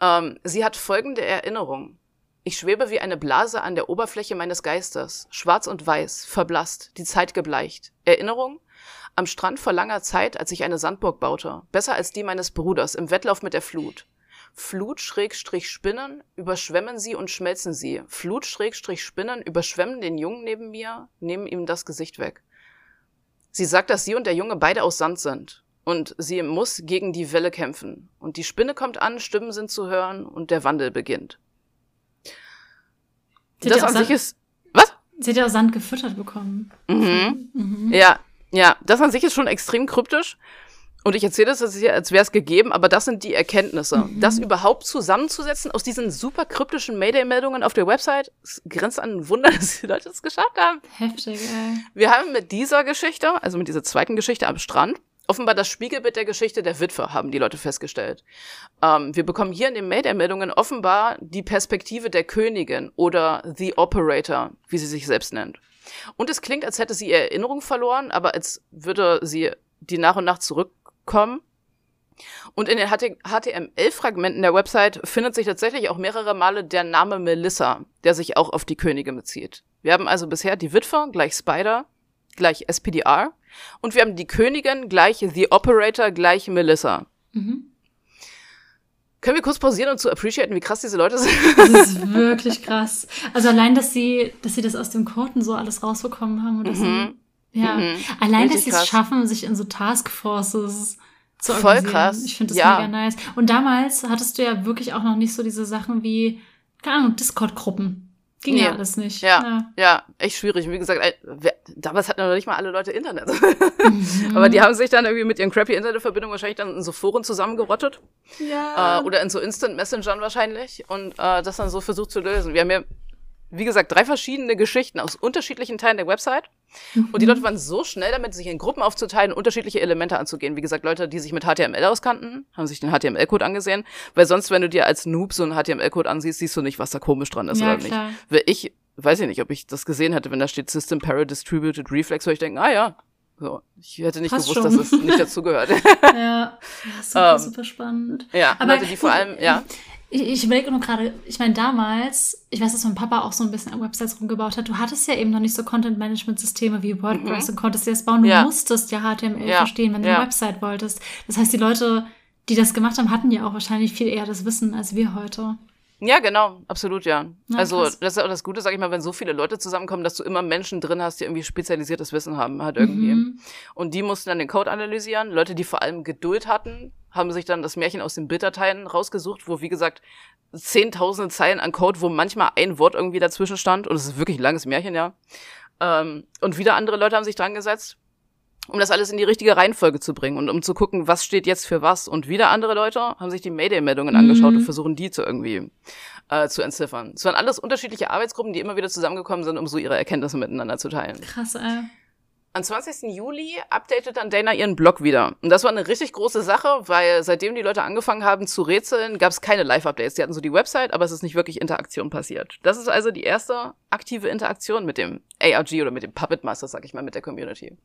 Ähm, sie hat folgende Erinnerung. Ich schwebe wie eine Blase an der Oberfläche meines Geistes, schwarz und weiß, verblasst, die Zeit gebleicht. Erinnerung? Am Strand vor langer Zeit, als ich eine Sandburg baute, besser als die meines Bruders, im Wettlauf mit der Flut. Flut Schrägstrich Spinnen, überschwemmen sie und schmelzen sie. Flut Schrägstrich Spinnen, überschwemmen den Jungen neben mir, nehmen ihm das Gesicht weg. Sie sagt, dass sie und der Junge beide aus Sand sind. Und sie muss gegen die Welle kämpfen. Und die Spinne kommt an, Stimmen sind zu hören und der Wandel beginnt. Sie das an Sand, sich ist. Was? Sie hat ja auch Sand gefüttert bekommen. Mhm. mhm. Ja, ja. Das an sich ist schon extrem kryptisch. Und ich erzähle das hier, als wäre es gegeben, aber das sind die Erkenntnisse. Mhm. Das überhaupt zusammenzusetzen aus diesen super kryptischen Mayday-Meldungen auf der Website, grenzt an ein Wunder, dass die Leute es geschafft haben. Heftig, ey. Wir haben mit dieser Geschichte, also mit dieser zweiten Geschichte am Strand, offenbar das Spiegelbild der Geschichte der Witwe, haben die Leute festgestellt. Ähm, wir bekommen hier in den Mayday-Meldungen offenbar die Perspektive der Königin oder The Operator, wie sie sich selbst nennt. Und es klingt, als hätte sie ihre Erinnerung verloren, aber als würde sie die nach und nach zurück kommen. Und in den HTML-Fragmenten der Website findet sich tatsächlich auch mehrere Male der Name Melissa, der sich auch auf die Königin bezieht. Wir haben also bisher die Witwe gleich Spider gleich SPDR und wir haben die Königin gleich The Operator gleich Melissa. Mhm. Können wir kurz pausieren und zu appreciaten, wie krass diese Leute sind? Das ist wirklich krass. Also allein, dass sie, dass sie das aus dem Code so alles rausbekommen haben und mhm. Ja, mhm. allein, Richtig dass sie es schaffen, sich in so Taskforces zu Voll organisieren. krass. Ich finde das ja. mega nice. Und damals hattest du ja wirklich auch noch nicht so diese Sachen wie, keine Ahnung, Discord-Gruppen. Ging nee. ja alles nicht. Ja, ja, ja, echt schwierig. Wie gesagt, wer, damals hatten noch nicht mal alle Leute Internet. Mhm. Aber die haben sich dann irgendwie mit ihren crappy Internetverbindungen wahrscheinlich dann in so Foren zusammengerottet. Ja. Äh, oder in so Instant Messengern wahrscheinlich. Und äh, das dann so versucht zu lösen. Wir haben ja wie gesagt, drei verschiedene Geschichten aus unterschiedlichen Teilen der Website. Mhm. Und die Leute waren so schnell damit, sich in Gruppen aufzuteilen, unterschiedliche Elemente anzugehen. Wie gesagt, Leute, die sich mit HTML auskannten, haben sich den HTML-Code angesehen. Weil sonst, wenn du dir als Noob so einen HTML-Code ansiehst, siehst du nicht, was da komisch dran ist ja, oder klar. nicht. Weil ich, weiß ich nicht, ob ich das gesehen hätte, wenn da steht System Para Distributed Reflex, würde ich denken, ah ja, so, ich hätte nicht Passt gewusst, schon. dass es nicht dazugehört. ja, ja super, um, ähm, super spannend. Ja, Aber Leute, die vor allem, ja. Ich, ich überlege nur gerade, ich meine, damals, ich weiß, dass mein Papa auch so ein bisschen an Websites rumgebaut hat. Du hattest ja eben noch nicht so Content-Management-Systeme wie WordPress mhm. und konntest dir das bauen. Du ja. musstest ja HTML ja. verstehen, wenn du ja. eine Website wolltest. Das heißt, die Leute, die das gemacht haben, hatten ja auch wahrscheinlich viel eher das Wissen als wir heute. Ja, genau, absolut, ja. ja also krass. das ist auch das Gute, sag ich mal, wenn so viele Leute zusammenkommen, dass du immer Menschen drin hast, die irgendwie spezialisiertes Wissen haben, halt irgendwie. Mhm. Und die mussten dann den Code analysieren. Leute, die vor allem Geduld hatten, haben sich dann das Märchen aus den Bilddateien rausgesucht, wo, wie gesagt, zehntausende Zeilen an Code, wo manchmal ein Wort irgendwie dazwischen stand. Und es ist wirklich ein langes Märchen, ja. Ähm, und wieder andere Leute haben sich dran gesetzt, um das alles in die richtige Reihenfolge zu bringen und um zu gucken, was steht jetzt für was. Und wieder andere Leute haben sich die Mayday-Meldungen mhm. angeschaut und versuchen, die zu irgendwie äh, zu entziffern. Es waren alles unterschiedliche Arbeitsgruppen, die immer wieder zusammengekommen sind, um so ihre Erkenntnisse miteinander zu teilen. Krass, ey. Am 20. Juli updatet dann Dana ihren Blog wieder. Und das war eine richtig große Sache, weil seitdem die Leute angefangen haben zu rätseln, gab es keine Live-Updates. Die hatten so die Website, aber es ist nicht wirklich Interaktion passiert. Das ist also die erste aktive Interaktion mit dem ARG oder mit dem Puppet Master, sag ich mal, mit der Community.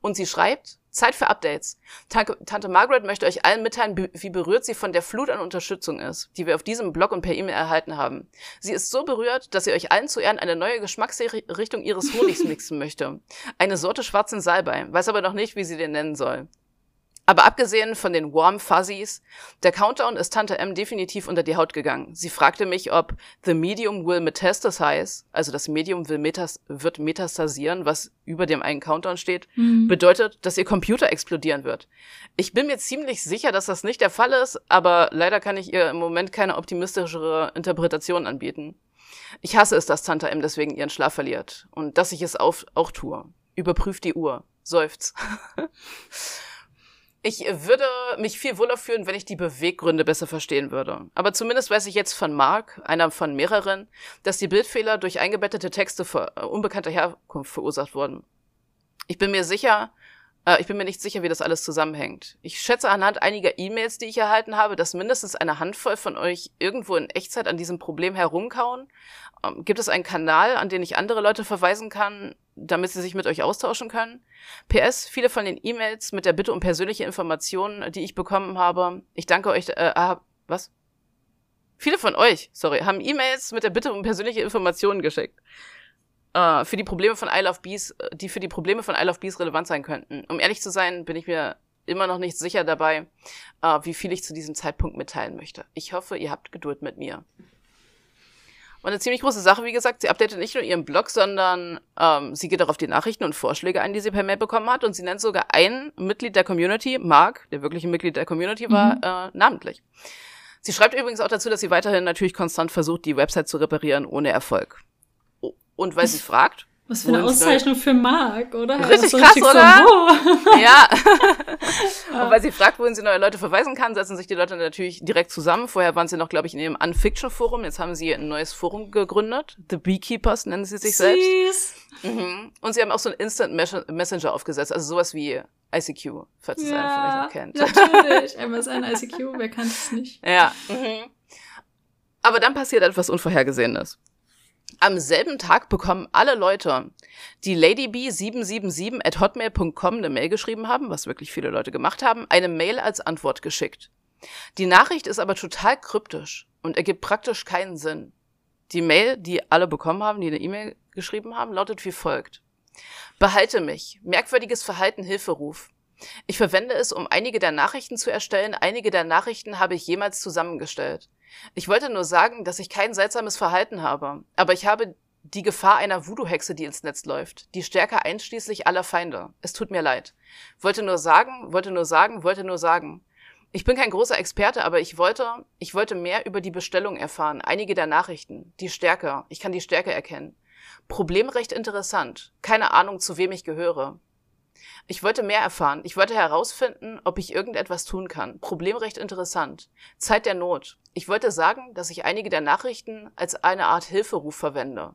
Und sie schreibt, Zeit für Updates. Tante Margaret möchte euch allen mitteilen, wie berührt sie von der Flut an Unterstützung ist, die wir auf diesem Blog und per E-Mail erhalten haben. Sie ist so berührt, dass sie euch allen zu Ehren eine neue Geschmacksrichtung ihres Honigs mixen möchte. Eine Sorte schwarzen Salbei, weiß aber noch nicht, wie sie den nennen soll. Aber abgesehen von den Warm Fuzzies, der Countdown ist Tante M definitiv unter die Haut gegangen. Sie fragte mich, ob The Medium will metastasize, also das Medium will metas wird metastasieren, was über dem einen Countdown steht, mhm. bedeutet, dass ihr Computer explodieren wird. Ich bin mir ziemlich sicher, dass das nicht der Fall ist, aber leider kann ich ihr im Moment keine optimistischere Interpretation anbieten. Ich hasse es, dass Tante M deswegen ihren Schlaf verliert und dass ich es auch tue. Überprüft die Uhr. Seufzt. Ich würde mich viel wohler fühlen, wenn ich die Beweggründe besser verstehen würde. Aber zumindest weiß ich jetzt von Mark, einer von mehreren, dass die Bildfehler durch eingebettete Texte äh, unbekannter Herkunft verursacht wurden. Ich bin mir sicher, äh, ich bin mir nicht sicher, wie das alles zusammenhängt. Ich schätze anhand einiger E-Mails, die ich erhalten habe, dass mindestens eine Handvoll von euch irgendwo in Echtzeit an diesem Problem herumkauen. Ähm, gibt es einen Kanal, an den ich andere Leute verweisen kann, damit sie sich mit euch austauschen können. PS, viele von den E-Mails mit der Bitte um persönliche Informationen, die ich bekommen habe, ich danke euch, äh, ah, was? Viele von euch, sorry, haben E-Mails mit der Bitte um persönliche Informationen geschickt. Äh, für die Probleme von Isle of Bees, äh, die für die Probleme von Isle of Bees relevant sein könnten. Um ehrlich zu sein, bin ich mir immer noch nicht sicher dabei, äh, wie viel ich zu diesem Zeitpunkt mitteilen möchte. Ich hoffe, ihr habt Geduld mit mir. Und eine ziemlich große Sache, wie gesagt, sie updatet nicht nur ihren Blog, sondern ähm, sie geht auch auf die Nachrichten und Vorschläge ein, die sie per Mail bekommen hat. Und sie nennt sogar ein Mitglied der Community, Mark, der wirklich ein Mitglied der Community war, mhm. äh, namentlich. Sie schreibt übrigens auch dazu, dass sie weiterhin natürlich konstant versucht, die Website zu reparieren, ohne Erfolg. Und weil sie fragt, was für eine Auszeichnung für Marc, oder? Richtig krass, oder? So, ja. und weil sie fragt, wohin sie neue Leute verweisen kann, setzen sich die Leute natürlich direkt zusammen. Vorher waren sie noch, glaube ich, in ihrem Unfiction-Forum. Jetzt haben sie ein neues Forum gegründet. The Beekeepers nennen sie sich Süß. selbst. Mhm. Und sie haben auch so einen Instant Messenger aufgesetzt. Also sowas wie ICQ, falls ja, es einer von euch noch kennt. natürlich. MSN, ICQ, wer kann es nicht? Ja. Mhm. Aber dann passiert etwas Unvorhergesehenes. Am selben Tag bekommen alle Leute, die ladyb777 at hotmail.com eine Mail geschrieben haben, was wirklich viele Leute gemacht haben, eine Mail als Antwort geschickt. Die Nachricht ist aber total kryptisch und ergibt praktisch keinen Sinn. Die Mail, die alle bekommen haben, die eine E-Mail geschrieben haben, lautet wie folgt. Behalte mich. Merkwürdiges Verhalten Hilferuf. Ich verwende es, um einige der Nachrichten zu erstellen. Einige der Nachrichten habe ich jemals zusammengestellt. Ich wollte nur sagen, dass ich kein seltsames Verhalten habe, aber ich habe die Gefahr einer Voodoo-Hexe, die ins Netz läuft, die Stärke einschließlich aller Feinde. Es tut mir leid. Wollte nur sagen, wollte nur sagen, wollte nur sagen. Ich bin kein großer Experte, aber ich wollte, ich wollte mehr über die Bestellung erfahren, einige der Nachrichten, die Stärke, ich kann die Stärke erkennen. Problem recht interessant. Keine Ahnung, zu wem ich gehöre. Ich wollte mehr erfahren. Ich wollte herausfinden, ob ich irgendetwas tun kann. Problem recht interessant. Zeit der Not. Ich wollte sagen, dass ich einige der Nachrichten als eine Art Hilferuf verwende.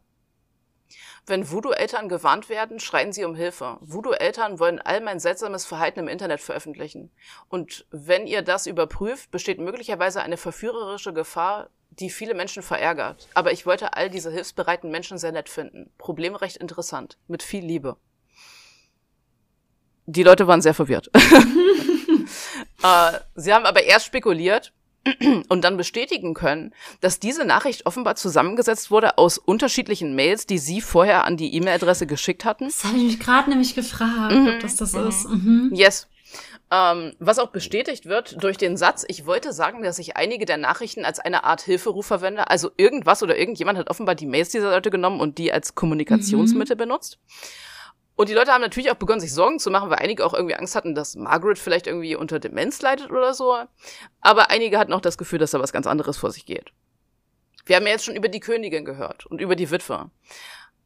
Wenn Voodoo-Eltern gewarnt werden, schreien sie um Hilfe. Voodoo-Eltern wollen all mein seltsames Verhalten im Internet veröffentlichen. Und wenn ihr das überprüft, besteht möglicherweise eine verführerische Gefahr, die viele Menschen verärgert. Aber ich wollte all diese hilfsbereiten Menschen sehr nett finden. Problem recht interessant. Mit viel Liebe die Leute waren sehr verwirrt. äh, sie haben aber erst spekuliert und dann bestätigen können, dass diese Nachricht offenbar zusammengesetzt wurde aus unterschiedlichen Mails, die sie vorher an die E-Mail-Adresse geschickt hatten. Das habe ich mich gerade nämlich gefragt, mhm. ob das das mhm. ist. Mhm. Yes. Ähm, was auch bestätigt wird durch den Satz, ich wollte sagen, dass ich einige der Nachrichten als eine Art Hilferuf verwende. Also irgendwas oder irgendjemand hat offenbar die Mails dieser Leute genommen und die als Kommunikationsmittel mhm. benutzt. Und die Leute haben natürlich auch begonnen, sich Sorgen zu machen, weil einige auch irgendwie Angst hatten, dass Margaret vielleicht irgendwie unter Demenz leidet oder so. Aber einige hatten auch das Gefühl, dass da was ganz anderes vor sich geht. Wir haben ja jetzt schon über die Königin gehört und über die Witwe.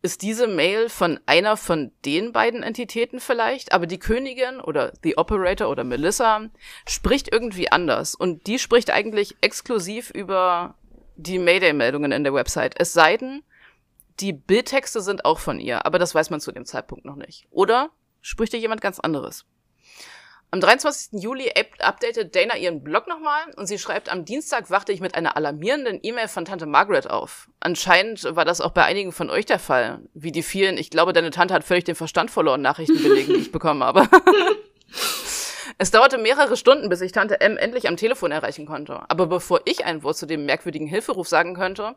Ist diese Mail von einer von den beiden Entitäten vielleicht? Aber die Königin oder The Operator oder Melissa spricht irgendwie anders. Und die spricht eigentlich exklusiv über die Mayday-Meldungen in der Website. Es sei denn, die Bildtexte sind auch von ihr, aber das weiß man zu dem Zeitpunkt noch nicht. Oder Sprücht dir jemand ganz anderes. Am 23. Juli updatet Dana ihren Blog nochmal und sie schreibt, am Dienstag wachte ich mit einer alarmierenden E-Mail von Tante Margaret auf. Anscheinend war das auch bei einigen von euch der Fall. Wie die vielen, ich glaube, deine Tante hat völlig den Verstand verloren, Nachrichten belegen, die ich bekommen habe. Es dauerte mehrere Stunden, bis ich Tante M endlich am Telefon erreichen konnte. Aber bevor ich ein Wort zu dem merkwürdigen Hilferuf sagen könnte,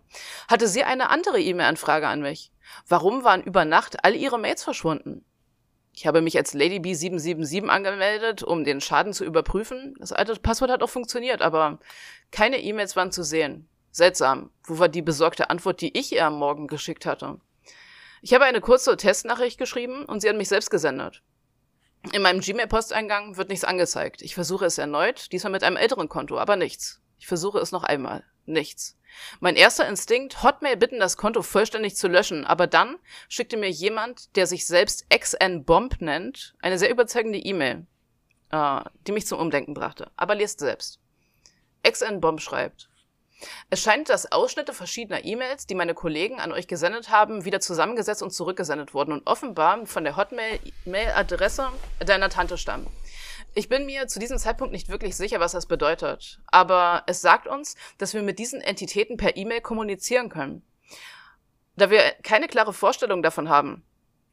hatte sie eine andere E-Mail-Anfrage an mich. Warum waren über Nacht all ihre Mails verschwunden? Ich habe mich als Lady B777 angemeldet, um den Schaden zu überprüfen. Das alte Passwort hat auch funktioniert, aber keine E-Mails waren zu sehen. Seltsam. Wo war die besorgte Antwort, die ich ihr am Morgen geschickt hatte? Ich habe eine kurze Testnachricht geschrieben und sie an mich selbst gesendet. In meinem Gmail-Posteingang wird nichts angezeigt. Ich versuche es erneut, diesmal mit einem älteren Konto, aber nichts. Ich versuche es noch einmal. Nichts. Mein erster Instinkt, Hotmail bitten, das Konto vollständig zu löschen, aber dann schickte mir jemand, der sich selbst XN-Bomb nennt, eine sehr überzeugende E-Mail, äh, die mich zum Umdenken brachte. Aber liest selbst. XN-Bomb schreibt, es scheint, dass Ausschnitte verschiedener E-Mails, die meine Kollegen an euch gesendet haben, wieder zusammengesetzt und zurückgesendet wurden und offenbar von der Hotmail-Adresse deiner Tante stammen. Ich bin mir zu diesem Zeitpunkt nicht wirklich sicher, was das bedeutet, aber es sagt uns, dass wir mit diesen Entitäten per E-Mail kommunizieren können. Da wir keine klare Vorstellung davon haben,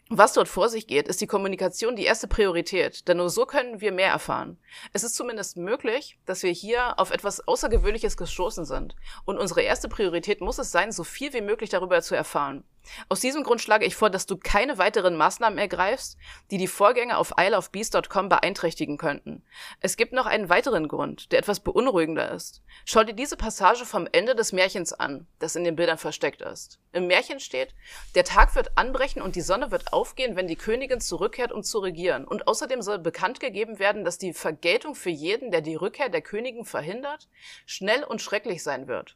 was dort vor sich geht, ist die Kommunikation die erste Priorität, denn nur so können wir mehr erfahren. Es ist zumindest möglich, dass wir hier auf etwas Außergewöhnliches gestoßen sind. Und unsere erste Priorität muss es sein, so viel wie möglich darüber zu erfahren. Aus diesem Grund schlage ich vor, dass du keine weiteren Maßnahmen ergreifst, die die Vorgänge auf isleofbeast.com beeinträchtigen könnten. Es gibt noch einen weiteren Grund, der etwas beunruhigender ist. Schau dir diese Passage vom Ende des Märchens an, das in den Bildern versteckt ist. Im Märchen steht, der Tag wird anbrechen und die Sonne wird aufgehen, wenn die Königin zurückkehrt, um zu regieren. Und außerdem soll bekannt gegeben werden, dass die Vergeltung für jeden, der die Rückkehr der Königin verhindert, schnell und schrecklich sein wird.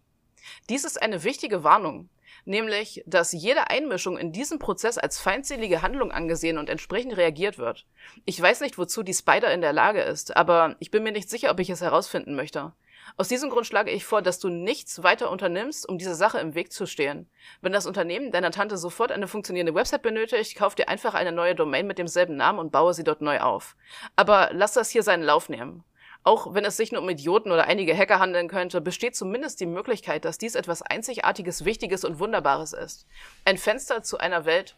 Dies ist eine wichtige Warnung, nämlich, dass jede Einmischung in diesem Prozess als feindselige Handlung angesehen und entsprechend reagiert wird. Ich weiß nicht, wozu die Spider in der Lage ist, aber ich bin mir nicht sicher, ob ich es herausfinden möchte. Aus diesem Grund schlage ich vor, dass du nichts weiter unternimmst, um dieser Sache im Weg zu stehen. Wenn das Unternehmen deiner Tante sofort eine funktionierende Website benötigt, kauf dir einfach eine neue Domain mit demselben Namen und baue sie dort neu auf. Aber lass das hier seinen Lauf nehmen. Auch wenn es sich nur um Idioten oder einige Hacker handeln könnte, besteht zumindest die Möglichkeit, dass dies etwas Einzigartiges, Wichtiges und Wunderbares ist. Ein Fenster zu einer Welt,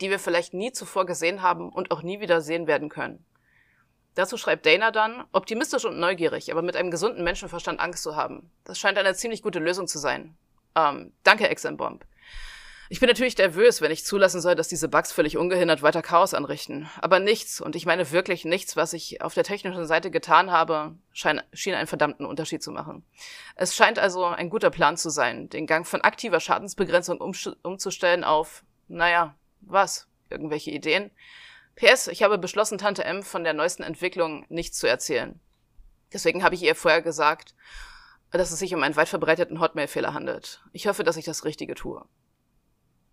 die wir vielleicht nie zuvor gesehen haben und auch nie wieder sehen werden können. Dazu schreibt Dana dann, optimistisch und neugierig, aber mit einem gesunden Menschenverstand Angst zu haben. Das scheint eine ziemlich gute Lösung zu sein. Ähm, danke, Exenbomb. Ich bin natürlich nervös, wenn ich zulassen soll, dass diese Bugs völlig ungehindert weiter Chaos anrichten. Aber nichts, und ich meine wirklich nichts, was ich auf der technischen Seite getan habe, schein, schien einen verdammten Unterschied zu machen. Es scheint also ein guter Plan zu sein, den Gang von aktiver Schadensbegrenzung um, umzustellen auf, naja, was? Irgendwelche Ideen? PS, ich habe beschlossen, Tante M von der neuesten Entwicklung nichts zu erzählen. Deswegen habe ich ihr vorher gesagt, dass es sich um einen weit verbreiteten Hotmail-Fehler handelt. Ich hoffe, dass ich das Richtige tue.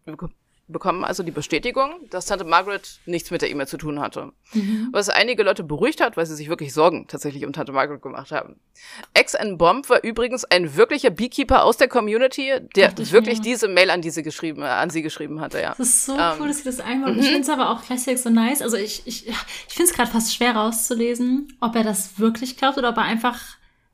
Wir bekommen also die Bestätigung, dass Tante Margaret nichts mit der E-Mail zu tun hatte. Mhm. Was einige Leute beruhigt hat, weil sie sich wirklich Sorgen tatsächlich um Tante Margaret gemacht haben. Ex and Bomb war übrigens ein wirklicher Beekeeper aus der Community, der wirklich mir. diese Mail an diese geschrieben, an sie geschrieben hatte, ja. Das ist so ähm, cool, dass sie das einmal. Mhm. Ich finde es aber auch gleichzeitig so nice. Also ich, ich, ich finde es gerade fast schwer rauszulesen, ob er das wirklich glaubt oder ob er einfach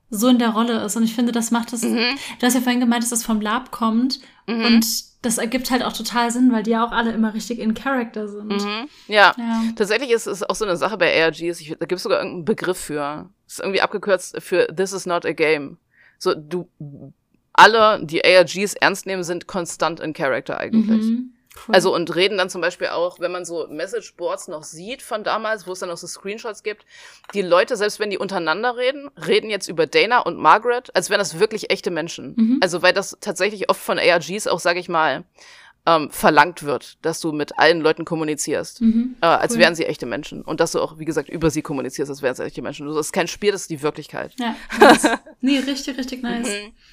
so in der Rolle ist. Und ich finde, das macht es. Mhm. Du hast ja vorhin gemeint, dass das vom Lab kommt. Mhm. Und das ergibt halt auch total Sinn, weil die ja auch alle immer richtig in Character sind. Mhm. Ja. ja. tatsächlich ist es auch so eine Sache bei ARGs. Ich, da gibt es sogar irgendeinen Begriff für. Das ist irgendwie abgekürzt für This is not a game. So, du, alle, die ARGs ernst nehmen, sind konstant in Character eigentlich. Mhm. Cool. Also und reden dann zum Beispiel auch, wenn man so Messageboards noch sieht von damals, wo es dann noch so Screenshots gibt, die Leute, selbst wenn die untereinander reden, reden jetzt über Dana und Margaret, als wären das wirklich echte Menschen. Mhm. Also weil das tatsächlich oft von ARGs auch, sag ich mal, ähm, verlangt wird, dass du mit allen Leuten kommunizierst, mhm, äh, als cool. wären sie echte Menschen. Und dass du auch, wie gesagt, über sie kommunizierst, als wären sie echte Menschen. Das ist kein Spiel, das ist die Wirklichkeit. Ja, nice. nee, richtig, richtig nice.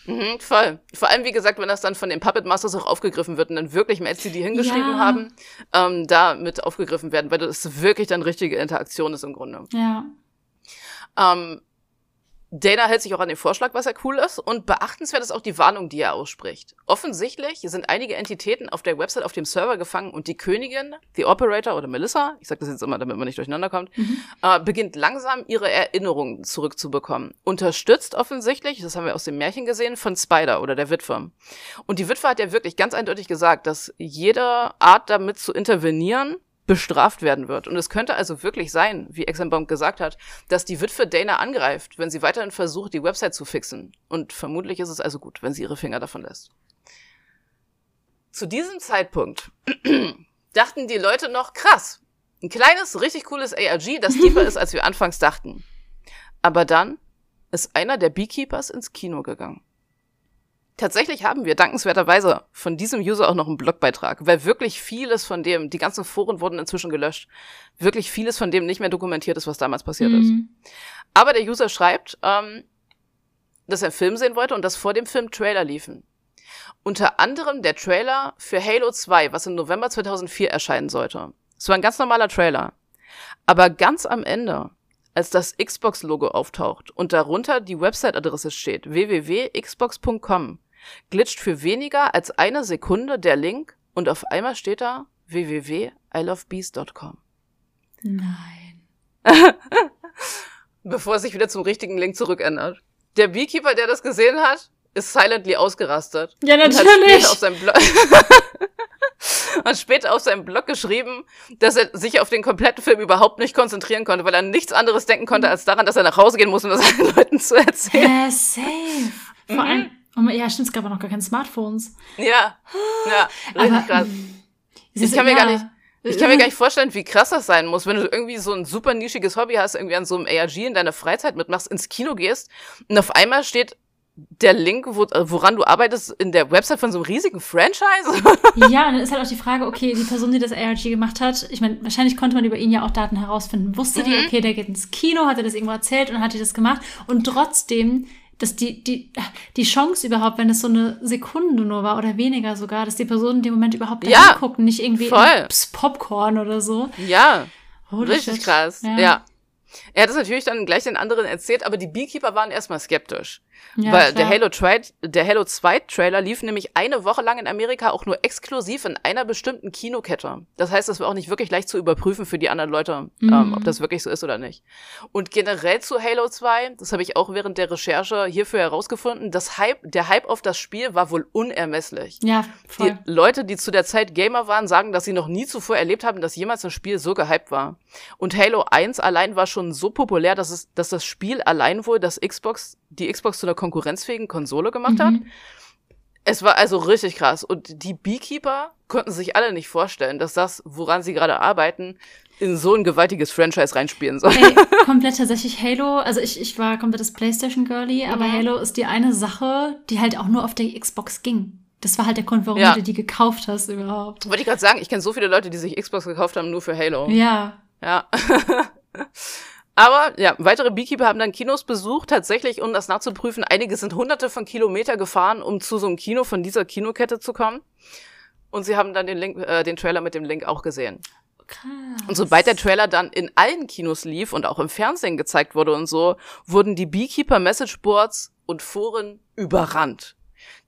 Mhm, mhm, voll. Vor allem, wie gesagt, wenn das dann von den Puppet Masters auch aufgegriffen wird und dann wirklich die die hingeschrieben ja. haben, ähm, da mit aufgegriffen werden, weil das wirklich dann richtige Interaktion ist im Grunde. Ja. Ähm, Dana hält sich auch an den Vorschlag, was ja cool ist. Und beachtenswert ist auch die Warnung, die er ausspricht. Offensichtlich sind einige Entitäten auf der Website auf dem Server gefangen und die Königin, die Operator oder Melissa, ich sage das jetzt immer, damit man nicht durcheinander kommt, mhm. äh, beginnt langsam ihre Erinnerungen zurückzubekommen. Unterstützt offensichtlich, das haben wir aus dem Märchen gesehen, von Spider oder der Witwe. Und die Witwe hat ja wirklich ganz eindeutig gesagt, dass jede Art damit zu intervenieren bestraft werden wird. Und es könnte also wirklich sein, wie Exenbaum gesagt hat, dass die Witwe Dana angreift, wenn sie weiterhin versucht, die Website zu fixen. Und vermutlich ist es also gut, wenn sie ihre Finger davon lässt. Zu diesem Zeitpunkt dachten die Leute noch, krass, ein kleines, richtig cooles ARG, das tiefer ist, als wir anfangs dachten. Aber dann ist einer der Beekeepers ins Kino gegangen. Tatsächlich haben wir dankenswerterweise von diesem User auch noch einen Blogbeitrag, weil wirklich vieles von dem, die ganzen Foren wurden inzwischen gelöscht, wirklich vieles von dem nicht mehr dokumentiert ist, was damals passiert mhm. ist. Aber der User schreibt, ähm, dass er einen Film sehen wollte und dass vor dem Film Trailer liefen. Unter anderem der Trailer für Halo 2, was im November 2004 erscheinen sollte. Es war ein ganz normaler Trailer. Aber ganz am Ende, als das Xbox-Logo auftaucht und darunter die Website-Adresse steht, www.xbox.com, glitscht für weniger als eine Sekunde der Link und auf einmal steht da www.ilovebees.com. Nein. Bevor es sich wieder zum richtigen Link zurückändert. Der Beekeeper, der das gesehen hat, ist silently ausgerastet. Ja, natürlich. Und hat, auf seinem Blog hat später auf seinem Blog geschrieben, dass er sich auf den kompletten Film überhaupt nicht konzentrieren konnte, weil er nichts anderes denken konnte, als daran, dass er nach Hause gehen muss, um das allen Leuten zu erzählen. Ja, safe. Vor mhm. allem, ja, stimmt, es gab auch noch gar keine Smartphones. Ja, ja, richtig Aber, krass. Ich kann mir gar nicht, ich kann mir gar nicht vorstellen, wie krass das sein muss, wenn du irgendwie so ein super nischiges Hobby hast, irgendwie an so einem ARG in deiner Freizeit mitmachst, ins Kino gehst und auf einmal steht der Link, wo, woran du arbeitest, in der Website von so einem riesigen Franchise? ja, und dann ist halt auch die Frage, okay, die Person, die das ARG gemacht hat, ich meine, wahrscheinlich konnte man über ihn ja auch Daten herausfinden. Wusste mhm. die, okay, der geht ins Kino, hat er das irgendwo erzählt und hat die das gemacht und trotzdem dass die, die, die Chance überhaupt, wenn es so eine Sekunde nur war oder weniger sogar, dass die Person in dem Moment überhaupt da ja, guckt, nicht irgendwie Popcorn oder so. Ja. Holy richtig shit. krass. Ja. ja. Er hat es natürlich dann gleich den anderen erzählt, aber die Beekeeper waren erstmal skeptisch. Ja, weil der Halo, der Halo 2 Trailer lief nämlich eine Woche lang in Amerika auch nur exklusiv in einer bestimmten Kinokette. Das heißt, das war auch nicht wirklich leicht zu überprüfen für die anderen Leute, mhm. ähm, ob das wirklich so ist oder nicht. Und generell zu Halo 2, das habe ich auch während der Recherche hierfür herausgefunden, das Hype, der Hype auf das Spiel war wohl unermesslich. Ja, voll. Die Leute, die zu der Zeit Gamer waren, sagen, dass sie noch nie zuvor erlebt haben, dass jemals ein Spiel so gehypt war. Und Halo 1 allein war schon so populär, dass es, dass das Spiel allein wohl das Xbox, die Xbox zu einer konkurrenzfähigen Konsole gemacht mhm. hat. Es war also richtig krass. Und die Beekeeper konnten sich alle nicht vorstellen, dass das, woran sie gerade arbeiten, in so ein gewaltiges Franchise reinspielen soll. Ey, komplett tatsächlich Halo, also ich, ich war komplettes Playstation Girlie, aber mhm. Halo ist die eine Sache, die halt auch nur auf der Xbox ging. Das war halt der Grund, warum ja. du die gekauft hast überhaupt. Wollte ich gerade sagen, ich kenne so viele Leute, die sich Xbox gekauft haben, nur für Halo. Ja. Ja. Aber ja, weitere Beekeeper haben dann Kinos besucht, tatsächlich, um das nachzuprüfen. Einige sind hunderte von Kilometer gefahren, um zu so einem Kino von dieser Kinokette zu kommen. Und sie haben dann den Link, äh, den Trailer mit dem Link auch gesehen. Krass. Und sobald der Trailer dann in allen Kinos lief und auch im Fernsehen gezeigt wurde und so, wurden die Beekeeper Messageboards und Foren überrannt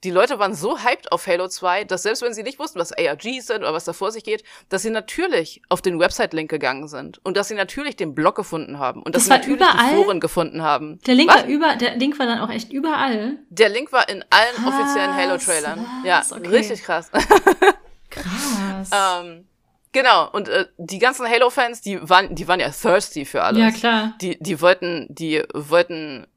die Leute waren so hyped auf Halo 2, dass selbst wenn sie nicht wussten, was ARGs sind oder was da vor sich geht, dass sie natürlich auf den Website-Link gegangen sind und dass sie natürlich den Blog gefunden haben und dass das sie natürlich überall? die Foren gefunden haben. Der Link was? war über, der Link war dann auch echt überall. Der Link war in allen krass, offiziellen Halo-Trailern. Ja, okay. richtig krass. krass. ähm, Genau, und äh, die ganzen Halo-Fans, die waren, die waren ja thirsty für alles. Ja, klar. Die, die wollten, die wollten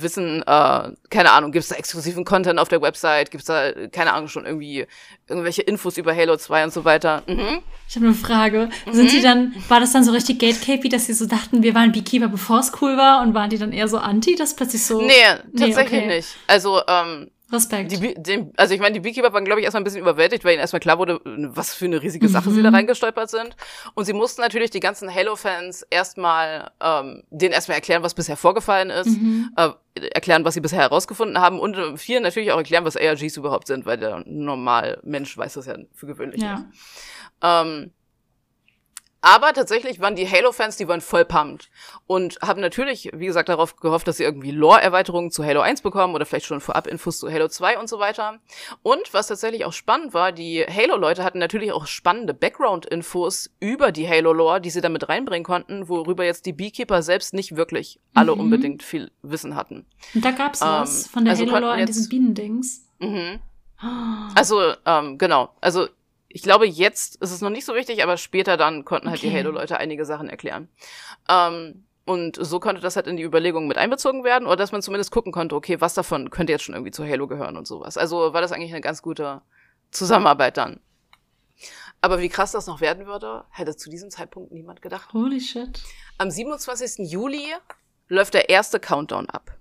wissen, äh, keine Ahnung, gibt es da exklusiven Content auf der Website, gibt es da, keine Ahnung, schon irgendwie irgendwelche Infos über Halo 2 und so weiter. Mhm. Ich habe eine Frage. Mhm. Sind die dann, war das dann so richtig Gatecapey, dass sie so dachten, wir waren Beekeeper, bevor es cool war und waren die dann eher so anti, dass plötzlich so. Nee, tatsächlich nee, okay. nicht. Also, ähm, Respekt. Die, den, also ich meine, die Beekeeper waren, glaube ich, erstmal ein bisschen überwältigt, weil ihnen erstmal klar wurde, was für eine riesige Sache mhm. sie da reingestolpert sind. Und sie mussten natürlich die ganzen Halo-Fans erstmal, ähm, denen erstmal erklären, was bisher vorgefallen ist, mhm. äh, erklären, was sie bisher herausgefunden haben und äh, vielen natürlich auch erklären, was ARGs überhaupt sind, weil der normal Mensch weiß das ja für gewöhnlich ja. nicht. Ähm, Aber tatsächlich waren die Halo-Fans, die waren voll pumped. Und haben natürlich, wie gesagt, darauf gehofft, dass sie irgendwie Lore-Erweiterungen zu Halo 1 bekommen oder vielleicht schon vorab Infos zu Halo 2 und so weiter. Und was tatsächlich auch spannend war, die Halo-Leute hatten natürlich auch spannende Background-Infos über die Halo-Lore, die sie damit reinbringen konnten, worüber jetzt die Beekeeper selbst nicht wirklich alle mhm. unbedingt viel Wissen hatten. Und da gab's was ähm, von der also Halo-Lore in diesen Bienendings. Mhm. Also, ähm, genau. Also ich glaube, jetzt ist es noch nicht so wichtig, aber später dann konnten halt okay. die Halo-Leute einige Sachen erklären. Ähm, und so konnte das halt in die Überlegungen mit einbezogen werden, oder dass man zumindest gucken konnte, okay, was davon könnte jetzt schon irgendwie zu Halo gehören und sowas. Also war das eigentlich eine ganz gute Zusammenarbeit dann. Aber wie krass das noch werden würde, hätte zu diesem Zeitpunkt niemand gedacht. Holy shit. Am 27. Juli läuft der erste Countdown ab.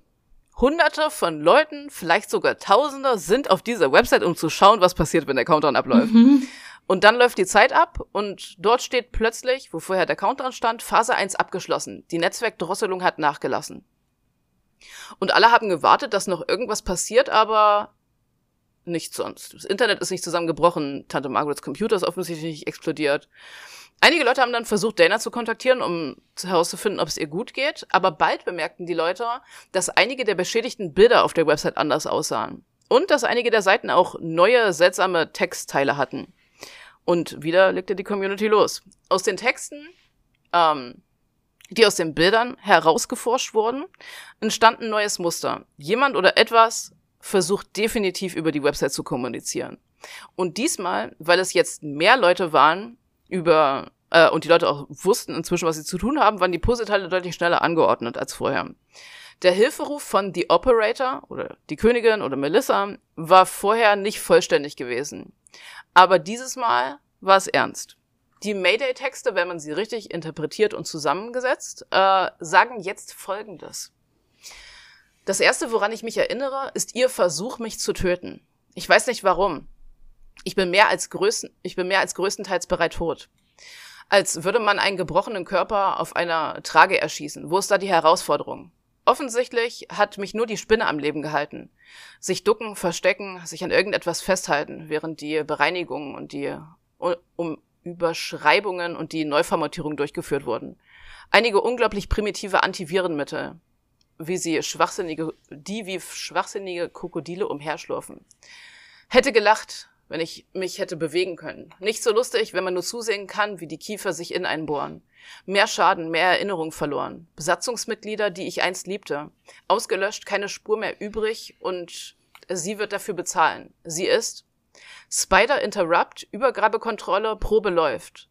Hunderte von Leuten, vielleicht sogar Tausende, sind auf dieser Website, um zu schauen, was passiert, wenn der Countdown abläuft. Mhm. Und dann läuft die Zeit ab und dort steht plötzlich, wo vorher der Countdown stand, Phase 1 abgeschlossen. Die Netzwerkdrosselung hat nachgelassen. Und alle haben gewartet, dass noch irgendwas passiert, aber nichts sonst. Das Internet ist nicht zusammengebrochen, Tante Margarets Computer ist offensichtlich nicht explodiert. Einige Leute haben dann versucht, Dana zu kontaktieren, um herauszufinden, ob es ihr gut geht, aber bald bemerkten die Leute, dass einige der beschädigten Bilder auf der Website anders aussahen. Und dass einige der Seiten auch neue, seltsame Textteile hatten. Und wieder legte die Community los. Aus den Texten, ähm, die aus den Bildern herausgeforscht wurden, entstand ein neues Muster. Jemand oder etwas versucht definitiv über die Website zu kommunizieren. Und diesmal, weil es jetzt mehr Leute waren, über äh, und die Leute auch wussten inzwischen, was sie zu tun haben, waren die Puzzleteile deutlich schneller angeordnet als vorher. Der Hilferuf von The Operator oder die Königin oder Melissa war vorher nicht vollständig gewesen. Aber dieses Mal war es ernst. Die Mayday-Texte, wenn man sie richtig interpretiert und zusammengesetzt, äh, sagen jetzt Folgendes. Das erste, woran ich mich erinnere, ist ihr Versuch, mich zu töten. Ich weiß nicht warum ich bin mehr als größten, ich bin mehr als größtenteils bereit tot. Als würde man einen gebrochenen Körper auf einer Trage erschießen. Wo ist da die Herausforderung? Offensichtlich hat mich nur die Spinne am Leben gehalten. Sich ducken, verstecken, sich an irgendetwas festhalten, während die Bereinigungen und die um Überschreibungen und die Neuformatierung durchgeführt wurden. Einige unglaublich primitive Antivirenmittel, wie sie schwachsinnige, die wie schwachsinnige Krokodile umherschlurfen. Hätte gelacht, wenn ich mich hätte bewegen können. Nicht so lustig, wenn man nur zusehen kann, wie die Kiefer sich in einen bohren. Mehr Schaden, mehr Erinnerung verloren. Besatzungsmitglieder, die ich einst liebte. Ausgelöscht, keine Spur mehr übrig und sie wird dafür bezahlen. Sie ist Spider Interrupt, Übergabekontrolle, Probe läuft.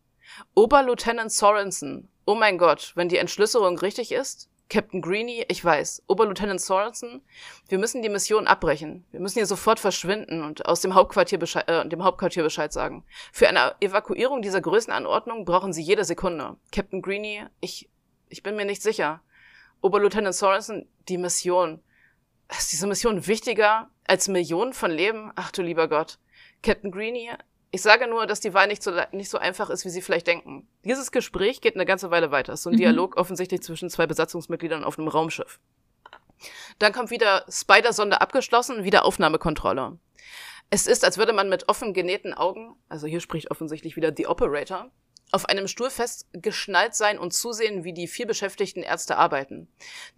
Oberlieutenant Sorensen. Oh mein Gott, wenn die Entschlüsselung richtig ist, Captain Greeny, ich weiß, Oberlieutenant Sorensen, wir müssen die Mission abbrechen. Wir müssen hier sofort verschwinden und aus dem Hauptquartier Bescheid, äh, dem Hauptquartier Bescheid sagen. Für eine Evakuierung dieser Größenanordnung brauchen Sie jede Sekunde. Captain Greeny, ich, ich bin mir nicht sicher. Oberlieutenant Sorensen, die Mission. Ist diese Mission wichtiger als Millionen von Leben? Ach du lieber Gott. Captain Greeny, ich sage nur, dass die Wahl nicht so, nicht so einfach ist, wie Sie vielleicht denken. Dieses Gespräch geht eine ganze Weile weiter. So ein mhm. Dialog offensichtlich zwischen zwei Besatzungsmitgliedern auf einem Raumschiff. Dann kommt wieder Spider-Sonde abgeschlossen, wieder Aufnahmekontrolle. Es ist, als würde man mit offen genähten Augen, also hier spricht offensichtlich wieder The Operator, auf einem Stuhl festgeschnallt sein und zusehen, wie die vier beschäftigten Ärzte arbeiten.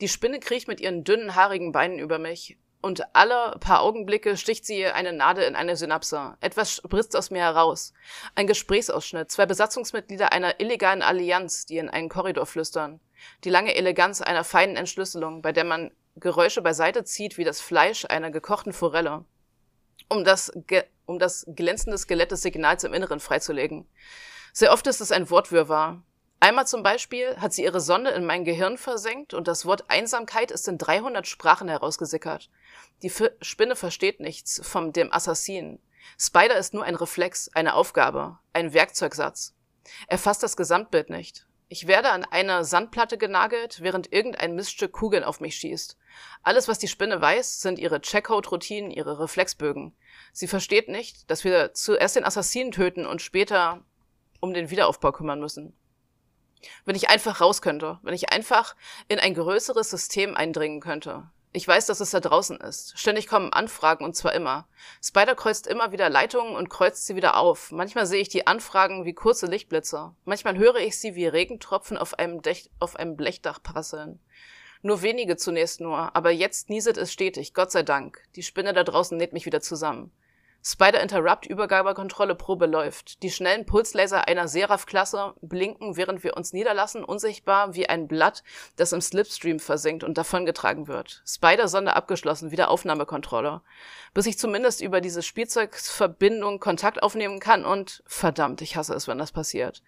Die Spinne kriecht mit ihren dünnen, haarigen Beinen über mich und alle paar Augenblicke sticht sie eine Nadel in eine Synapse. Etwas spritzt aus mir heraus. Ein Gesprächsausschnitt. Zwei Besatzungsmitglieder einer illegalen Allianz, die in einen Korridor flüstern. Die lange Eleganz einer feinen Entschlüsselung, bei der man Geräusche beiseite zieht wie das Fleisch einer gekochten Forelle. Um das, um das glänzende Skelett des Signals im Inneren freizulegen. Sehr oft ist es ein Wortwirrwarr. Einmal zum Beispiel hat sie ihre Sonde in mein Gehirn versenkt und das Wort Einsamkeit ist in 300 Sprachen herausgesickert. Die F Spinne versteht nichts vom dem Assassinen. Spider ist nur ein Reflex, eine Aufgabe, ein Werkzeugsatz. Er fasst das Gesamtbild nicht. Ich werde an eine Sandplatte genagelt, während irgendein Miststück Kugeln auf mich schießt. Alles, was die Spinne weiß, sind ihre Checkout-Routinen, ihre Reflexbögen. Sie versteht nicht, dass wir zuerst den Assassinen töten und später um den Wiederaufbau kümmern müssen. Wenn ich einfach raus könnte, wenn ich einfach in ein größeres System eindringen könnte. Ich weiß, dass es da draußen ist. Ständig kommen Anfragen und zwar immer. Spider kreuzt immer wieder Leitungen und kreuzt sie wieder auf. Manchmal sehe ich die Anfragen wie kurze Lichtblitze. Manchmal höre ich sie wie Regentropfen auf einem, Dech auf einem Blechdach prasseln. Nur wenige zunächst nur, aber jetzt nieset es stetig, Gott sei Dank. Die Spinne da draußen näht mich wieder zusammen. Spider Interrupt Übergabekontrolle Probe läuft. Die schnellen Pulslaser einer Seraph-Klasse blinken, während wir uns niederlassen, unsichtbar wie ein Blatt, das im Slipstream versinkt und davongetragen wird. Spider-Sonde abgeschlossen, wieder Aufnahmekontrolle. Bis ich zumindest über diese Spielzeugsverbindung Kontakt aufnehmen kann und verdammt, ich hasse es, wenn das passiert.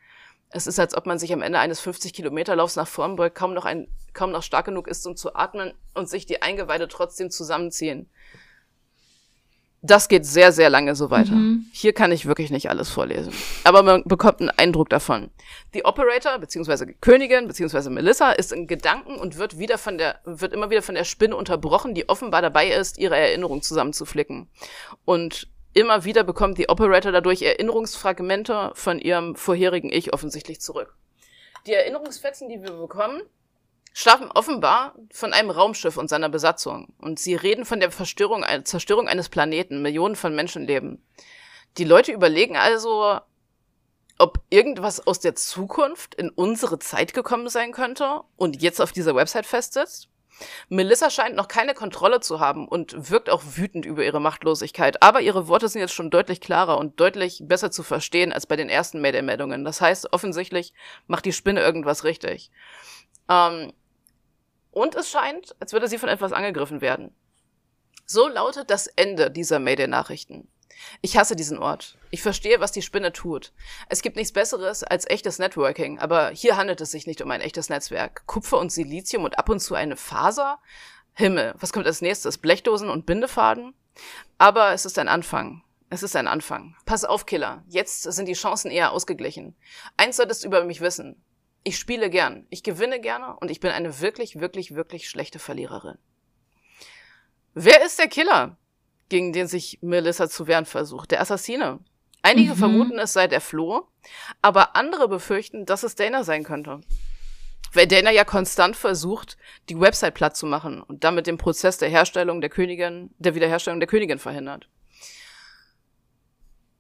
Es ist, als ob man sich am Ende eines 50-Kilometer-Laufs nach vorn beugt, kaum noch, ein, kaum noch stark genug ist, um zu atmen und sich die Eingeweide trotzdem zusammenziehen. Das geht sehr, sehr lange so weiter. Mhm. Hier kann ich wirklich nicht alles vorlesen. Aber man bekommt einen Eindruck davon. Die Operator, beziehungsweise Königin, beziehungsweise Melissa, ist in Gedanken und wird wieder von der, wird immer wieder von der Spinne unterbrochen, die offenbar dabei ist, ihre Erinnerung zusammenzuflicken. Und immer wieder bekommt die Operator dadurch Erinnerungsfragmente von ihrem vorherigen Ich offensichtlich zurück. Die Erinnerungsfetzen, die wir bekommen, stammen offenbar von einem Raumschiff und seiner Besatzung. Und sie reden von der Verstörung, Zerstörung eines Planeten, Millionen von Menschenleben. Die Leute überlegen also, ob irgendwas aus der Zukunft in unsere Zeit gekommen sein könnte und jetzt auf dieser Website festsitzt. Melissa scheint noch keine Kontrolle zu haben und wirkt auch wütend über ihre Machtlosigkeit, aber ihre Worte sind jetzt schon deutlich klarer und deutlich besser zu verstehen als bei den ersten Mayday-Meldungen. Das heißt, offensichtlich macht die Spinne irgendwas richtig. Ähm, und es scheint, als würde sie von etwas angegriffen werden. So lautet das Ende dieser Mayday-Nachrichten. Ich hasse diesen Ort. Ich verstehe, was die Spinne tut. Es gibt nichts Besseres als echtes Networking, aber hier handelt es sich nicht um ein echtes Netzwerk. Kupfer und Silizium und ab und zu eine Faser? Himmel, was kommt als nächstes? Blechdosen und Bindefaden? Aber es ist ein Anfang. Es ist ein Anfang. Pass auf, Killer. Jetzt sind die Chancen eher ausgeglichen. Eins solltest du über mich wissen. Ich spiele gern, ich gewinne gerne und ich bin eine wirklich, wirklich, wirklich schlechte Verliererin. Wer ist der Killer, gegen den sich Melissa zu wehren versucht? Der Assassine. Einige mhm. vermuten, es sei der Floh, aber andere befürchten, dass es Dana sein könnte. Weil Dana ja konstant versucht, die Website platt zu machen und damit den Prozess der Herstellung der Königin, der Wiederherstellung der Königin verhindert.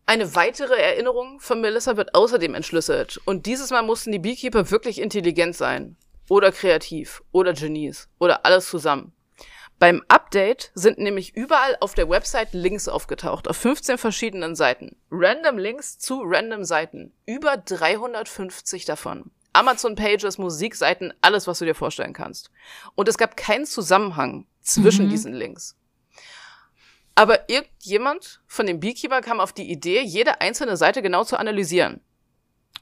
Eine weitere Erinnerung von Melissa wird außerdem entschlüsselt. Und dieses Mal mussten die Beekeeper wirklich intelligent sein. Oder kreativ. Oder Genies. Oder alles zusammen. Beim Update sind nämlich überall auf der Website Links aufgetaucht. Auf 15 verschiedenen Seiten. Random Links zu random Seiten. Über 350 davon. Amazon Pages, Musikseiten, alles, was du dir vorstellen kannst. Und es gab keinen Zusammenhang zwischen mhm. diesen Links. Aber irgendjemand von dem Beekeeper kam auf die Idee, jede einzelne Seite genau zu analysieren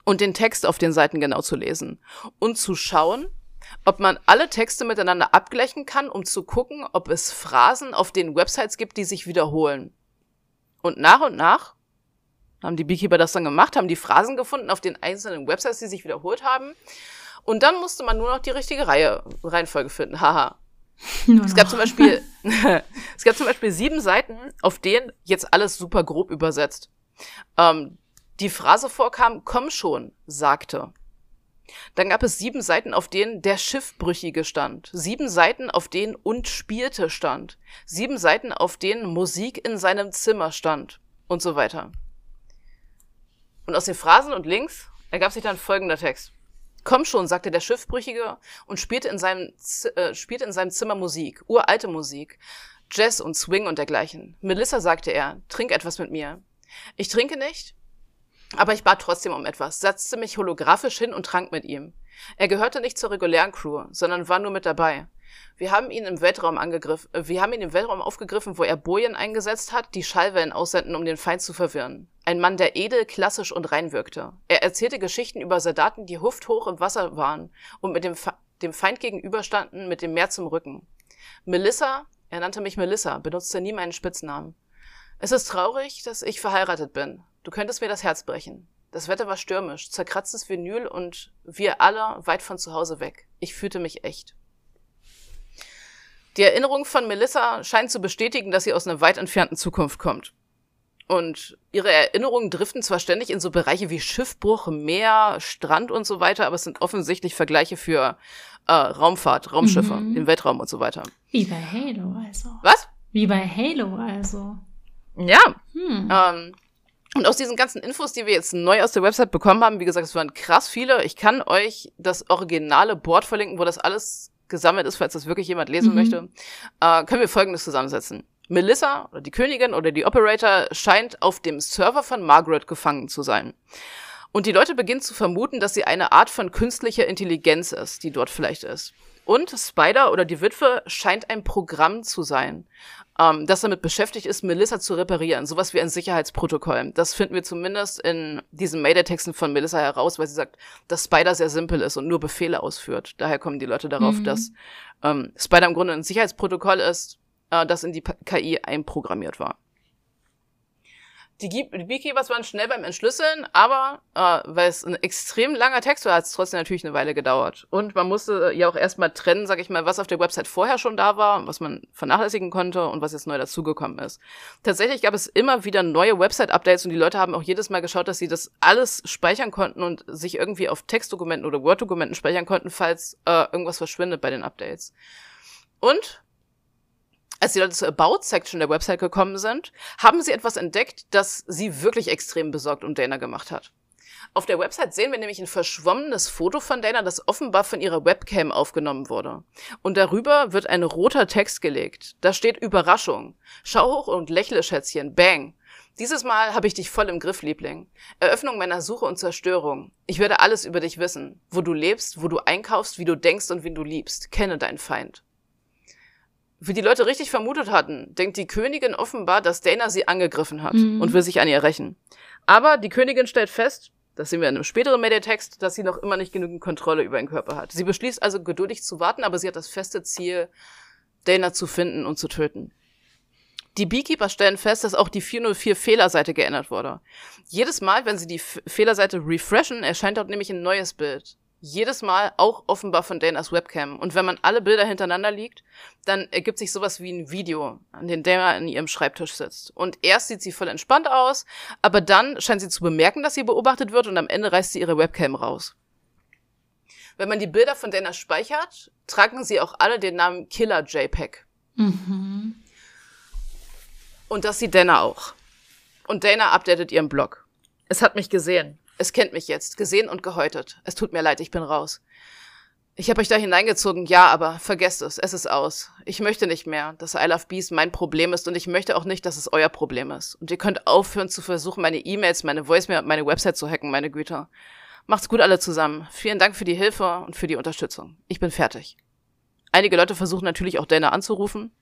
und den Text auf den Seiten genau zu lesen und zu schauen, ob man alle Texte miteinander abgleichen kann, um zu gucken, ob es Phrasen auf den Websites gibt, die sich wiederholen. Und nach und nach haben die Beekeeper das dann gemacht, haben die Phrasen gefunden auf den einzelnen Websites, die sich wiederholt haben. Und dann musste man nur noch die richtige Reihe, Reihenfolge finden. Haha. Nur es gab zum Beispiel, es gab zum Beispiel sieben Seiten, auf denen jetzt alles super grob übersetzt. Ähm, die Phrase vorkam, komm schon, sagte. Dann gab es sieben Seiten, auf denen der Schiffbrüchige stand. Sieben Seiten, auf denen und spielte stand. Sieben Seiten, auf denen Musik in seinem Zimmer stand. Und so weiter. Und aus den Phrasen und Links ergab sich dann folgender Text. Komm schon, sagte der Schiffbrüchige und spielte in seinem, äh, spielte in seinem Zimmer Musik, uralte Musik, Jazz und Swing und dergleichen. Melissa, sagte er, trink etwas mit mir. Ich trinke nicht, aber ich bat trotzdem um etwas, setzte mich holographisch hin und trank mit ihm. Er gehörte nicht zur regulären Crew, sondern war nur mit dabei. Wir haben ihn im Weltraum angegriffen, äh, wir haben ihn im Weltraum aufgegriffen, wo er Bojen eingesetzt hat, die Schallwellen aussenden, um den Feind zu verwirren. Ein Mann, der edel, klassisch und rein wirkte. Er erzählte Geschichten über Soldaten, die hufthoch im Wasser waren und mit dem, Fe dem Feind gegenüberstanden, mit dem Meer zum Rücken. Melissa, er nannte mich Melissa, benutzte nie meinen Spitznamen. Es ist traurig, dass ich verheiratet bin. Du könntest mir das Herz brechen. Das Wetter war stürmisch, zerkratztes Vinyl und wir alle weit von zu Hause weg. Ich fühlte mich echt. Die Erinnerung von Melissa scheint zu bestätigen, dass sie aus einer weit entfernten Zukunft kommt. Und ihre Erinnerungen driften zwar ständig in so Bereiche wie Schiffbruch, Meer, Strand und so weiter, aber es sind offensichtlich Vergleiche für äh, Raumfahrt, Raumschiffe, Mhm. den Weltraum und so weiter. Wie bei Halo also. Was? Wie bei Halo also. Ja. Hm. Ähm, und aus diesen ganzen Infos, die wir jetzt neu aus der Website bekommen haben, wie gesagt, es waren krass viele. Ich kann euch das originale Board verlinken, wo das alles gesammelt ist, falls das wirklich jemand lesen Mhm. möchte. Äh, können wir Folgendes zusammensetzen. Melissa oder die Königin oder die Operator scheint auf dem Server von Margaret gefangen zu sein. Und die Leute beginnen zu vermuten, dass sie eine Art von künstlicher Intelligenz ist, die dort vielleicht ist. Und Spider oder die Witwe scheint ein Programm zu sein, ähm, das damit beschäftigt ist, Melissa zu reparieren. Sowas wie ein Sicherheitsprotokoll. Das finden wir zumindest in diesen Mayday-Texten von Melissa heraus, weil sie sagt, dass Spider sehr simpel ist und nur Befehle ausführt. Daher kommen die Leute darauf, Mhm. dass ähm, Spider im Grunde ein Sicherheitsprotokoll ist, äh, das in die KI einprogrammiert war. Die, die Beekeepers waren schnell beim Entschlüsseln, aber äh, weil es ein extrem langer Text war, hat es trotzdem natürlich eine Weile gedauert. Und man musste ja auch erstmal trennen, sag ich mal, was auf der Website vorher schon da war, was man vernachlässigen konnte und was jetzt neu dazugekommen ist. Tatsächlich gab es immer wieder neue Website-Updates und die Leute haben auch jedes Mal geschaut, dass sie das alles speichern konnten und sich irgendwie auf Textdokumenten oder Word-Dokumenten speichern konnten, falls äh, irgendwas verschwindet bei den Updates. Und als die Leute zur About-Section der Website gekommen sind, haben sie etwas entdeckt, das sie wirklich extrem besorgt um Dana gemacht hat. Auf der Website sehen wir nämlich ein verschwommenes Foto von Dana, das offenbar von ihrer Webcam aufgenommen wurde. Und darüber wird ein roter Text gelegt. Da steht Überraschung. Schau hoch und lächle, Schätzchen. Bang. Dieses Mal habe ich dich voll im Griff, Liebling. Eröffnung meiner Suche und Zerstörung. Ich werde alles über dich wissen. Wo du lebst, wo du einkaufst, wie du denkst und wen du liebst. Kenne deinen Feind. Wie die Leute richtig vermutet hatten, denkt die Königin offenbar, dass Dana sie angegriffen hat Mhm. und will sich an ihr rächen. Aber die Königin stellt fest, das sehen wir in einem späteren Mediatext, dass sie noch immer nicht genügend Kontrolle über ihren Körper hat. Sie beschließt also geduldig zu warten, aber sie hat das feste Ziel, Dana zu finden und zu töten. Die Beekeeper stellen fest, dass auch die 404 Fehlerseite geändert wurde. Jedes Mal, wenn sie die F Fehlerseite refreshen, erscheint dort nämlich ein neues Bild. Jedes Mal auch offenbar von Danas Webcam. Und wenn man alle Bilder hintereinander liegt, dann ergibt sich sowas wie ein Video, an dem Dana an ihrem Schreibtisch sitzt. Und erst sieht sie voll entspannt aus, aber dann scheint sie zu bemerken, dass sie beobachtet wird und am Ende reißt sie ihre Webcam raus. Wenn man die Bilder von Dana speichert, tragen sie auch alle den Namen Killer JPEG. Mhm. Und das sieht Dana auch. Und Dana updatet ihren Blog. Es hat mich gesehen. Es kennt mich jetzt. Gesehen und gehäutet. Es tut mir leid, ich bin raus. Ich habe euch da hineingezogen, ja, aber vergesst es. Es ist aus. Ich möchte nicht mehr, dass I Love Bees mein Problem ist und ich möchte auch nicht, dass es euer Problem ist. Und ihr könnt aufhören zu versuchen, meine E-Mails, meine Voicemail und meine Website zu hacken, meine Güter. Macht's gut alle zusammen. Vielen Dank für die Hilfe und für die Unterstützung. Ich bin fertig. Einige Leute versuchen natürlich auch Dana anzurufen,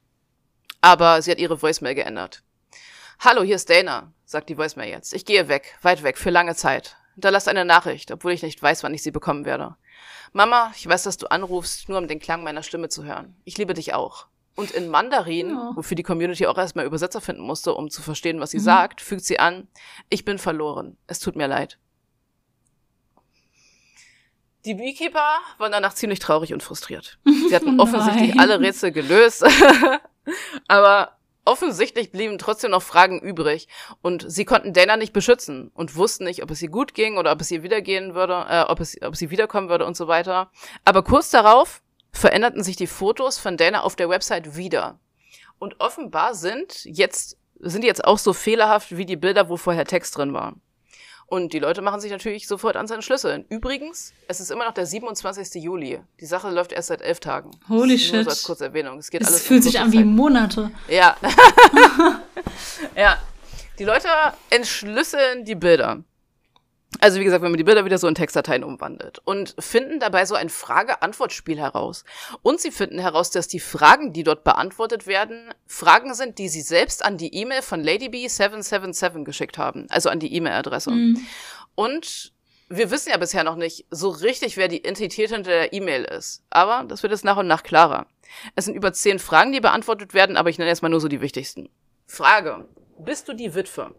aber sie hat ihre Voicemail geändert. Hallo, hier ist Dana, sagt die Voicemail jetzt. Ich gehe weg, weit weg, für lange Zeit. Hinterlass eine Nachricht, obwohl ich nicht weiß, wann ich sie bekommen werde. Mama, ich weiß, dass du anrufst, nur um den Klang meiner Stimme zu hören. Ich liebe dich auch. Und in Mandarin, Ja. wofür die Community auch erstmal Übersetzer finden musste, um zu verstehen, was sie Mhm. sagt, fügt sie an, ich bin verloren. Es tut mir leid. Die Beekeeper waren danach ziemlich traurig und frustriert. Sie hatten offensichtlich alle Rätsel gelöst, aber offensichtlich blieben trotzdem noch Fragen übrig und sie konnten Dana nicht beschützen und wussten nicht, ob es ihr gut ging oder ob es ihr wiedergehen würde, äh, ob, es, ob sie wiederkommen würde und so weiter. Aber kurz darauf veränderten sich die Fotos von Dana auf der Website wieder. Und offenbar sind jetzt, sind jetzt auch so fehlerhaft wie die Bilder, wo vorher Text drin war. Und die Leute machen sich natürlich sofort an seinen Schlüsseln. Übrigens, es ist immer noch der 27. Juli. Die Sache läuft erst seit elf Tagen. Holy Nur shit. so als kurze Erwähnung. Es geht Es alles fühlt sich an wie. Monate. Ja. ja. Die Leute entschlüsseln die Bilder. Also wie gesagt, wenn man die Bilder wieder so in Textdateien umwandelt und finden dabei so ein Frage-Antwort-Spiel heraus. Und sie finden heraus, dass die Fragen, die dort beantwortet werden, Fragen sind, die sie selbst an die E-Mail von LadyB777 geschickt haben. Also an die E-Mail-Adresse. Mhm. Und wir wissen ja bisher noch nicht so richtig, wer die Entität hinter der E-Mail ist. Aber das wird jetzt nach und nach klarer. Es sind über zehn Fragen, die beantwortet werden, aber ich nenne jetzt mal nur so die wichtigsten. Frage. Bist du die Witwe?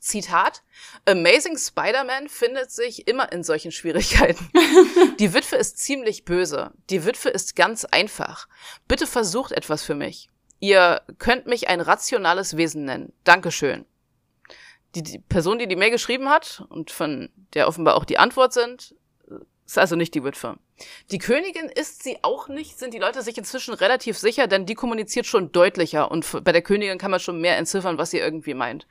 Zitat. Amazing Spider-Man findet sich immer in solchen Schwierigkeiten. Die Witwe ist ziemlich böse. Die Witwe ist ganz einfach. Bitte versucht etwas für mich. Ihr könnt mich ein rationales Wesen nennen. Dankeschön. die, die Person, die die Mail geschrieben hat und von der offenbar auch die Antwort sind, ist also nicht die Witwe. Die Königin ist sie auch nicht, sind die Leute sich inzwischen relativ sicher, denn die kommuniziert schon deutlicher und bei der Königin kann man schon mehr entziffern, was sie irgendwie meint.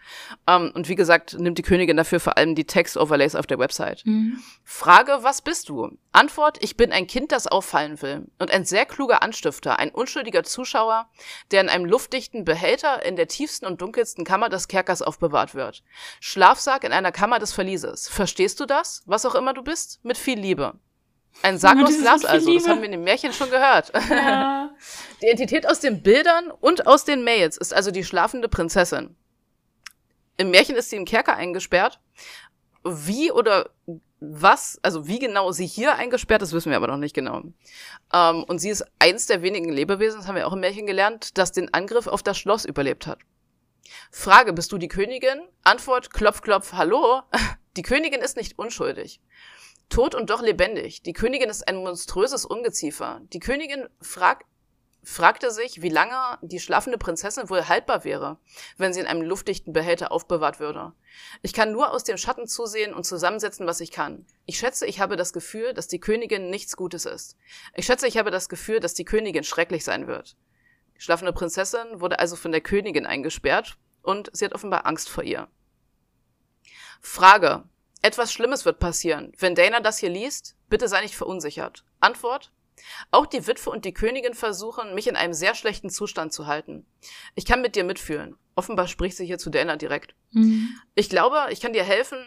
Ähm, und wie gesagt, nimmt die Königin dafür vor allem die Text-Overlays auf der Website. Mhm. Frage, was bist du? Antwort, ich bin ein Kind, das auffallen will und ein sehr kluger Anstifter, ein unschuldiger Zuschauer, der in einem luftdichten Behälter in der tiefsten und dunkelsten Kammer des Kerkers aufbewahrt wird. Schlafsack in einer Kammer des Verlieses. Verstehst du das? Was auch immer du bist? Mit viel Liebe. Ein Sarg aus Glas also, das haben wir in dem Märchen schon gehört. Ja. Die Entität aus den Bildern und aus den Mails ist also die schlafende Prinzessin. Im Märchen ist sie im Kerker eingesperrt. Wie oder was, also wie genau sie hier eingesperrt ist, wissen wir aber noch nicht genau. Ähm, und sie ist eins der wenigen Lebewesen, das haben wir auch im Märchen gelernt, das den Angriff auf das Schloss überlebt hat. Frage, bist du die Königin? Antwort, klopf, klopf, hallo? Die Königin ist nicht unschuldig. Tot und doch lebendig. Die Königin ist ein monströses Ungeziefer. Die Königin frag, fragte sich, wie lange die schlafende Prinzessin wohl haltbar wäre, wenn sie in einem luftdichten Behälter aufbewahrt würde. Ich kann nur aus dem Schatten zusehen und zusammensetzen, was ich kann. Ich schätze, ich habe das Gefühl, dass die Königin nichts Gutes ist. Ich schätze, ich habe das Gefühl, dass die Königin schrecklich sein wird. Die schlafende Prinzessin wurde also von der Königin eingesperrt und sie hat offenbar Angst vor ihr. Frage. Etwas Schlimmes wird passieren. Wenn Dana das hier liest, bitte sei nicht verunsichert. Antwort? Auch die Witwe und die Königin versuchen, mich in einem sehr schlechten Zustand zu halten. Ich kann mit dir mitfühlen. Offenbar spricht sie hier zu Dana direkt. Mhm. Ich glaube, ich kann dir helfen.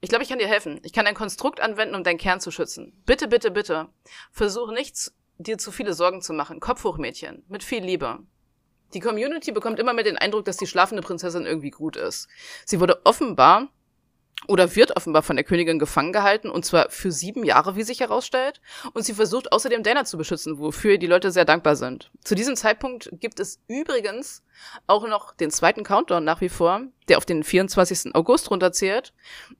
Ich glaube, ich kann dir helfen. Ich kann ein Konstrukt anwenden, um deinen Kern zu schützen. Bitte, bitte, bitte. Versuch nichts, dir zu viele Sorgen zu machen. Kopf hoch, Mädchen. Mit viel Liebe. Die Community bekommt immer mehr den Eindruck, dass die schlafende Prinzessin irgendwie gut ist. Sie wurde offenbar oder wird offenbar von der Königin gefangen gehalten, und zwar für sieben Jahre, wie sich herausstellt. Und sie versucht außerdem Dana zu beschützen, wofür die Leute sehr dankbar sind. Zu diesem Zeitpunkt gibt es übrigens auch noch den zweiten Countdown nach wie vor, der auf den 24. August runterzählt.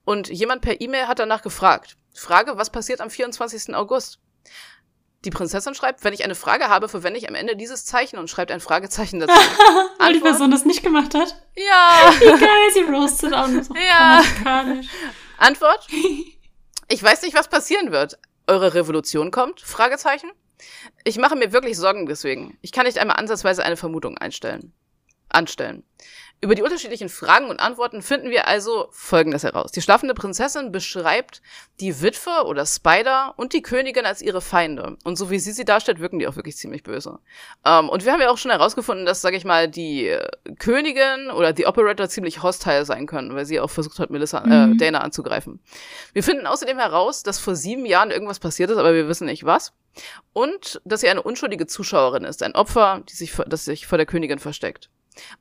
Und jemand per E-Mail hat danach gefragt. Frage, was passiert am 24. August? Die Prinzessin schreibt, wenn ich eine Frage habe, verwende ich am Ende dieses Zeichen und schreibt ein Fragezeichen dazu. Weil die Person das nicht gemacht hat? Ja. Wie geil, sie roastet auch noch so ja. Antwort? Ich weiß nicht, was passieren wird. Eure Revolution kommt? Fragezeichen. Ich mache mir wirklich Sorgen deswegen. Ich kann nicht einmal ansatzweise eine Vermutung einstellen. Anstellen. Über die unterschiedlichen Fragen und Antworten finden wir also Folgendes heraus. Die schlafende Prinzessin beschreibt die Witwe oder Spider und die Königin als ihre Feinde. Und so wie sie sie darstellt, wirken die auch wirklich ziemlich böse. Ähm, und wir haben ja auch schon herausgefunden, dass, sage ich mal, die äh, Königin oder die Operator ziemlich hostile sein können, weil sie auch versucht hat, Melissa, äh, mhm. Dana anzugreifen. Wir finden außerdem heraus, dass vor sieben Jahren irgendwas passiert ist, aber wir wissen nicht was. Und dass sie eine unschuldige Zuschauerin ist, ein Opfer, die sich, das sich vor der Königin versteckt.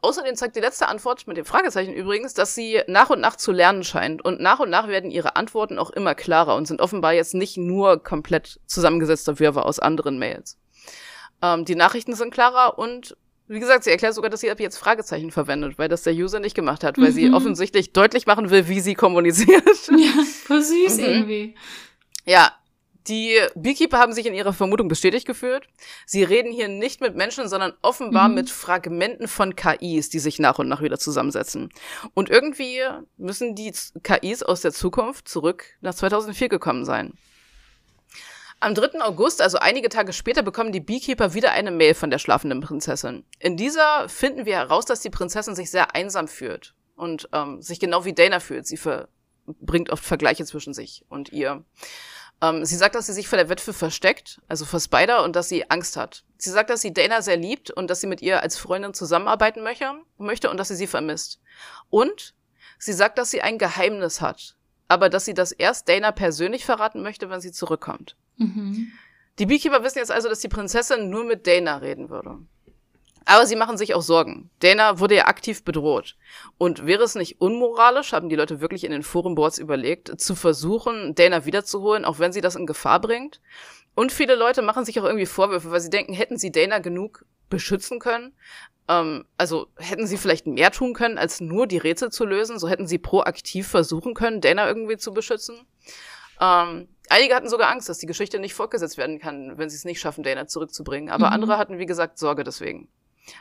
Außerdem zeigt die letzte Antwort mit dem Fragezeichen übrigens, dass sie nach und nach zu lernen scheint. Und nach und nach werden ihre Antworten auch immer klarer und sind offenbar jetzt nicht nur komplett zusammengesetzter Wirrwarr aus anderen Mails. Ähm, die Nachrichten sind klarer und wie gesagt, sie erklärt sogar, dass sie ab jetzt Fragezeichen verwendet, weil das der User nicht gemacht hat, weil mhm. sie offensichtlich deutlich machen will, wie sie kommuniziert. Ja, voll süß mhm. irgendwie. Ja, die Beekeeper haben sich in ihrer Vermutung bestätigt gefühlt. Sie reden hier nicht mit Menschen, sondern offenbar mhm. mit Fragmenten von KIs, die sich nach und nach wieder zusammensetzen. Und irgendwie müssen die KIs aus der Zukunft zurück nach 2004 gekommen sein. Am 3. August, also einige Tage später, bekommen die Beekeeper wieder eine Mail von der schlafenden Prinzessin. In dieser finden wir heraus, dass die Prinzessin sich sehr einsam fühlt und ähm, sich genau wie Dana fühlt. Sie bringt oft Vergleiche zwischen sich und ihr. Ähm, sie sagt, dass sie sich vor der Witwe versteckt, also vor Spider, und dass sie Angst hat. Sie sagt, dass sie Dana sehr liebt und dass sie mit ihr als Freundin zusammenarbeiten möchte, möchte und dass sie sie vermisst. Und sie sagt, dass sie ein Geheimnis hat, aber dass sie das erst Dana persönlich verraten möchte, wenn sie zurückkommt. Mhm. Die Beekeeper wissen jetzt also, dass die Prinzessin nur mit Dana reden würde. Aber sie machen sich auch Sorgen. Dana wurde ja aktiv bedroht. Und wäre es nicht unmoralisch, haben die Leute wirklich in den Forenboards überlegt, zu versuchen, Dana wiederzuholen, auch wenn sie das in Gefahr bringt? Und viele Leute machen sich auch irgendwie Vorwürfe, weil sie denken, hätten sie Dana genug beschützen können? Ähm, also hätten sie vielleicht mehr tun können, als nur die Rätsel zu lösen? So hätten sie proaktiv versuchen können, Dana irgendwie zu beschützen? Ähm, einige hatten sogar Angst, dass die Geschichte nicht fortgesetzt werden kann, wenn sie es nicht schaffen, Dana zurückzubringen. Aber mhm. andere hatten, wie gesagt, Sorge deswegen.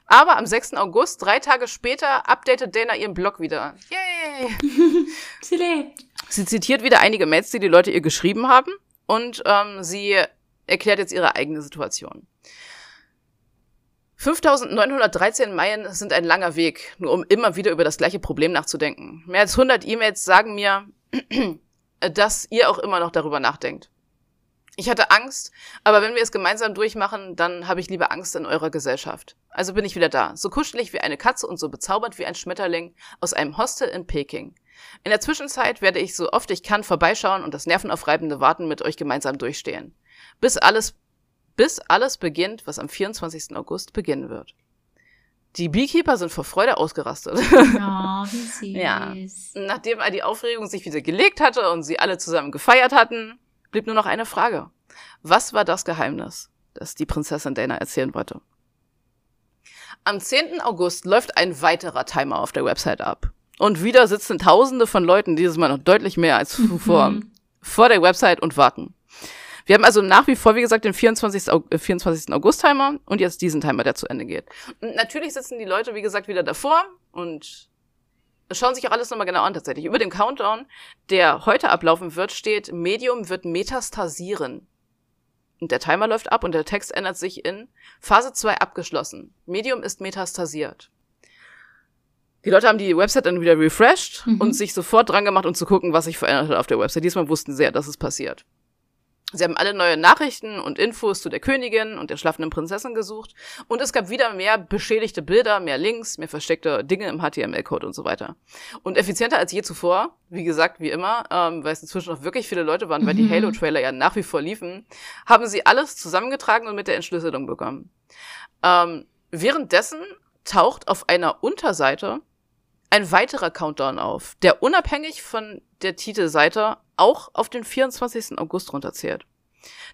Aber am 6. August, drei Tage später, updatet Dana ihren Blog wieder. Yay! Lebt. Sie zitiert wieder einige Mails, die die Leute ihr geschrieben haben und ähm, sie erklärt jetzt ihre eigene Situation. 5913 Meilen sind ein langer Weg, nur um immer wieder über das gleiche Problem nachzudenken. Mehr als 100 E-Mails sagen mir, dass ihr auch immer noch darüber nachdenkt. Ich hatte Angst, aber wenn wir es gemeinsam durchmachen, dann habe ich lieber Angst in eurer Gesellschaft. Also bin ich wieder da, so kuschelig wie eine Katze und so bezaubernd wie ein Schmetterling aus einem Hostel in Peking. In der Zwischenzeit werde ich so oft ich kann vorbeischauen und das nervenaufreibende Warten mit euch gemeinsam durchstehen. Bis alles bis alles beginnt, was am 24. August beginnen wird. Die Beekeeper sind vor Freude ausgerastet. Oh, wie süß. Ja. Nachdem all die Aufregung sich wieder gelegt hatte und sie alle zusammen gefeiert hatten, blieb nur noch eine Frage. Was war das Geheimnis, das die Prinzessin Dana erzählen wollte? Am 10. August läuft ein weiterer Timer auf der Website ab. Und wieder sitzen Tausende von Leuten, dieses Mal noch deutlich mehr als zuvor, Mhm. vor der Website und warten. Wir haben also nach wie vor, wie gesagt, den 24. Au- äh, 24. August-Timer und jetzt diesen Timer, der zu Ende geht. Und natürlich sitzen die Leute, wie gesagt, wieder davor und schauen sich auch alles nochmal genau an tatsächlich. Über dem Countdown, der heute ablaufen wird, steht, Medium wird metastasieren. Und der Timer läuft ab und der Text ändert sich in Phase 2 abgeschlossen. Medium ist metastasiert. Die Leute haben die Website dann wieder refreshed Mhm. und sich sofort dran gemacht, um zu gucken, was sich verändert hat auf der Website. Diesmal wussten sie ja, dass es passiert. Sie haben alle neue Nachrichten und Infos zu der Königin und der schlafenden Prinzessin gesucht. Und es gab wieder mehr beschädigte Bilder, mehr Links, mehr versteckte Dinge im HTML-Code und so weiter. Und effizienter als je zuvor, wie gesagt, wie immer, ähm, weil es inzwischen noch wirklich viele Leute waren, weil die Mhm. Halo-Trailer ja nach wie vor liefen, haben sie alles zusammengetragen und mit der Entschlüsselung bekommen. Ähm, währenddessen taucht auf einer Unterseite ein weiterer Countdown auf, der unabhängig von der Titelseite auch auf den 24. August runterzählt.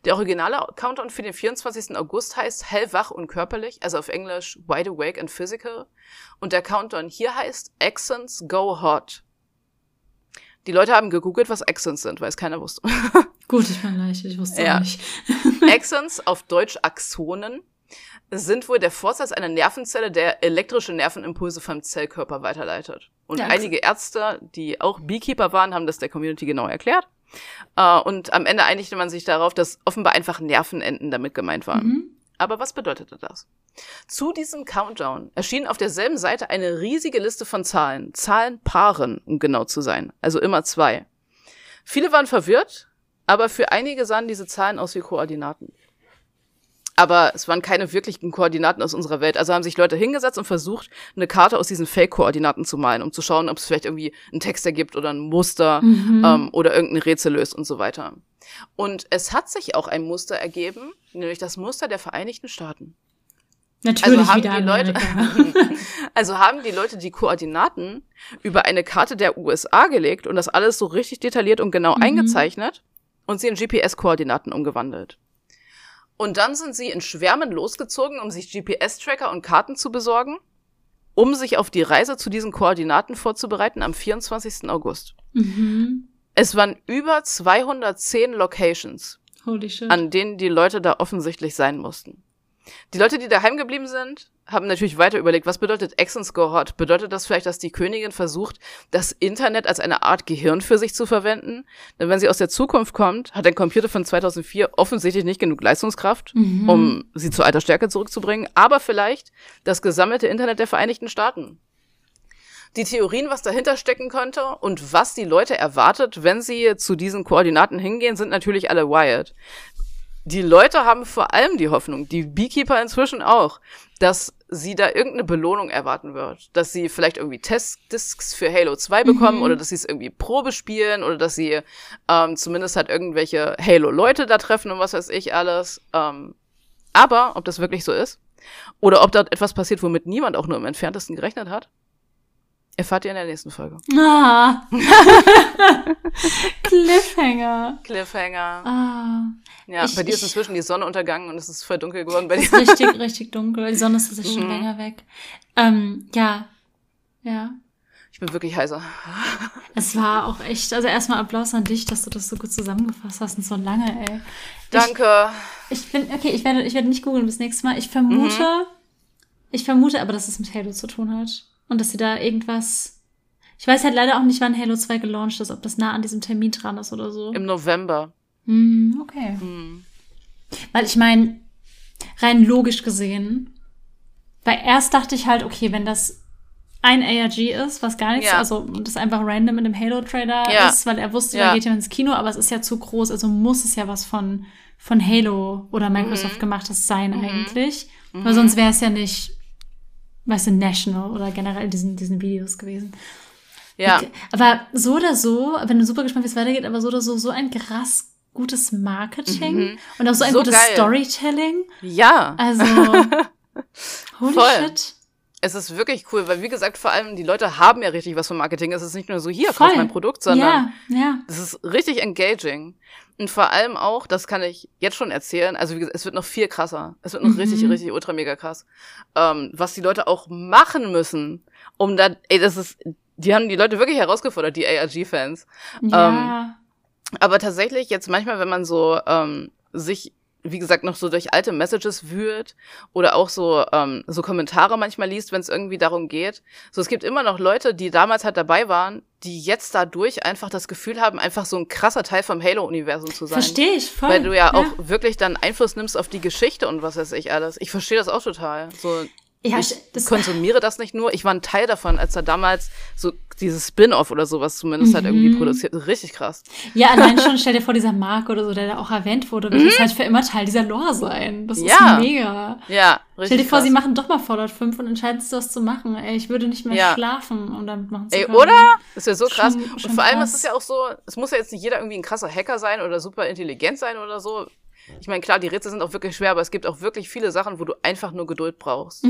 Der originale Countdown für den 24. August heißt hellwach und körperlich, also auf Englisch wide awake and physical. Und der Countdown hier heißt Accents go hot. Die Leute haben gegoogelt, was Accents sind, weil es keiner wusste. Gut, ich bin leicht, ich wusste Ja. nicht. Axons, auf Deutsch Axonen, sind wohl der Vorsatz einer Nervenzelle, der elektrische Nervenimpulse vom Zellkörper weiterleitet. Und Ja, einige Ärzte, die auch Beekeeper waren, haben das der Community genau erklärt. Äh, und am Ende einigte man sich darauf, dass offenbar einfach Nervenenden damit gemeint waren. Mhm. Aber was bedeutete das? Zu diesem Countdown erschien auf derselben Seite eine riesige Liste von Zahlen, Zahlenpaaren, um genau zu sein, also immer zwei. Viele waren verwirrt, aber für einige sahen diese Zahlen aus wie Koordinaten. Aber es waren keine wirklichen Koordinaten aus unserer Welt. Also haben sich Leute hingesetzt und versucht, eine Karte aus diesen Fake-Koordinaten zu malen, um zu schauen, ob es vielleicht irgendwie einen Text ergibt oder ein Muster Mhm. ähm, oder irgendein Rätsel löst und so weiter. Und es hat sich auch ein Muster ergeben, nämlich das Muster der Vereinigten Staaten. Natürlich Also haben wieder die Leute, also haben die Leute die Koordinaten über eine Karte der USA gelegt und das alles so richtig detailliert und genau Mhm. eingezeichnet und sie in GPS-Koordinaten umgewandelt. Und dann sind sie in Schwärmen losgezogen, um sich GPS-Tracker und Karten zu besorgen, um sich auf die Reise zu diesen Koordinaten vorzubereiten am 24. August. mhm. Es waren über 210 Locations, an denen die Leute da offensichtlich sein mussten. Die Leute, die daheim geblieben sind, haben natürlich weiter überlegt, was bedeutet Hot? Bedeutet das vielleicht, dass die Königin versucht, das Internet als eine Art Gehirn für sich zu verwenden? Denn wenn sie aus der Zukunft kommt, hat ein Computer von 2004 offensichtlich nicht genug Leistungskraft, Mhm. um sie zu alter Stärke zurückzubringen, aber vielleicht das gesammelte Internet der Vereinigten Staaten. Die Theorien, was dahinter stecken könnte und was die Leute erwartet, wenn sie zu diesen Koordinaten hingehen, sind natürlich alle wired. Die Leute haben vor allem die Hoffnung, die Beekeeper inzwischen auch, dass sie da irgendeine Belohnung erwarten wird. Dass sie vielleicht irgendwie Testdiscs für Halo 2 bekommen Mhm. oder dass sie es irgendwie Probe spielen oder dass sie ähm, zumindest halt irgendwelche Halo-Leute da treffen und was weiß ich alles. Ähm, aber ob das wirklich so ist oder ob dort etwas passiert, womit niemand auch nur im entferntesten gerechnet hat, erfahrt ihr in der nächsten Folge. Ah. Cliffhanger. Cliffhanger. Ah. Ja, Ich- bei dir ist inzwischen die Sonne untergangen und es ist voll dunkel geworden bei dir. Ist richtig, richtig dunkel. Die Sonne ist tatsächlich schon Mhm. länger weg. Ähm, ja. Ja. Ich bin wirklich heiser. Es war auch echt, also erstmal Applaus an dich, dass du das so gut zusammengefasst hast und so lange, ey. Danke. Ich, ich bin, okay, ich werde, ich werde nicht googeln bis nächstes Mal. Ich vermute, Mhm. ich vermute aber, dass es mit Halo zu tun hat. Und dass sie da irgendwas, ich weiß halt leider auch nicht, wann Halo 2 gelauncht ist, ob das nah an diesem Termin dran ist oder so. Im November. Hm, okay. Hm. Weil ich meine, rein logisch gesehen, weil erst dachte ich halt, okay, wenn das ein ARG ist, was gar nichts, Ja. also das einfach random in dem Halo-Trailer Ja. ist, weil er wusste, Ja. da geht ja ins Kino, aber es ist ja zu groß, also muss es ja was von, von Halo oder Microsoft gemachtes sein Mhm. eigentlich. Weil sonst wäre es ja nicht, weißt du, National oder generell diesen, diesen Videos gewesen. Ja. Okay. Aber so oder so, wenn du super gespannt, wie es weitergeht, aber so oder so, so ein krass gutes Marketing und auch so ein Mhm. So gutes geil. Storytelling. Ja. Also, holy Voll. shit. Es ist wirklich cool, weil wie gesagt, vor allem die Leute haben ja richtig was vom Marketing. Es ist nicht nur so, hier, Voll. kauf mein Produkt, sondern Ja, ja. es ist richtig engaging. Und vor allem auch, das kann ich jetzt schon erzählen, also wie gesagt, es wird noch viel krasser. Es wird noch Mhm. richtig, richtig ultra mega krass. Ähm, was die Leute auch machen müssen, um da, ey, das ist, die haben die Leute wirklich herausgefordert, die ARG-Fans. Ja. Aber tatsächlich jetzt manchmal, wenn man so ähm, sich, wie gesagt, noch so durch alte Messages wühlt oder auch so ähm, so Kommentare manchmal liest, wenn es irgendwie darum geht. So, es gibt immer noch Leute, die damals halt dabei waren, die jetzt dadurch einfach das Gefühl haben, einfach so ein krasser Teil vom Halo-Universum zu sein. Verstehe ich voll. Weil du ja, auch wirklich dann Einfluss nimmst auf die Geschichte und was weiß ich alles. Ich verstehe das auch total. So, Ja, ich das- konsumiere das nicht nur, ich war ein Teil davon, als da damals so dieses Spin-off oder sowas zumindest halt Mhm. irgendwie produziert. Richtig krass. Ja, allein schon stell dir vor, dieser Mark oder so, der da auch erwähnt wurde, wird jetzt halt für immer Teil dieser Lore sein. Das Mhm. Ja. ist mega. Ja, richtig Stell dir vor, krass. sie machen doch mal Fallout 5 und entscheiden sich, was zu machen. Ey, ich würde nicht mehr Ja. schlafen, um damit machen zu Ey, können. oder? Ist ja so krass. Schon- und schon vor allem krass. ist es ja auch so, es muss ja jetzt nicht jeder irgendwie ein krasser Hacker sein oder super intelligent sein oder so. Ich meine, klar, die Rätsel sind auch wirklich schwer, aber es gibt auch wirklich viele Sachen, wo du einfach nur Geduld brauchst.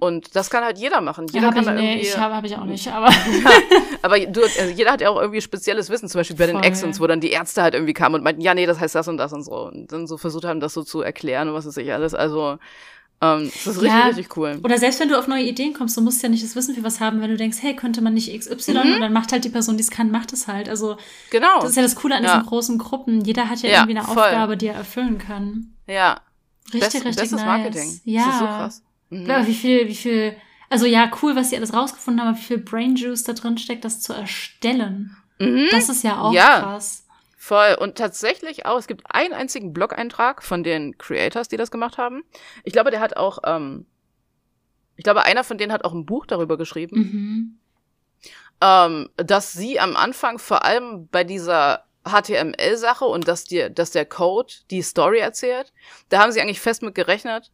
Und das kann halt jeder machen. Ja, Jeder hab kann ich, da nee, irgendwie. ich habe hab ich auch nicht, aber aber du, also jeder hat ja auch irgendwie spezielles Wissen, zum Beispiel bei den Voll. Exons, wo dann die Ärzte halt irgendwie kamen und meinten, ja, nee, das heißt das und das und so. Und dann so versucht haben, das so zu erklären und was weiß ich alles. Also, ähm, das ist richtig, Ja. richtig cool. Oder selbst wenn du auf neue Ideen kommst, du musst ja nicht das Wissen für was haben, wenn du denkst, hey, könnte man nicht XY Mhm. und dann macht halt die Person, die es kann, macht es halt. Also Genau. das ist ja das Coole an Ja. diesen großen Gruppen. Jeder hat ja, Ja, irgendwie eine voll. Aufgabe, die er erfüllen kann. ja. Richtig, Best, richtig bestes nice. Marketing. Ja. Das ist so krass. Mhm. Ja, wie viel, wie viel, also ja, cool, was sie alles rausgefunden haben, aber wie viel Brain Juice da drin steckt, das zu erstellen. Mhm. Das ist ja auch Ja. krass. Voll. Und tatsächlich auch, es gibt einen einzigen Blog-Eintrag von den Creators, die das gemacht haben. Ich glaube, der hat auch, ähm, ich glaube, einer von denen hat auch ein Buch darüber geschrieben, Mhm. ähm, dass sie am Anfang vor allem bei dieser HTML-Sache und dass, die, dass der Code die Story erzählt, da haben sie eigentlich fest mit gerechnet,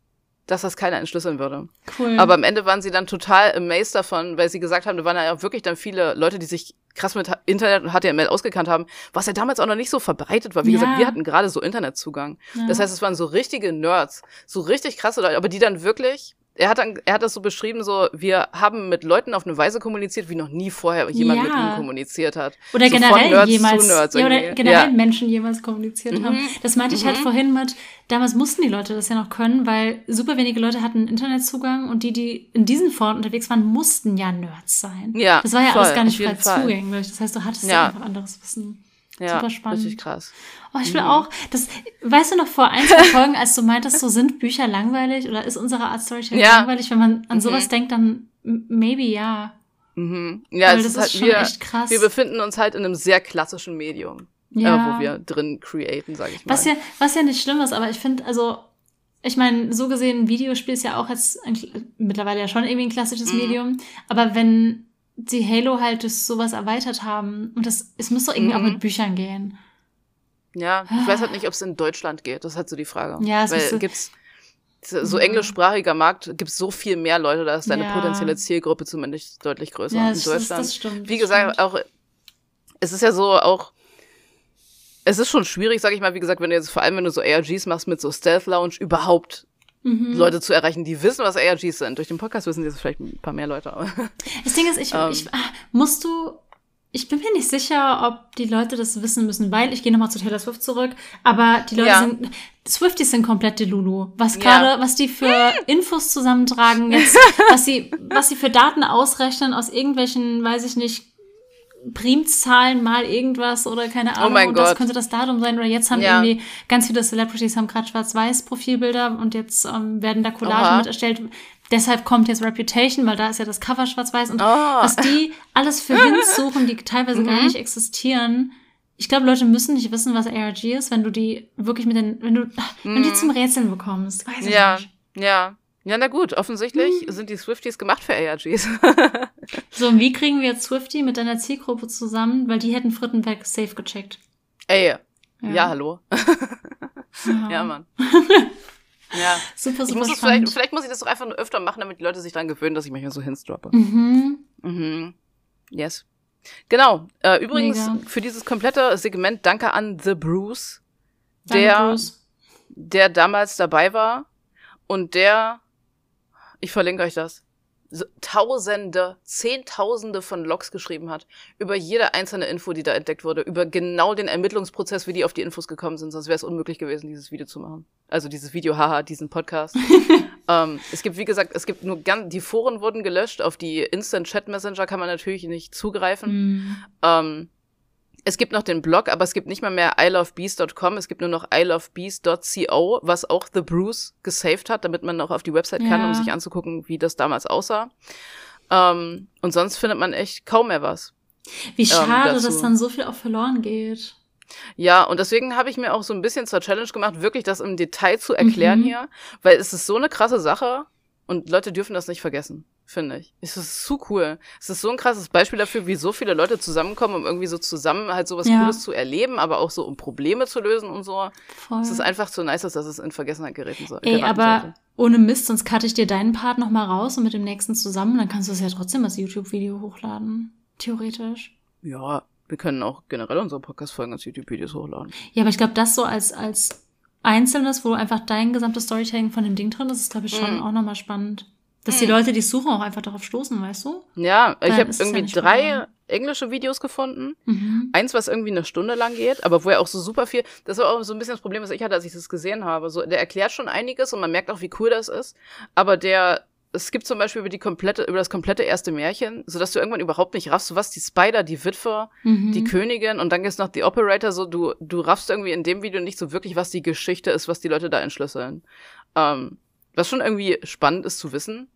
dass das keiner entschlüsseln würde. Cool. Aber am Ende waren sie dann total amazed davon, weil sie gesagt haben, da waren ja auch wirklich dann viele Leute, die sich krass mit Internet und HTML ausgekannt haben, was ja damals auch noch nicht so verbreitet war. Wie Ja. gesagt, wir hatten gerade so Internetzugang. Ja. Das heißt, es waren so richtige Nerds, so richtig krasse Leute, aber die dann wirklich, er hat dann, er hat das so beschrieben, so, wir haben mit Leuten auf eine Weise kommuniziert, wie noch nie vorher jemand mit Ja. ihnen kommuniziert hat. Oder so generell Nerds jemals, ja, oder irgendwie. generell Ja. Mhm. Menschen jemals kommuniziert haben. Das meinte ich halt vorhin mit, damals mussten die Leute das ja noch können, weil super wenige Leute hatten Internetzugang und die, die in diesen Foren unterwegs waren, mussten ja Nerds sein. Ja, Das war ja voll, alles gar nicht frei zugänglich. Das heißt, du hattest ja, Ja. einfach anderes Wissen. Ja, Super spannend. richtig krass. Oh, ich will Mhm. auch, das, weißt du noch vor ein, zwei Folgen, als du meintest, so sind Bücher langweilig oder ist unsere Art Storytelling Ja. langweilig? Wenn man an Mhm. sowas denkt, dann maybe ja. Mhm. Ja, Weil es das ist halt, schon wir, echt krass. wir befinden uns halt in einem sehr klassischen Medium, Ja. äh, wo wir drin createn, sag ich mal. Was ja, was ja nicht schlimm ist, aber ich finde, also, ich meine, so gesehen, ein Videospiel ist ja auch jetzt ein, mittlerweile ja schon irgendwie ein klassisches Mhm. Medium, aber wenn die Halo halt durch sowas erweitert haben, und das, es muss doch irgendwie auch Mhm. mit Büchern gehen. Ja, ich weiß halt nicht, ob es in Deutschland geht. Das ist halt so die Frage. Ja, es Weil müsste- gibt's so Ja. englischsprachiger Markt gibt's so viel mehr Leute, da ist deine Ja. potenzielle Zielgruppe zumindest deutlich größer Ja, in Deutschland. das stimmt. wie gesagt, stimmt. auch es ist ja so auch es ist schon schwierig, sag ich mal, wie gesagt, wenn du jetzt vor allem wenn du so ARGs machst mit so Stealth Lounge überhaupt Mhm. Leute zu erreichen, die wissen, was ARGs sind. Durch den Podcast wissen jetzt vielleicht ein paar mehr Leute. Aber Das Ding ist, ich, Ähm. ich ah, musst du. Ich bin mir nicht sicher, ob die Leute das wissen müssen, weil ich gehe nochmal zu Taylor Swift zurück, aber die Leute Ja. sind Swifties sind komplett Delulu. Was Ja. gerade, was die für Infos zusammentragen, jetzt, was sie, was sie für Daten ausrechnen aus irgendwelchen, weiß ich nicht, Primzahlen mal irgendwas oder keine Ahnung. Oh mein Gott. das könnte das Datum sein. Oder jetzt haben Ja. irgendwie ganz viele Celebrities haben gerade Schwarz-Weiß-Profilbilder und jetzt ähm, werden da Collagen Oha. mit erstellt. Deshalb kommt jetzt Reputation, weil da ist ja das Cover schwarz-weiß und Oh. was die alles für Hints suchen, die teilweise gar Mhm. nicht existieren. Ich glaube, Leute müssen nicht wissen, was ARG ist, wenn du die wirklich mit den, wenn du, wenn du die Mhm. zum Rätseln bekommst. Weiß ich Ja, nicht. ja. Ja, na gut, offensichtlich Hm. sind die Swifties gemacht für ARGs. So, und wie kriegen wir jetzt Swifty mit deiner Zielgruppe zusammen? Weil die hätten Frittenberg safe gecheckt. Ey, ja, hallo. Ja, Ja, Mann. ja. Super, super muss vielleicht, vielleicht muss ich das doch einfach nur öfter machen, damit die Leute sich dran gewöhnen, dass ich manchmal so Hints droppe. Mhm. Mhm. Yes. Genau. Äh, übrigens, Mega. für dieses komplette Segment danke an The Bruce, Danke, der, Bruce. der damals dabei war und der, ich verlinke euch das, Tausende, Zehntausende von Logs geschrieben hat über jede einzelne Info, die da entdeckt wurde, über genau den Ermittlungsprozess, wie die auf die Infos gekommen sind. Sonst wäre es unmöglich gewesen, dieses Video zu machen. Also dieses Video, haha, diesen Podcast. ähm, es gibt, wie gesagt, es gibt nur ganz, die Foren wurden gelöscht. Auf die Instant Chat Messenger kann man natürlich nicht zugreifen. Mhm. Ähm, es gibt noch den Blog, aber es gibt nicht mal mehr ilovebees.com, es gibt nur noch ilovebees.co, was auch The Bruce gesaved hat, damit man auch auf die Website kann, Ja. um sich anzugucken, wie das damals aussah. Ähm, und sonst findet man echt kaum mehr was. Wie schade, dazu. dass dann so viel auch verloren geht. Ja, und deswegen habe ich mir auch so ein bisschen zur Challenge gemacht, wirklich das im Detail zu erklären Mhm. hier, weil es ist so eine krasse Sache und Leute dürfen das nicht vergessen, finde ich. Es ist so cool. Es ist so ein krasses Beispiel dafür, wie so viele Leute zusammenkommen, um irgendwie so zusammen halt sowas Ja. Cooles zu erleben, aber auch so um Probleme zu lösen und so. Voll. Es ist einfach so nice, dass es in Vergessenheit geraten soll. Ey, aber sollte. ohne Mist, sonst cutte ich dir deinen Part noch mal raus und mit dem nächsten zusammen, dann kannst du es ja trotzdem als YouTube-Video hochladen. Theoretisch. Ja, wir können auch generell unsere Podcast-Folgen als YouTube-Videos hochladen. Ja, aber ich glaube, das so als, als Einzelnes, wo einfach dein gesamtes Storytelling von dem Ding drin ist, ist, glaube ich, schon Mhm. auch nochmal spannend. Dass die Mhm. Leute, die es suchen, auch einfach darauf stoßen, weißt du? Ja, ich habe ja irgendwie nicht drei verloren. englische Videos gefunden. Mhm. Eins, was irgendwie eine Stunde lang geht, aber wo er auch so super viel, das war auch so ein bisschen das Problem, was ich hatte, als ich das gesehen habe. So, der erklärt schon einiges und man merkt auch, wie cool das ist. Aber der, es gibt zum Beispiel über die komplette, über das komplette erste Märchen, sodass du irgendwann überhaupt nicht raffst, so was die Spider, die Witwe, Mhm. die Königin und dann gibt's noch die Operator, so du, du raffst irgendwie in dem Video nicht so wirklich, was die Geschichte ist, was die Leute da entschlüsseln. Ähm, was schon irgendwie spannend ist zu wissen,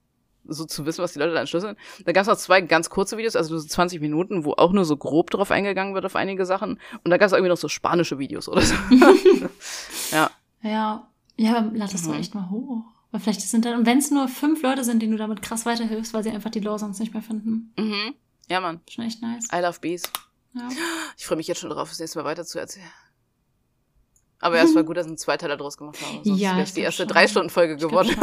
so zu wissen, was die Leute da entschlüsseln. Da gab's noch zwei ganz kurze Videos, also so 20 Minuten, wo auch nur so grob drauf eingegangen wird auf einige Sachen. Und da gab's irgendwie noch so spanische Videos oder so. ja. Ja, ja, lad das doch Mhm. echt mal hoch. Weil vielleicht sind dann, wenn es nur fünf Leute sind, denen du damit krass weiterhilfst, weil sie einfach die Lore sonst nicht mehr finden. Mhm. Ja, Mann. Schon echt nice. I love Bees. Ja. Ich freue mich jetzt schon drauf, das nächste Mal weiter zu erzählen. Aber ja, es war gut, dass ich einen Zweiteiler draus gemacht habe. Sonst Ja, wäre es die erste. Drei-Stunden-Folge geworden.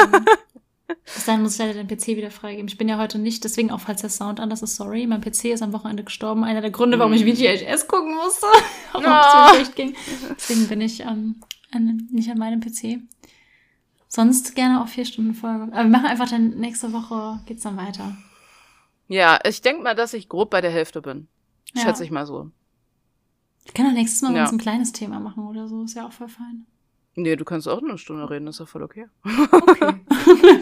Bis dahin muss ich leider den PC wieder freigeben. Ich bin ja heute nicht, deswegen auch falls der Sound anders ist, sorry. Mein PC ist am Wochenende gestorben. Einer der Gründe, warum ich Mm. VGHS gucken musste. Warum No. schlecht ging. Deswegen bin ich ähm, an, nicht an meinem PC. Sonst gerne auch vier Stunden Folge. Aber wir machen einfach dann nächste Woche geht's dann weiter. Ja, ich denke mal, dass ich grob bei der Hälfte bin. Ja. Schätze ich mal so. Ich kann auch nächstes Mal Ja. uns ein kleines Thema machen oder so. Ist ja auch voll fein. Nee, du kannst auch nur eine Stunde reden, ist ja voll okay. Okay.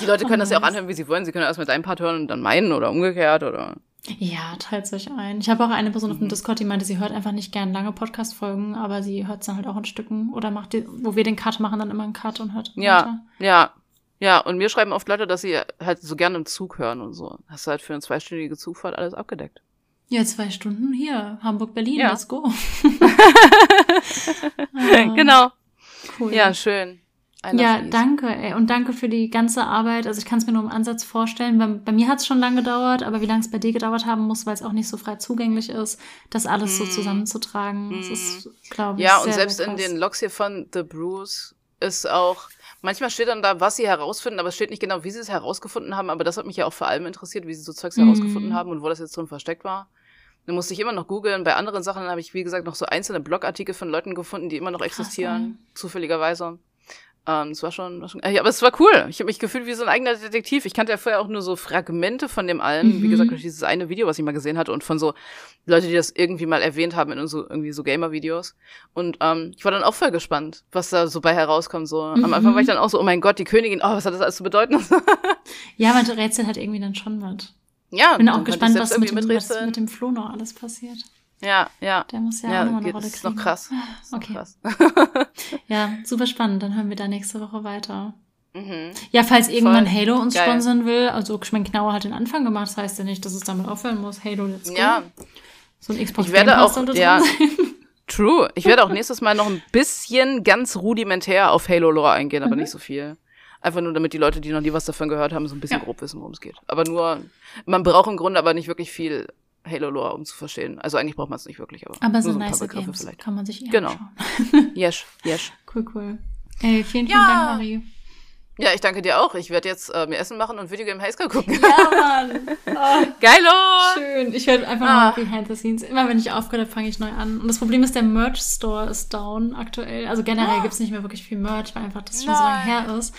Die Leute können Oh, das ja auch nice. anhören, wie sie wollen. Sie können erst mit deinem Part hören und dann meinen oder umgekehrt oder. Ja, teilt euch ein. Ich habe auch eine Person auf dem Mhm. Discord, die meinte, sie hört einfach nicht gern lange Podcast-Folgen, aber sie hört es dann halt auch in Stücken oder macht, die, wo wir den Cut machen, dann immer einen Cut und hört Ja, weiter. ja. Ja, und mir schreiben oft Leute, dass sie halt so gerne im Zug hören und so. Hast du halt für eine zweistündige Zugfahrt alles abgedeckt. Ja, zwei Stunden hier, Hamburg, Berlin, Ja. let's go. Ah, genau. Cool. Ja, schön. Ja, these. danke, ey. Und danke für die ganze Arbeit. Also ich kann es mir nur im Ansatz vorstellen. Bei, bei mir hat es schon lange gedauert, aber wie lange es bei dir gedauert haben muss, weil es auch nicht so frei zugänglich ist, das alles so Mm. zusammenzutragen. Das Mm. ist, glaube ich, Ja, und selbst sehr in krass. den Logs hier von The Bruce ist auch, manchmal steht dann da, was sie herausfinden, aber es steht nicht genau, wie sie es herausgefunden haben, aber das hat mich ja auch vor allem interessiert, wie sie so Zeugs Mhm. herausgefunden haben und wo das jetzt drin versteckt war. Dann musste ich immer noch googeln. Bei anderen Sachen habe ich, wie gesagt, noch so einzelne Blogartikel von Leuten gefunden, die immer noch existieren, zufälligerweise. Ähm, es war schon, war schon äh, ja, aber es war cool. Ich habe mich gefühlt wie so ein eigener Detektiv. Ich kannte ja vorher auch nur so Fragmente von dem allen. Wie Mhm. gesagt, durch dieses eine Video, was ich mal gesehen hatte und von so Leute, die das irgendwie mal erwähnt haben in so, irgendwie so Gamer-Videos. Und ähm, ich war dann auch voll gespannt, was da so bei herauskommt. So am Mhm. Anfang war ich dann auch so, oh mein Gott, die Königin, oh, was hat das alles zu bedeuten? Ja, manche Rätsel hat irgendwie dann schon was. Ja, Bin auch gespannt, was mit dem, was mit dem Flo noch alles passiert. Ja, ja. Der muss ja, Ja, auch nochmal eine Rolle ist kriegen. noch krass. Ist noch Okay. krass. Ja, super spannend. Dann hören wir da nächste Woche weiter. mhm. Ja, falls irgendwann Voll. Halo uns Geil. sponsern will, also ich meine, Knauer hat den Anfang gemacht, das heißt ja nicht, dass es damit aufhören muss. Halo, let's go. Ja, So ein Xbox Ich werde auch- ja. true. Ich werde auch nächstes Mal noch ein bisschen ganz rudimentär auf Halo-Lore eingehen, aber Mhm. nicht so viel. Einfach nur, damit die Leute, die noch nie was davon gehört haben, so ein bisschen Ja. grob wissen, worum es geht. Aber nur, man braucht im Grunde aber nicht wirklich viel Halo-Lore, um zu verstehen. Also eigentlich braucht man es nicht wirklich, aber, Aber so so nice Begriffe Games. vielleicht. Kann man sich eher Genau. Yes, yes. Cool, cool. Ey, vielen, vielen Ja. Dank, Marie. Ja, ich danke dir auch. Ich werde jetzt äh, mir Essen machen und Videogame Highschool gucken. Ja, Mann. Oh, Geilo! schön. Ich werde einfach Ah. mal behind the scenes. Immer wenn ich aufgehört habe, fange ich neu an. Und das Problem ist, der Merch-Store ist down aktuell. Also generell gibt's nicht mehr wirklich viel Merch, weil einfach das schon so lange her ist.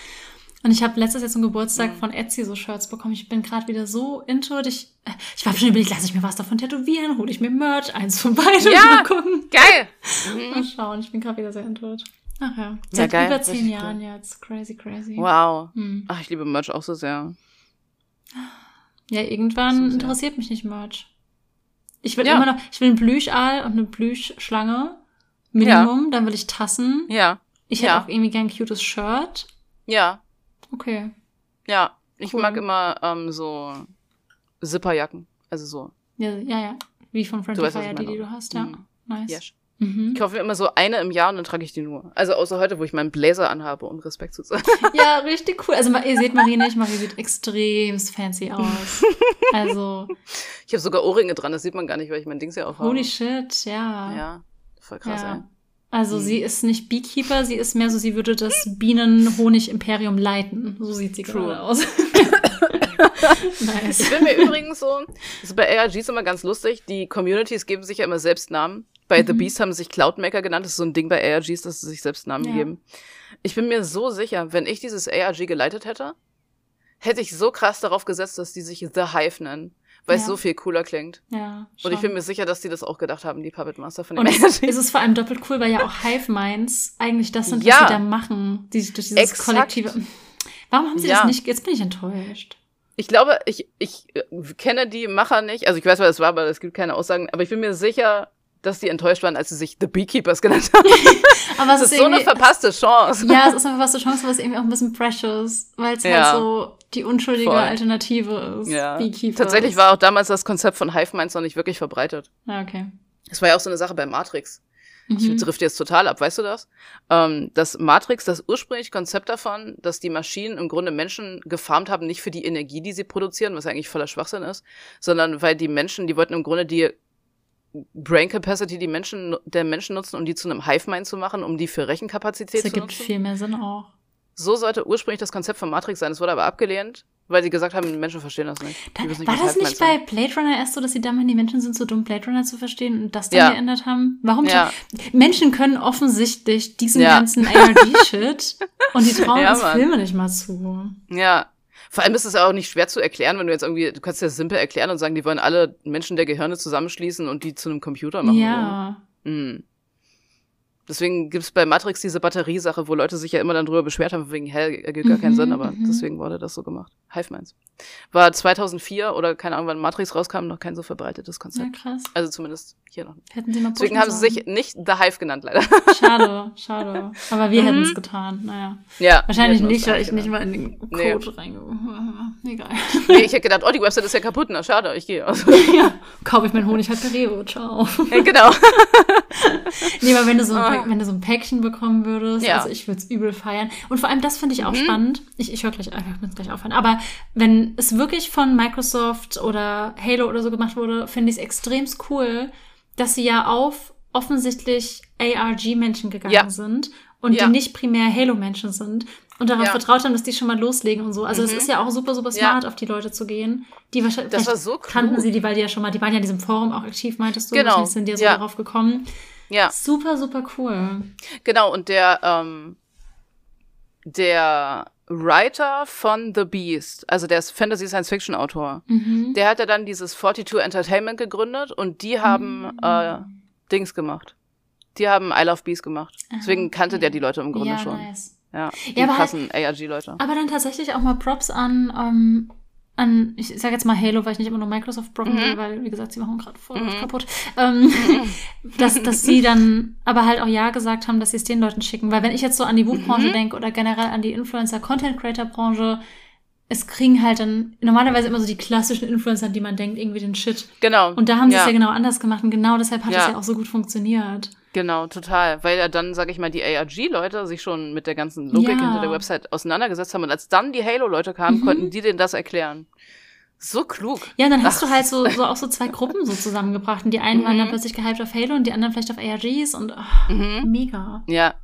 Und ich habe letztes Jahr zum Geburtstag Mhm. von Etsy so Shirts bekommen. Ich bin gerade wieder so into it. Ich, äh, ich war schon überlegt, lasse ich mir was davon tätowieren, hole ich mir Merch, eins von beiden. Ja. Mal gucken. Geil! Mal schauen. Ich bin gerade wieder sehr into it. Ach ja. Ja, Seit geil. über zehn Jahren jetzt. Crazy, crazy. Wow. Hm. Ach, ich liebe Merch auch so sehr. Ja, irgendwann So sehr. interessiert mich nicht Merch. Ich will Ja. immer noch, ich will einen Plüschaal und eine Plüschschlange. Minimum. Dann will ich Tassen. Ja, Ich hätte Ja. auch irgendwie gern ein cutes Shirt. ja, Okay. ja. Ich Cool. mag immer ähm, so Zipperjacken. Also so. Ja, ja, ja. Wie von Friendly weißt, Fire, die, die du hast, ja. Mhm. Nice. Yes. Mhm. Ich kaufe mir immer so eine im Jahr und dann trage ich die nur. Also außer heute, wo ich meinen Blazer anhabe, um Respekt zu zeigen. Ja, richtig cool. Also ihr seht Marie nicht, Marie sieht extrem fancy aus. Also, Ich habe sogar Ohrringe dran, das sieht man gar nicht, weil ich mein Dings ja aufhabe. holy shit, ja. Ja, voll krass, ja. ey. Also Mhm. sie ist nicht Beekeeper, sie ist mehr so, sie würde das Bienen-Honig-Imperium leiten. So sieht sie True. gerade aus. nice. Ich bin mir übrigens so, das ist bei ARGs immer ganz lustig, die Communities geben sich ja immer selbst Namen. Bei The Mhm. Beast haben sie sich Cloudmaker genannt, das ist so ein Ding bei ARGs, dass sie sich selbst Namen Ja. geben. Ich bin mir so sicher, wenn ich dieses ARG geleitet hätte, hätte ich so krass darauf gesetzt, dass die sich The Hive nennen, weil es Ja. so viel cooler klingt. Ja, Und ich schon. bin mir sicher, dass die das auch gedacht haben, die Puppet Master von dem Und es, ARG. es ist vor allem doppelt cool, weil ja auch Hive Minds eigentlich das sind, was Ja. sie da machen. Die, durch dieses Exakt. kollektive. Warum haben sie Ja. das nicht? Jetzt bin ich enttäuscht. Ich glaube, ich, ich äh, kenne die Macher nicht. Also ich weiß, wer das war, aber es gibt keine Aussagen. Aber ich bin mir sicher, dass die enttäuscht waren, als sie sich The Beekeepers genannt haben. Aber es Das ist so eine verpasste Chance. Ja, es ist was eine Chance, aber es ist irgendwie auch ein bisschen precious, weil es Ja. halt so die unschuldige Voll. Alternative ist. Ja. Beekeepers. Tatsächlich war auch damals das Konzept von Hive Minds noch nicht wirklich verbreitet. Ja, okay. Das war ja auch so eine Sache bei Matrix. Ich Mhm. drift jetzt total ab, weißt du das? Ähm, das Matrix, das ursprüngliche Konzept davon, dass die Maschinen im Grunde Menschen gefarmt haben, nicht für die Energie, die sie produzieren, was eigentlich voller Schwachsinn ist, sondern weil die Menschen, die wollten im Grunde die Brain Capacity, die Menschen, der Menschen nutzen, um die zu einem Hive Mind zu machen, um die für Rechenkapazität Das zu ergibt nutzen. viel mehr Sinn auch. So sollte ursprünglich das Konzept von Matrix sein. Es wurde aber abgelehnt, weil sie gesagt haben, Menschen verstehen das nicht. Da, wissen war das nicht bei. Blade Runner erst so, dass sie damals die Menschen sind so dumm, Blade Runner zu verstehen und das dann Ja. geändert haben? Warum? Ja. Menschen können offensichtlich diesen Ja. ganzen ARG-Shit und die trauen uns. Filme nicht mal zu. Ja. Vor allem ist es auch nicht schwer zu erklären, wenn du jetzt irgendwie, du kannst ja simpel erklären und sagen, die wollen alle Menschen der Gehirne zusammenschließen und die zu einem Computer machen. Ja. Mhm. Deswegen gibt's bei Matrix diese Batteriesache, wo Leute sich ja immer dann drüber beschwert haben, wegen, hä, ergibt gar keinen Mhm, Sinn, aber mhm. deswegen wurde das so gemacht. Hive Minds. War 2004 oder keine Ahnung, wann Matrix rauskam, noch kein so verbreitetes Ja, Konzept. krass. Also zumindest hier noch. Hätten sie mal Deswegen haben sie sich nicht The Hive genannt, leider. Schade, schade. Aber wir Mhm. hätten es getan. Naja. ja. Wahrscheinlich nicht, weil ich nicht mal in den Nee. Code reinge... Egal. Nee, ich hätte gedacht, oh, die Website ist ja kaputt, na schade, ich gehe. Also, ja, kaufe ich meinen Honig halt per Rewe. Ciao. ja, genau. Nee, aber wenn du so ein. Pack- wenn du so ein Päckchen bekommen würdest, Ja. also ich würde es übel feiern. Und vor allem, das finde ich auch Mhm. spannend. Ich, ich höre gleich, ich gleich aufhören. Aber wenn es wirklich von Microsoft oder Halo oder so gemacht wurde, finde ich es extremst cool, dass sie ja auf offensichtlich ARG-Menschen gegangen Ja. sind und Ja. die nicht primär Halo-Menschen sind und darauf Ja. vertraut haben, dass die schon mal loslegen und so. Also es Mhm. ist ja auch super, super Ja. smart, auf die Leute zu gehen. Die wahrscheinlich Das war so kannten klug. sie die, weil die ja schon mal, die waren ja in diesem Forum auch aktiv, meintest du. Genau. Sind die ja so Ja. darauf gekommen. Ja. Super, super cool. Genau, und der, ähm, der Writer von The Beast, also der ist Fantasy-Science-Fiction-Autor, Mhm. der hat ja dann dieses 42 Entertainment gegründet und die haben Mhm. äh, Dings gemacht. Die haben I Love Beast gemacht. Deswegen kannte okay. der die Leute im Grunde ja, schon. Nice. Ja, die Ja, aber halt- krassen ARG-Leute. Aber dann tatsächlich auch mal Props an, ähm, an, ich sage jetzt mal Halo, weil ich nicht immer nur Microsoft brocken Mhm. will, weil, wie gesagt, sie machen gerade voll Mhm. was kaputt. Ähm, dass, dass sie dann aber halt auch Ja gesagt haben, dass sie es den Leuten schicken. Weil wenn ich jetzt so an die Buchbranche Mhm. denke oder generell an die Influencer-Content-Creator-Branche, es kriegen halt dann normalerweise immer so die klassischen Influencer, an die man denkt, irgendwie den Shit. Genau. Und da haben sie es ja ja genau anders gemacht und genau deshalb hat es Ja. ja auch so gut funktioniert. Genau, total. Weil ja dann, sag ich mal, die ARG-Leute sich schon mit der ganzen Logik Ja. hinter der Website auseinandergesetzt haben. Und als dann die Halo-Leute kamen, Mhm. konnten die denen das erklären. So klug. Ja, dann hast du halt so, so auch so zwei Gruppen so zusammengebracht. Und die einen waren dann plötzlich gehypt auf Halo und die anderen vielleicht auf ARGs und oh, Mhm. mega. Ja,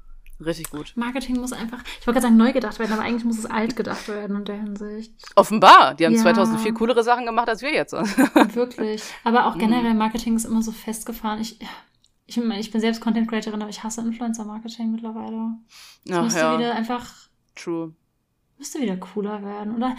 richtig gut. Marketing muss einfach, ich wollte gerade sagen, neu gedacht werden, aber eigentlich muss es alt gedacht werden in der Hinsicht. Offenbar. Die haben Ja. 2004 coolere Sachen gemacht als wir jetzt. Wirklich. Aber auch Mhm. generell Marketing ist immer so festgefahren. Ich, ich, ich bin selbst Content Creatorin, aber ich hasse Influencer-Marketing mittlerweile. Es Ach müsste ja, wieder einfach, true. müsste wieder cooler werden. Oder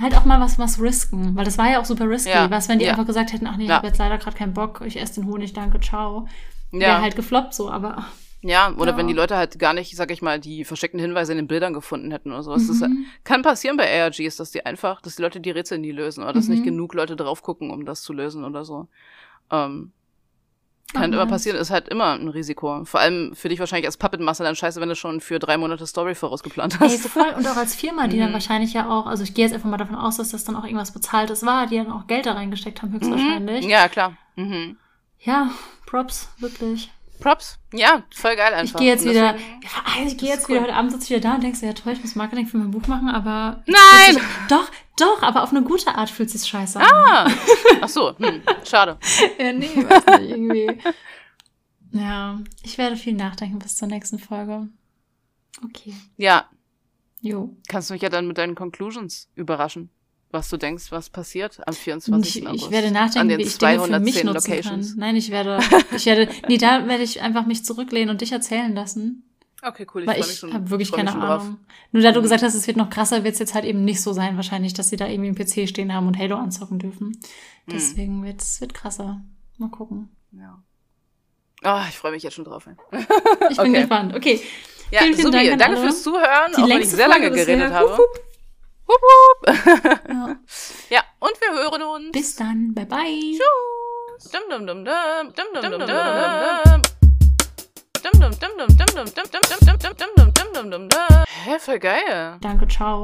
halt auch mal was, was risken. Weil das war ja auch super risky. Ja, Was, wenn die ja. einfach gesagt hätten, ach nee, ich Ja. habe jetzt leider gerade keinen Bock, ich esse den Honig, danke, ciao. Ja, Wäre halt gefloppt so, aber ja, oder Ja. wenn die Leute halt gar nicht, sag ich mal, die versteckten Hinweise in den Bildern gefunden hätten oder sowas. Das Mhm. kann passieren bei ARGs, dass die einfach, dass die Leute die Rätsel nie lösen oder dass Mhm. nicht genug Leute drauf gucken, um das zu lösen oder so. Ähm, Ach, kann immer nice. passieren, ist halt immer ein Risiko. Vor allem für dich wahrscheinlich als Puppetmaster dann scheiße, wenn du schon für drei Monate Story vorausgeplant Ey, hast. voll. Und auch als Firma, die dann Mhm. wahrscheinlich ja auch, also ich gehe jetzt einfach mal davon aus, dass das dann auch irgendwas Bezahltes war, die dann auch Geld da reingesteckt haben, höchstwahrscheinlich. Mhm. Ja, klar. Mhm. Ja, Props, wirklich. Props. Ja, voll geil einfach. Ich gehe jetzt wieder, ja, also ich gehe jetzt ist wieder cool. heute Abend sitze ich wieder da und denkst, ja toll, ich muss Marketing für mein Buch machen, aber. Nein! Doch, doch, aber auf eine gute Art fühlt sich scheiße an. Ah! Ach so, hm, schade. Ja, nee, weiß nicht, irgendwie. Ja, ich werde viel nachdenken bis zur nächsten Folge. Okay. Ja, Jo. kannst du mich ja dann mit deinen Conclusions überraschen, was du denkst, was passiert am 24. Ich, August. ich werde An nachdenken, den wie ich Dinge für mich 210 nutzen Locations. kann. Nein, ich werde, ich werde, nee, da werde ich einfach mich zurücklehnen und dich erzählen lassen. Okay, cool. Ich weil freue mich ich habe wirklich keine schon drauf. Ahnung. Nur da du Mhm. gesagt hast, es wird noch krasser, wird es jetzt halt eben nicht so sein, wahrscheinlich, dass sie da irgendwie einen PC stehen haben und Halo anzocken dürfen. Mhm. Deswegen wird es wird krasser. Mal gucken. Ja. Oh, ich freue mich jetzt schon drauf. ey. Ich bin Okay. gespannt. Okay. Ja, Vielen, vielen Subi, Dank an danke alle. fürs Zuhören, Die auch wenn ich sehr lange Folge geredet habe. Wupp, Wupp, wupp. Ja. ja, und wir hören uns. Bis dann. Bye bye. Tschüss. Dum dum dum dum dum dum dum dum dum. Dum dum dum dum dum dum dum dum dum dum dum dum dum dum dum dum. Hä, voll geil. Danke, ciao.